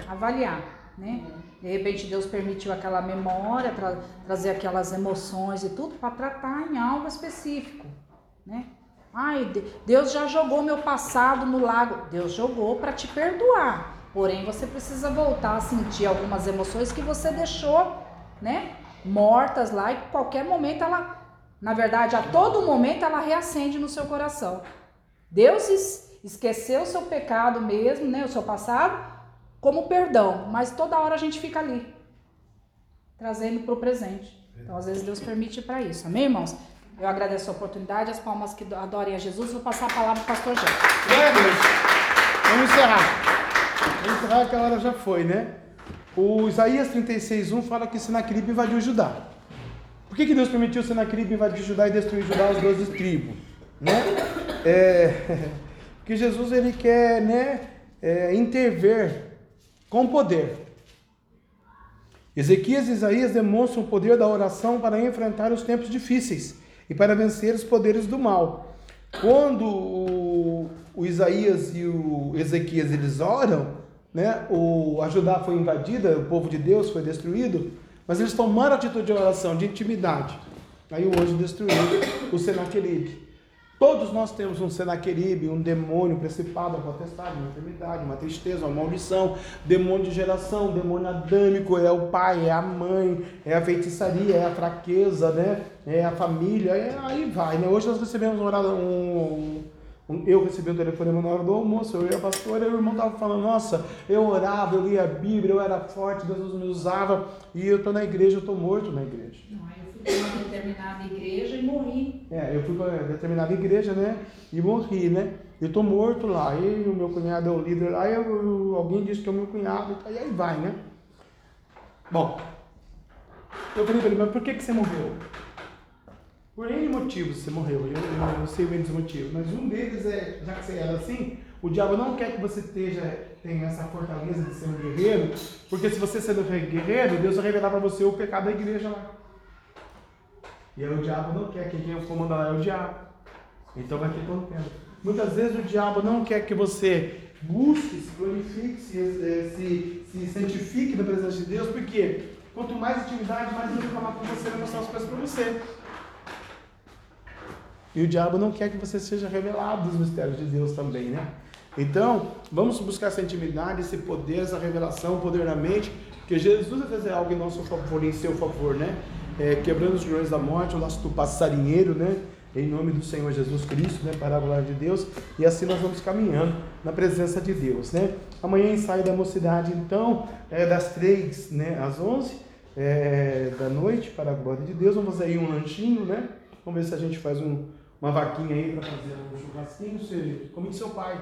avaliar, né? De repente Deus permitiu aquela memória, tra trazer aquelas emoções e tudo para tratar em algo específico, né? Ai, de- Deus já jogou meu passado no lago. Deus jogou para te perdoar. Porém, você precisa voltar a sentir algumas emoções que você deixou, né? Mortas lá e qualquer momento ela, na verdade, a todo momento ela reacende no seu coração. Deus es- esqueceu o seu pecado mesmo, né, o seu passado, como perdão, mas toda hora a gente fica ali, trazendo para o presente. Então, às vezes, Deus permite para isso. Amém, irmãos? Eu agradeço a oportunidade, as palmas que adorem a Jesus. Vou passar a palavra para o pastor Jé. Glória a Deus. Vamos encerrar. Vamos encerrar que a hora já foi, né? O Isaías 36:1 fala que Senaqueribe invadiu Judá. Por que, que Deus permitiu Senaqueribe invadir Judá e destruir Judá, as 12 tribos? Né? É, porque Jesus ele quer né, é, intervir com poder. Ezequias e Isaías demonstram o poder da oração para enfrentar os tempos difíceis e para vencer os poderes do mal. Quando o, o Isaías e o Ezequias eles oram, né, o, a Judá foi invadida, o povo de Deus foi destruído, mas eles tomaram atitude de oração, de intimidade. Aí o anjo destruiu o Senaqueribe. Todos nós temos um Senaqueribe, um demônio, um principado, uma potestade, uma enfermidade, uma tristeza, uma maldição, demônio de geração, demônio adâmico, é o pai, é a mãe, é a feitiçaria, é a fraqueza, né? É a família, é, aí vai, né? Hoje nós recebemos um, orado- um, eu recebi um telefonema na hora do almoço, eu e a pastora, e o irmão estava falando, nossa, eu orava, eu lia a Bíblia, eu era forte, Deus me usava, e eu estou na igreja, eu estou morto na igreja. Não, fui uma determinada igreja e morri. É, eu fui para determinada igreja, né? E morri, né? Eu tô morto lá. E o meu cunhado é o líder lá. E eu- eu- alguém disse que é o meu cunhado. E aí vai, né? Bom, eu falei para ele, mas por que, que você morreu? Por N motivos você morreu. Eu, eu, eu sei bem dos motivos. Mas um deles é, já que você era assim, o diabo não quer que você esteja, tenha essa fortaleza de ser um guerreiro. Porque se você sendo guerreiro, Deus vai revelar para você o pecado da igreja lá. E aí o diabo não quer, quem quem comanda lá é o diabo. Então vai ter contenda. Muitas vezes o diabo não quer que você busque, se glorifique, se, eh, se, se santifique na presença de Deus, porque quanto mais intimidade, mais ele vai falar com você, vai mostrar as coisas para você. E o diabo não quer que você seja revelado dos mistérios de Deus também, né? Então, vamos buscar essa intimidade, esse poder, essa revelação, poder na mente, que Jesus vai fazer algo em nosso favor, em seu favor, né? É, quebrando os grilhões da morte, o nosso passarinheiro, né? Em nome do Senhor Jesus Cristo, né? Para a glória de Deus. E assim nós vamos caminhando na presença de Deus, né? Amanhã ensaio da mocidade, então, é das três, né? Às onze é, da noite, para a glória de Deus. Vamos aí um lanchinho, né? Vamos ver se a gente faz um, uma vaquinha aí para fazer um churrasquinho. Você convide seu pai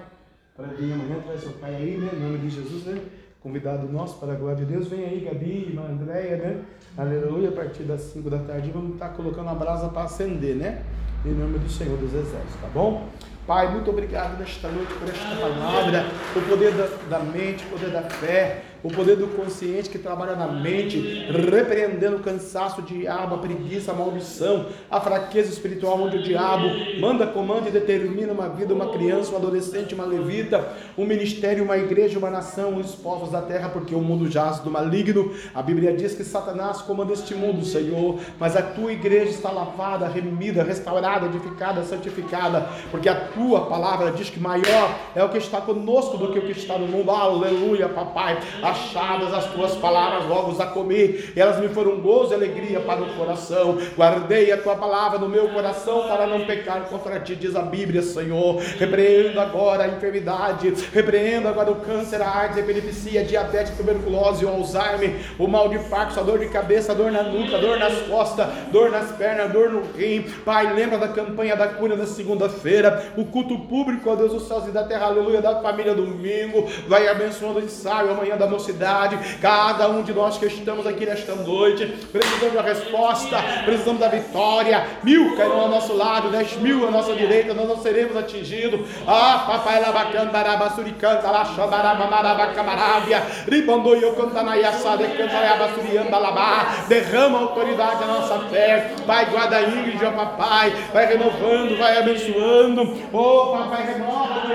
para vir amanhã, traz seu pai aí, né? Em nome de Jesus, né? Convidado nosso para a glória de Deus. Vem aí, Gabi, irmã Andréia, né? Aleluia. A partir das 5 da tarde vamos estar colocando a brasa para acender, né? Em nome do Senhor dos Exércitos, tá bom? Pai, muito obrigado nesta noite por esta palavra, o poder da, da mente, o poder da fé, o poder do consciente que trabalha na mente, repreendendo o cansaço, o diabo, a preguiça, a maldição, a fraqueza espiritual, onde o diabo manda, comanda e determina uma vida, uma criança, um adolescente, uma levita, um ministério, uma igreja, uma nação, os povos da terra, porque o mundo jaz do maligno. A Bíblia diz que Satanás comanda este mundo, Senhor, mas a tua igreja está lavada, remida, restaurada, edificada, santificada, porque a tua palavra diz que maior é o que está conosco do que o que está no mundo. Aleluia, papai achadas as tuas palavras logo a comer, elas me foram gozo e alegria para o coração. Guardei a tua palavra no meu coração para não pecar contra ti, diz a Bíblia, Senhor. Repreendo agora a enfermidade, repreendo agora o câncer, a AIDS, a epilepsia, a diabetes, a tuberculose, o Alzheimer, o mal de Parkinson, a dor de cabeça, a dor na nuca, a dor nas costas, dor nas pernas, dor no rim. Pai, lembra da campanha da cura na segunda-feira, o culto público, ó Deus dos céus e da terra, aleluia, da família domingo. Vai abençoando o ensaio amanhã da mocidade, cada um de nós que estamos aqui nesta noite, precisamos da resposta, precisamos da vitória. Mil cairão ao nosso lado, dez mil à nossa direita, nós não seremos atingidos. Ah, papai labacanda, suricanta, laxambaraba, camarábia, ribandoi, eu cantanaiaçada, cantanaiabasurianda, labá, derrama autoridade na nossa fé, Pai, guarda Ingrid, ó papai, vai renovando, vai abençoando, oh papai, renova,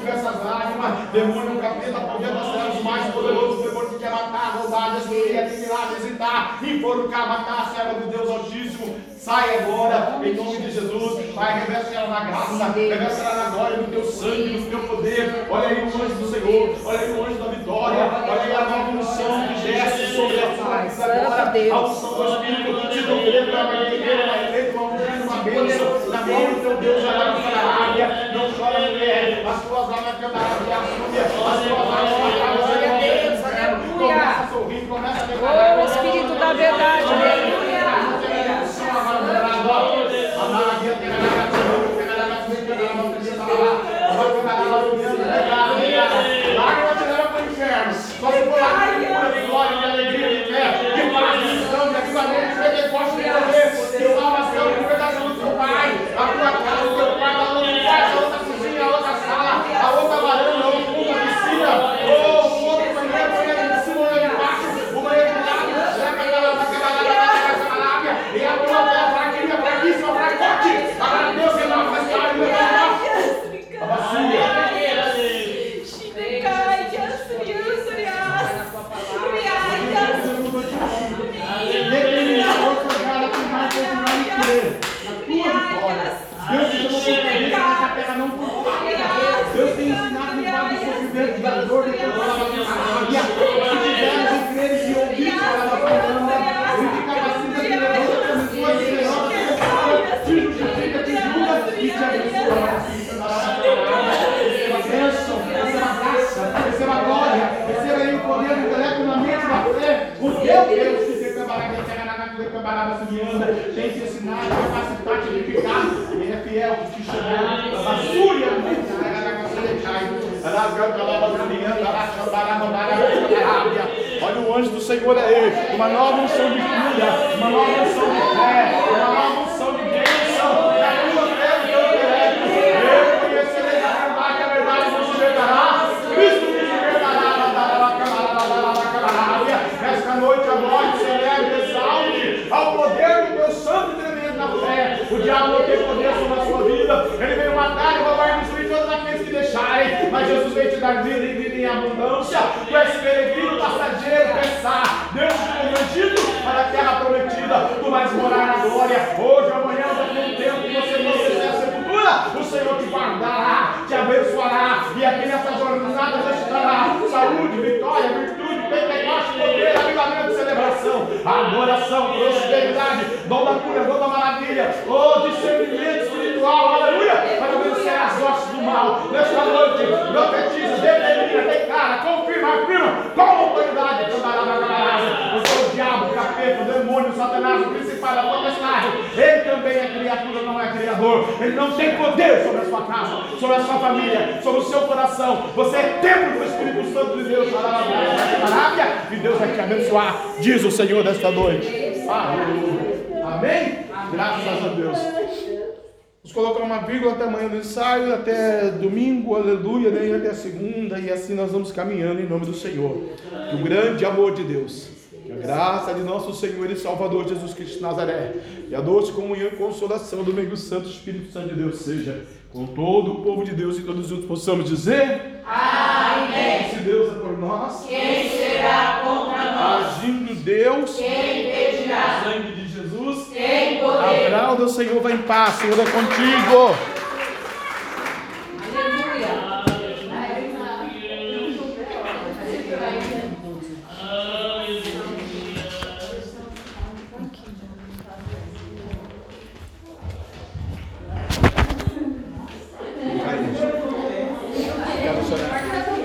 enxuga essas lágrimas, demônio, capeta, poder das trevas mais poderoso, demônio que quer matar, roubar, destruir, aniquilar, visitar, enforcar, matar a serva do Deus Altíssimo, sai agora, em nome de Jesus, Pai, reveste ela na graça, reveste ela na glória do teu sangue, do teu poder, olha aí o anjo do Senhor, olha aí o anjo da vitória, olha aí a nova unção que desce sobre a sua vida agora, a unção do Espírito, não crê, vai vai crer, vai crer, uma bênção, na mão do teu Deus, vai lá para a área, não chora mulher, as tuas lágrimas cantarão de açúcar, as Senhor a Ele. Uma nova unção de cura, uma nova unção de fé, uma nova unção de bênção. Da tua fé, eu creio. Eu conhecerei a verdade, a verdade não se libertará. Cristo não nos libertará. Esta noite, a morte celebra, exalte ao poder do teu santo tremendo na fé. O diabo não tem poder sobre a sua vida. Ele veio matar e roubar e destruir todos aqueles que deixarem. Mas Jesus veio te dar vida e vida em abundância. Adoração, prosperidade, dom da cura, dom da maravilha, oh, discernimento espiritual, aleluia, para vencer as hostes do mal. Nesta noite, profetiza, determina, declara, confirma, afirma, com autoridade, porque o diabo, o capeta, o demônio, o satanás, o principal, a potestade, ele também é criatura, não é criador, ele não tem poder sobre a sua casa, sobre a sua família, sobre o seu coração. Você é templo Santo de Deus, e Deus vai te abençoar, diz o Senhor nesta noite. Amém? Graças a Deus. Vamos colocar uma vírgula até amanhã do ensaio, até domingo, aleluia, né? e até segunda, e assim nós vamos caminhando em nome do Senhor. Que o grande amor de Deus, que a graça de nosso Senhor e Salvador Jesus Cristo de Nazaré, e a doce comunhão e consolação do meio Santo Espírito Santo de Deus seja com todo o povo de Deus e todos juntos possamos dizer: Amém. Se Deus é por nós, Quem será contra nós? agindo Deus, Quem impedirá? o sangue de Jesus, Quem a poderá? grau do Senhor vai em paz, Senhor é contigo.